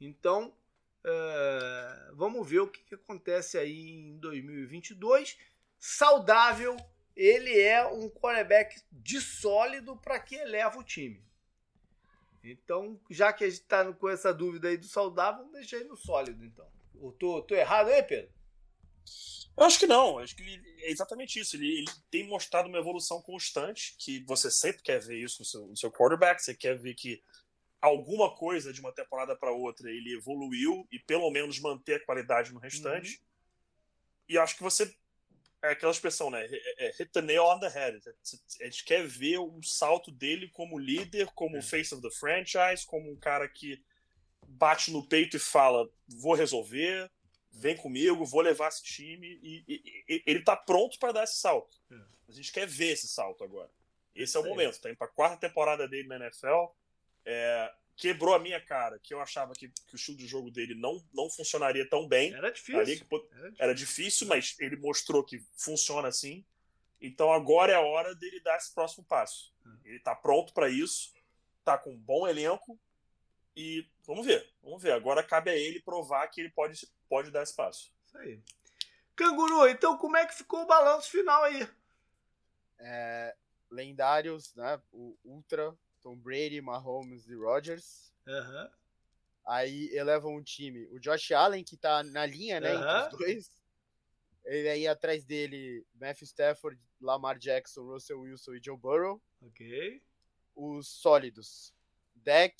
Então, é, vamos ver o que, que acontece aí em 2022. Saudável, ele é um quarterback de sólido para que eleva o time. Então, já que a gente está com essa dúvida aí do saudável, vamos deixar ele no sólido, então. Eu tô, tô errado aí, Pedro? Eu acho que não, acho que ele, é exatamente isso. Ele, ele, tem mostrado uma evolução constante, que você sempre quer ver isso no seu, no seu quarterback, você quer ver que alguma coisa de uma temporada para outra ele evoluiu e pelo menos manter a qualidade no restante. Uhum. E acho que você. É aquela expressão, né? É, é, hit the nail on the head. A gente quer ver um salto dele como líder, como é. face of the franchise, como um cara que bate no peito e fala: vou resolver, vem comigo, vou levar esse time. E, e, e ele tá pronto para dar esse salto. É. A gente quer ver esse salto agora. Esse é o momento. Tá indo pra quarta temporada dele na NFL. É, quebrou a minha cara, que eu achava que, que, o estilo de jogo dele não, não funcionaria tão bem. Era difícil. Ali, era, difícil. era difícil, mas ele mostrou que funciona assim. Então agora é a hora dele dar esse próximo passo. Hum. Ele tá pronto para isso, tá com um bom elenco e vamos ver, vamos ver. Agora cabe a ele provar que ele pode, pode dar esse passo. Isso aí. Canguru, então como é que ficou o balanço final aí? É, lendários, né? O Ultra Tom Brady, Mahomes e Rodgers. Uhum. Aí elevam um time. O Josh Allen, que tá na linha, né? Uhum. Entre os dois. Ele aí atrás dele, Matthew Stafford, Lamar Jackson, Russell Wilson e Joe Burrow. Ok. Os sólidos. Dak,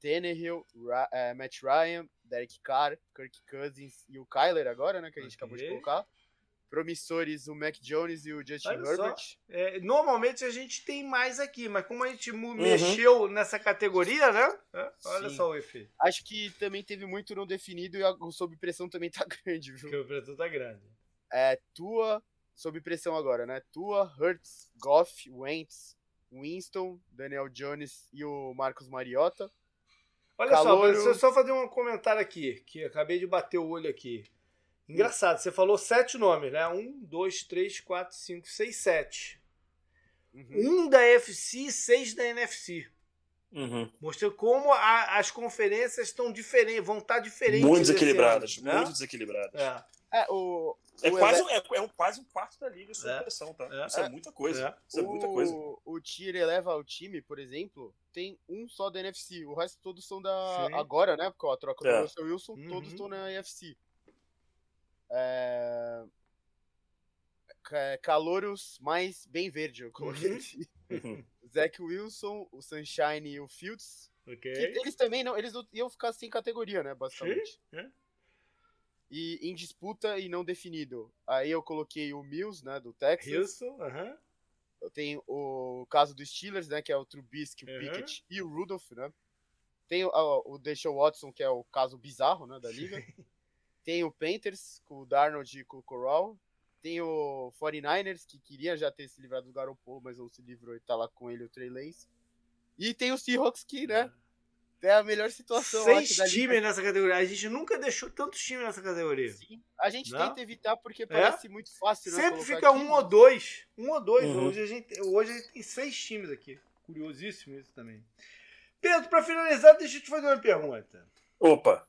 Tannehill, Ra uh, Matt Ryan, Derek Carr, Kirk Cousins e o Kyler agora, né? Que a gente okay. acabou de colocar promissores o Mac Jones e o Justin Olha Herbert. É, normalmente a gente tem mais aqui, mas como a gente uhum. mexeu nessa categoria, né? É, olha Sim. só o efeito. Acho que também teve muito não definido e o sob pressão também tá grande, viu? Porque o pressão tá grande. É, Tua, sob pressão agora, né? Tua, Hurts, Goff, Wentz, Winston, Daniel Jones e o Marcos Mariota. Olha Calouro... só, deixa eu só fazer um comentário aqui, que acabei de bater o olho aqui. Engraçado, você falou sete nomes, né? Um, dois, três, quatro, cinco, seis, sete. Uhum. Um da FC e seis da NFC. Uhum. Mostrou como a, as conferências estão diferentes, vão estar diferentes. Muito desequilibradas, ano, né? muito desequilibradas. É. É, o, é, o quase, é, é um, quase um quarto da liga sob é. pressão, tá? É. Isso é, muita coisa. É. Isso é muita coisa. O Tier eleva o time, por exemplo, tem um só da NFC. O resto todos são da. Sim. Agora, né? Porque a troca do é. Russell Wilson, uhum. todos estão na NFC. É... Calouros mais bem verde, eu coloquei uhum. aqui. Uhum. Zach Wilson, o Sunshine e o Fields. Okay. eles também não, eles iam ficar sem categoria, né, basicamente. É. E em disputa e não definido. Aí eu coloquei o Mills, né, do Texas. Wilson, aham. Uh -huh. Eu tenho o caso dos Steelers, né, que é o Trubisky, o uh -huh. Pickett e o Rudolph, né. Tem o, o Deshaun Watson, que é o caso bizarro, né, da liga. Tem o Panthers, com o Darnold e com o Corral. Tem o 49ers, que queria já ter se livrado do Garoppolo, mas não se livrou e tá lá com ele o Trey Lance. E tem o Seahawks, que, né? É a melhor situação. Seis times nessa categoria. A gente nunca deixou tantos times nessa categoria. Sim. A gente não? tenta evitar porque é? parece é? muito fácil. Né, Sempre fica aqui, um ou dois. Um ou dois. Uhum. Hoje, a gente, hoje a gente tem seis times aqui. Curiosíssimo isso também. Pedro, para finalizar, deixa eu te fazer uma pergunta. Opa!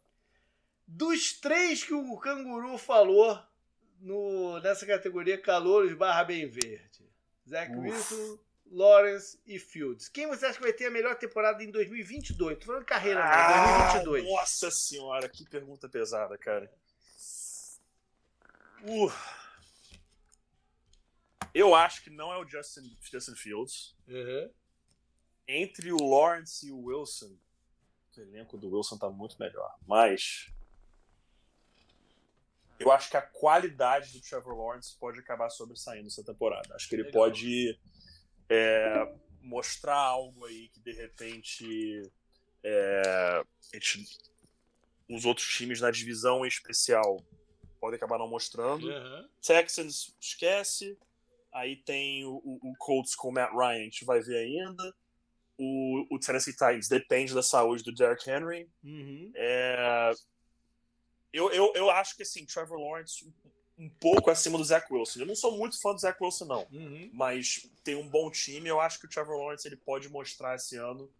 Dos três que o Canguru falou no, nessa categoria Calouros barra Bem Verde, Zach. Wilson, Lawrence e Fields. Quem você acha que vai ter a melhor temporada em 2022? Tô falando carreira, ah, 2022. Nossa senhora, que pergunta pesada, cara. Uh. Eu acho que não é o Justin, Justin Fields. Uhum. Entre o Lawrence e o Wilson, o elenco do Wilson tá muito melhor. Mas eu acho que a qualidade do Trevor Lawrence pode acabar sobressaindo essa temporada. Acho que ele Legal. pode é, mostrar algo aí que de repente é, os outros times na divisão em especial podem acabar não mostrando. Uhum. Texans esquece. Aí tem o, o, o, Colts com o Matt Ryan, a gente vai ver ainda. O, o Tennessee Titans depende da saúde do Derrick Henry. Uhum. É, eu, eu, eu acho que assim, Trevor Lawrence um pouco acima do Zach Wilson. Eu não sou muito fã do Zach Wilson, não. Uhum. Mas tem um bom time. Eu acho que o Trevor Lawrence ele pode mostrar esse ano.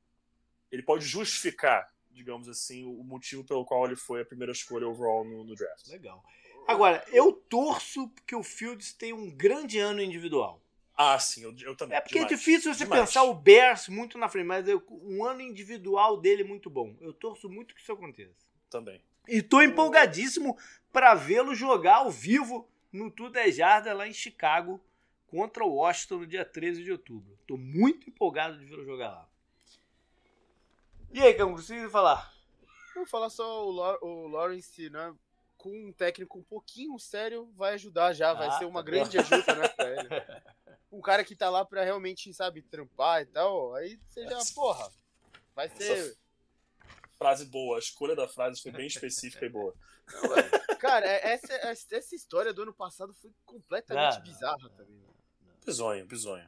Ele pode justificar, digamos assim, o motivo pelo qual ele foi a primeira escolha overall no, no draft. Legal. Agora, eu torço que o Fields tenha um grande ano individual. Ah, sim, eu, eu também. É porque demais. é difícil você Demais. pensar o Bears muito na frente, mas eu- um ano individual dele é muito bom. Eu torço muito que isso aconteça. Também. E tô empolgadíssimo para vê-lo jogar ao vivo no Tour 10 Jardas lá em Chicago contra o Washington no dia 13 de outubro. Tô muito empolgado de vê-lo jogar lá. E aí, Cão, precisa falar? Eu vou falar só o, Lau- o Lawrence, né? Com um técnico um pouquinho sério, vai ajudar já. Vai Ah, ser uma tá grande ajuda, né, pra ele. Um cara que tá lá pra realmente, sabe, trampar e tal. Aí você já, porra. Vai ser. Frase boa. A escolha da frase foi bem específica e boa. Cara, é- essa, essa história do ano passado foi completamente Ah, bizarra também. Bizonho, bizonho,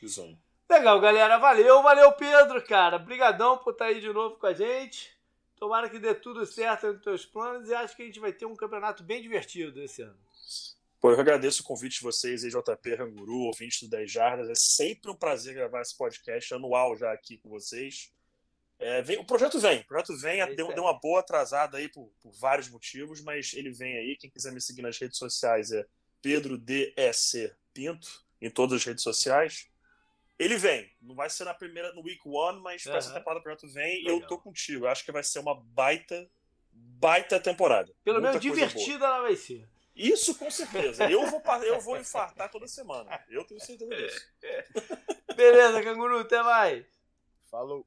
bizonho. Legal, galera. Valeu, valeu, Pedro, cara. Brigadão por estar aí de novo com a gente. Tomara que dê tudo certo nos teus planos e acho que a gente vai ter um campeonato bem divertido esse ano. Pô, eu agradeço o convite de vocês aí, JP Ranguru, ouvintes do 10 Jardas. É sempre um prazer gravar esse podcast anual já aqui com vocês. É, vem- o projeto vem, o projeto vem, É deu, uma boa atrasada aí por, por vários motivos, mas ele vem aí. Quem quiser me seguir nas redes sociais é Pedro DEC Pinto, em todas as redes sociais. Ele vem, não vai ser na primeira, no week one, mas pra essa Aham. temporada o projeto vem e Legal. eu tô contigo. Eu acho que vai ser uma baita, baita temporada. Pelo menos divertida ela vai ser. Isso com certeza. Eu vou, eu vou infartar toda semana. Eu tenho certeza disso. Beleza, canguru, até mais. Falou.